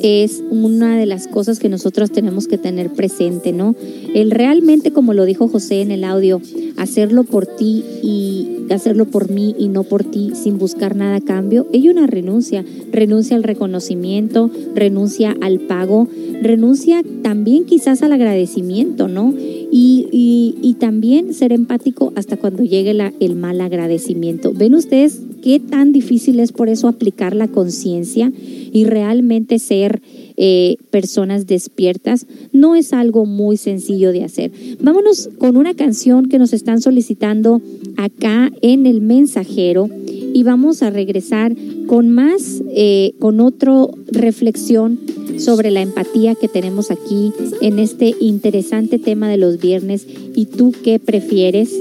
es una de las cosas que nosotros tenemos que tener presente, ¿no? El realmente, como lo dijo José en el audio, hacerlo por ti y hacerlo por mí y no por ti sin buscar nada a cambio, hay una renuncia, renuncia al reconocimiento, renuncia al pago, renuncia también quizás al agradecimiento, ¿no? Y, y- también ser empático hasta cuando llegue el mal agradecimiento. ¿Ven ustedes qué tan difícil es por eso aplicar la conciencia y realmente ser eh, personas despiertas? No es algo muy sencillo de hacer. Vámonos con una canción que nos están solicitando acá en el mensajero y vamos a regresar con más, eh, con otra reflexión sobre la empatía que tenemos aquí en este interesante tema de los viernes. ¿Y tú qué prefieres?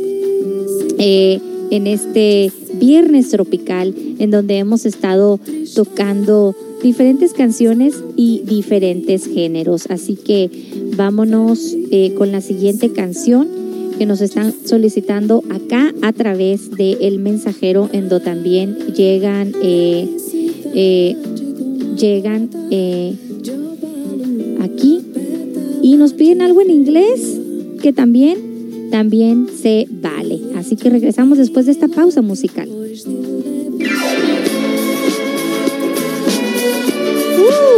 eh, en este viernes tropical en donde hemos estado tocando diferentes canciones y diferentes géneros. Así que vámonos eh, con la siguiente canción que nos están solicitando acá a través de El Mensajero, en donde también llegan, eh, eh, llegan eh, aquí y nos piden algo en inglés que también también se vale. Así que regresamos después de esta pausa musical. Uh,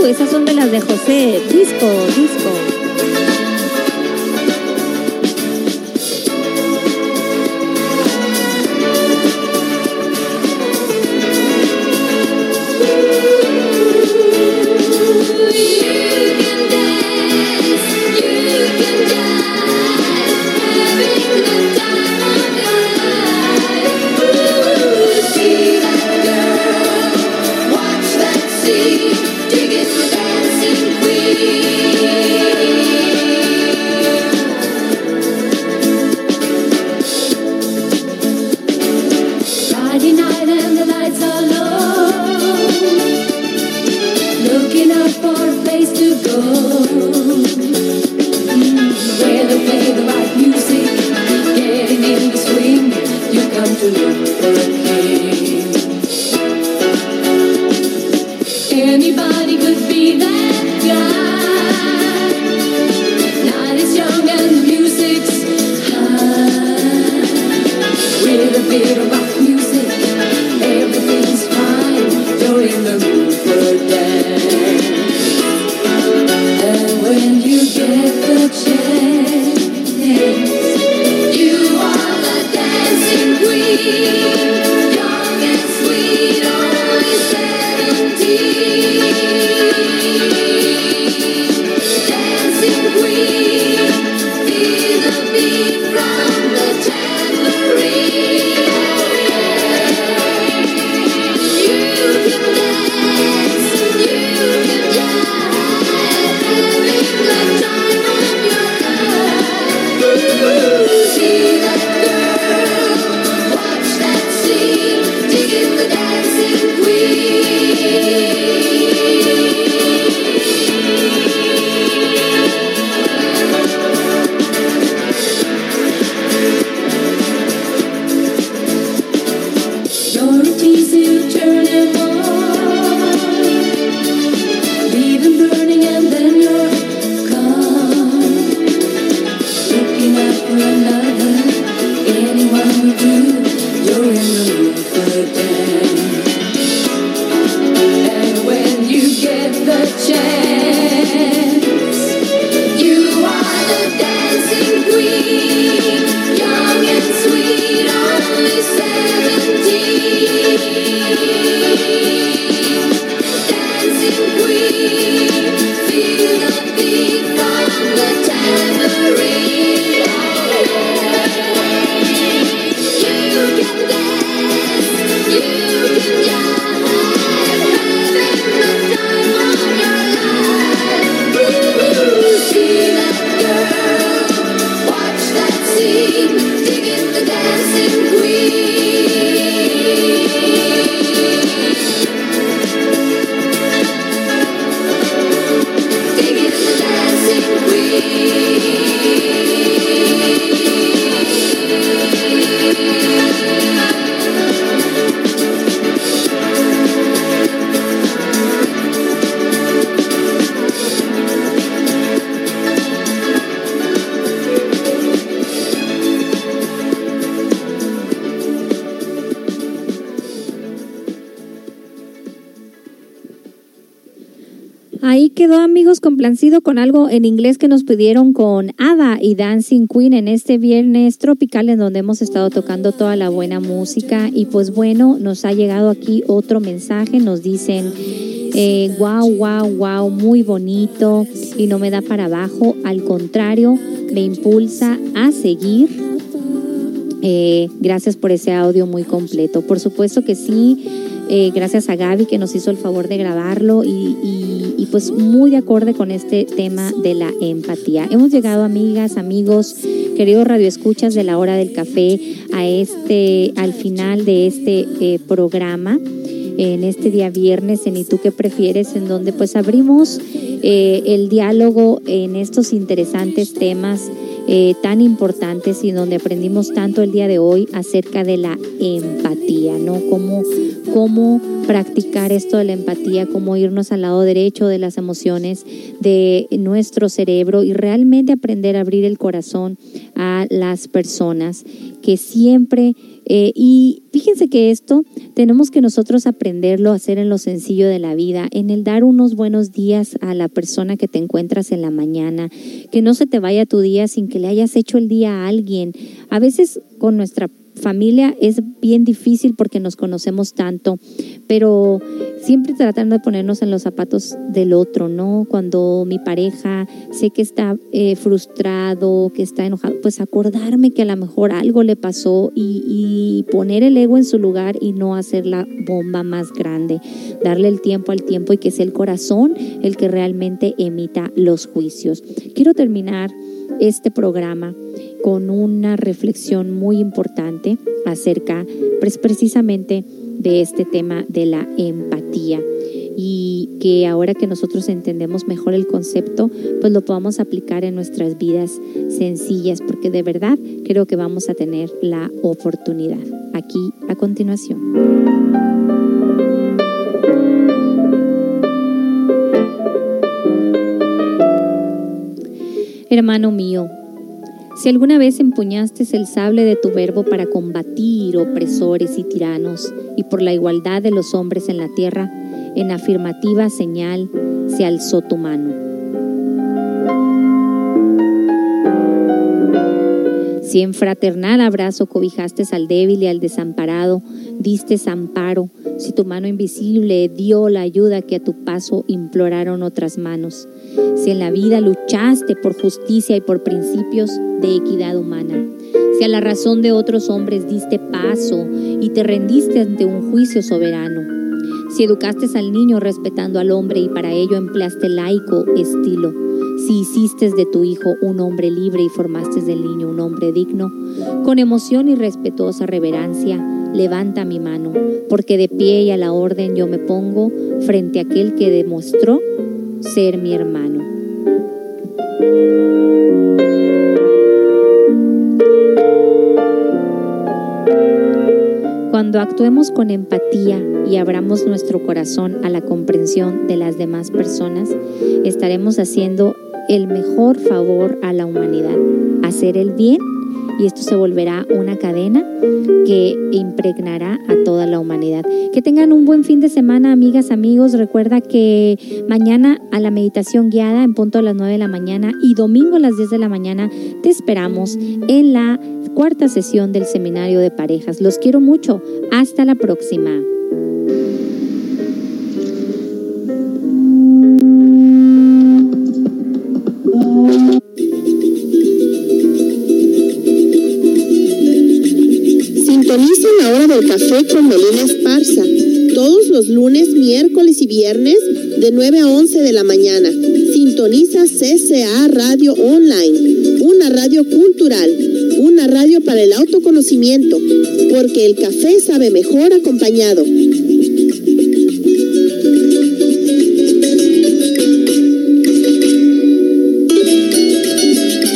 esas son de las de José. Disco, disco. Con algo en inglés que nos pidieron con Ada y Dancing Queen en este viernes tropical en donde hemos estado tocando toda la buena música y pues bueno, nos ha llegado aquí otro mensaje, nos dicen eh, wow, wow, wow, muy bonito y no me da para abajo, al contrario, me impulsa a seguir. Eh, gracias por ese audio muy completo. Por supuesto que sí, eh, gracias a Gaby que nos hizo el favor de grabarlo y, pues muy de acorde con este tema de la empatía. Hemos llegado amigas, amigos, queridos radioescuchas de la hora del café a este, al final de este eh, programa en este día viernes en ¿Y tú qué prefieres? En donde pues abrimos eh, el diálogo en estos interesantes temas eh, tan importantes y donde aprendimos tanto el día de hoy acerca de la empatía, ¿no? Cómo, cómo practicar esto de la empatía, cómo irnos al lado derecho de las emociones de nuestro cerebro y realmente aprender a abrir el corazón a las personas que siempre eh, y fíjense que esto tenemos que nosotros aprenderlo a hacer en lo sencillo de la vida, en el dar unos buenos días a la persona que te encuentras en la mañana, que no se te vaya tu día sin que le hayas hecho el día a alguien. A veces con nuestra familia es bien difícil porque nos conocemos tanto, pero siempre tratando de ponernos en los zapatos del otro, ¿no? Cuando mi pareja sé que está eh, frustrado, que está enojado, pues acordarme que a lo mejor algo le pasó y, y poner el ego en su lugar y no hacer la bomba más grande, darle el tiempo al tiempo y que sea el corazón el que realmente emita los juicios. Quiero terminar este programa con una reflexión muy importante acerca pues, precisamente de este tema de la empatía y que ahora que nosotros entendemos mejor el concepto, pues lo podamos aplicar en nuestras vidas sencillas, porque de verdad creo que vamos a tener la oportunidad. Aquí a continuación. Hermano mío, si alguna vez empuñaste el sable de tu verbo para combatir opresores y tiranos y por la igualdad de los hombres en la tierra, en afirmativa señal se alzó tu mano. Si en fraternal abrazo cobijaste al débil y al desamparado, diste amparo, si tu mano invisible dio la ayuda que a tu paso imploraron otras manos, si en la vida luchaste por justicia y por principios de equidad humana, si a la razón de otros hombres diste paso y te rendiste ante un juicio soberano, si educaste al niño respetando al hombre y para ello empleaste laico estilo, si hiciste de tu hijo un hombre libre y formaste del niño un hombre digno, con emoción y respetuosa reverencia, levanta mi mano, porque de pie y a la orden yo me pongo frente a aquel que demostró ser mi hermano. Cuando actuemos con empatía y abramos nuestro corazón a la comprensión de las demás personas, estaremos haciendo el mejor favor a la humanidad, hacer el bien y esto se volverá una cadena que impregnará a toda la humanidad. Que tengan un buen fin de semana, amigas, amigos. Recuerda que mañana a la meditación guiada en punto a las 9 de la mañana y domingo a las 10 de la mañana te esperamos en la cuarta sesión del seminario de parejas. Los quiero mucho. Hasta la próxima. Sintoniza la hora del café con Melina Esparza, todos los lunes, miércoles y viernes de 9 a 11 de la mañana. Sintoniza CCA Radio Online, una radio cultural, una radio para el autoconocimiento, porque el café sabe mejor acompañado.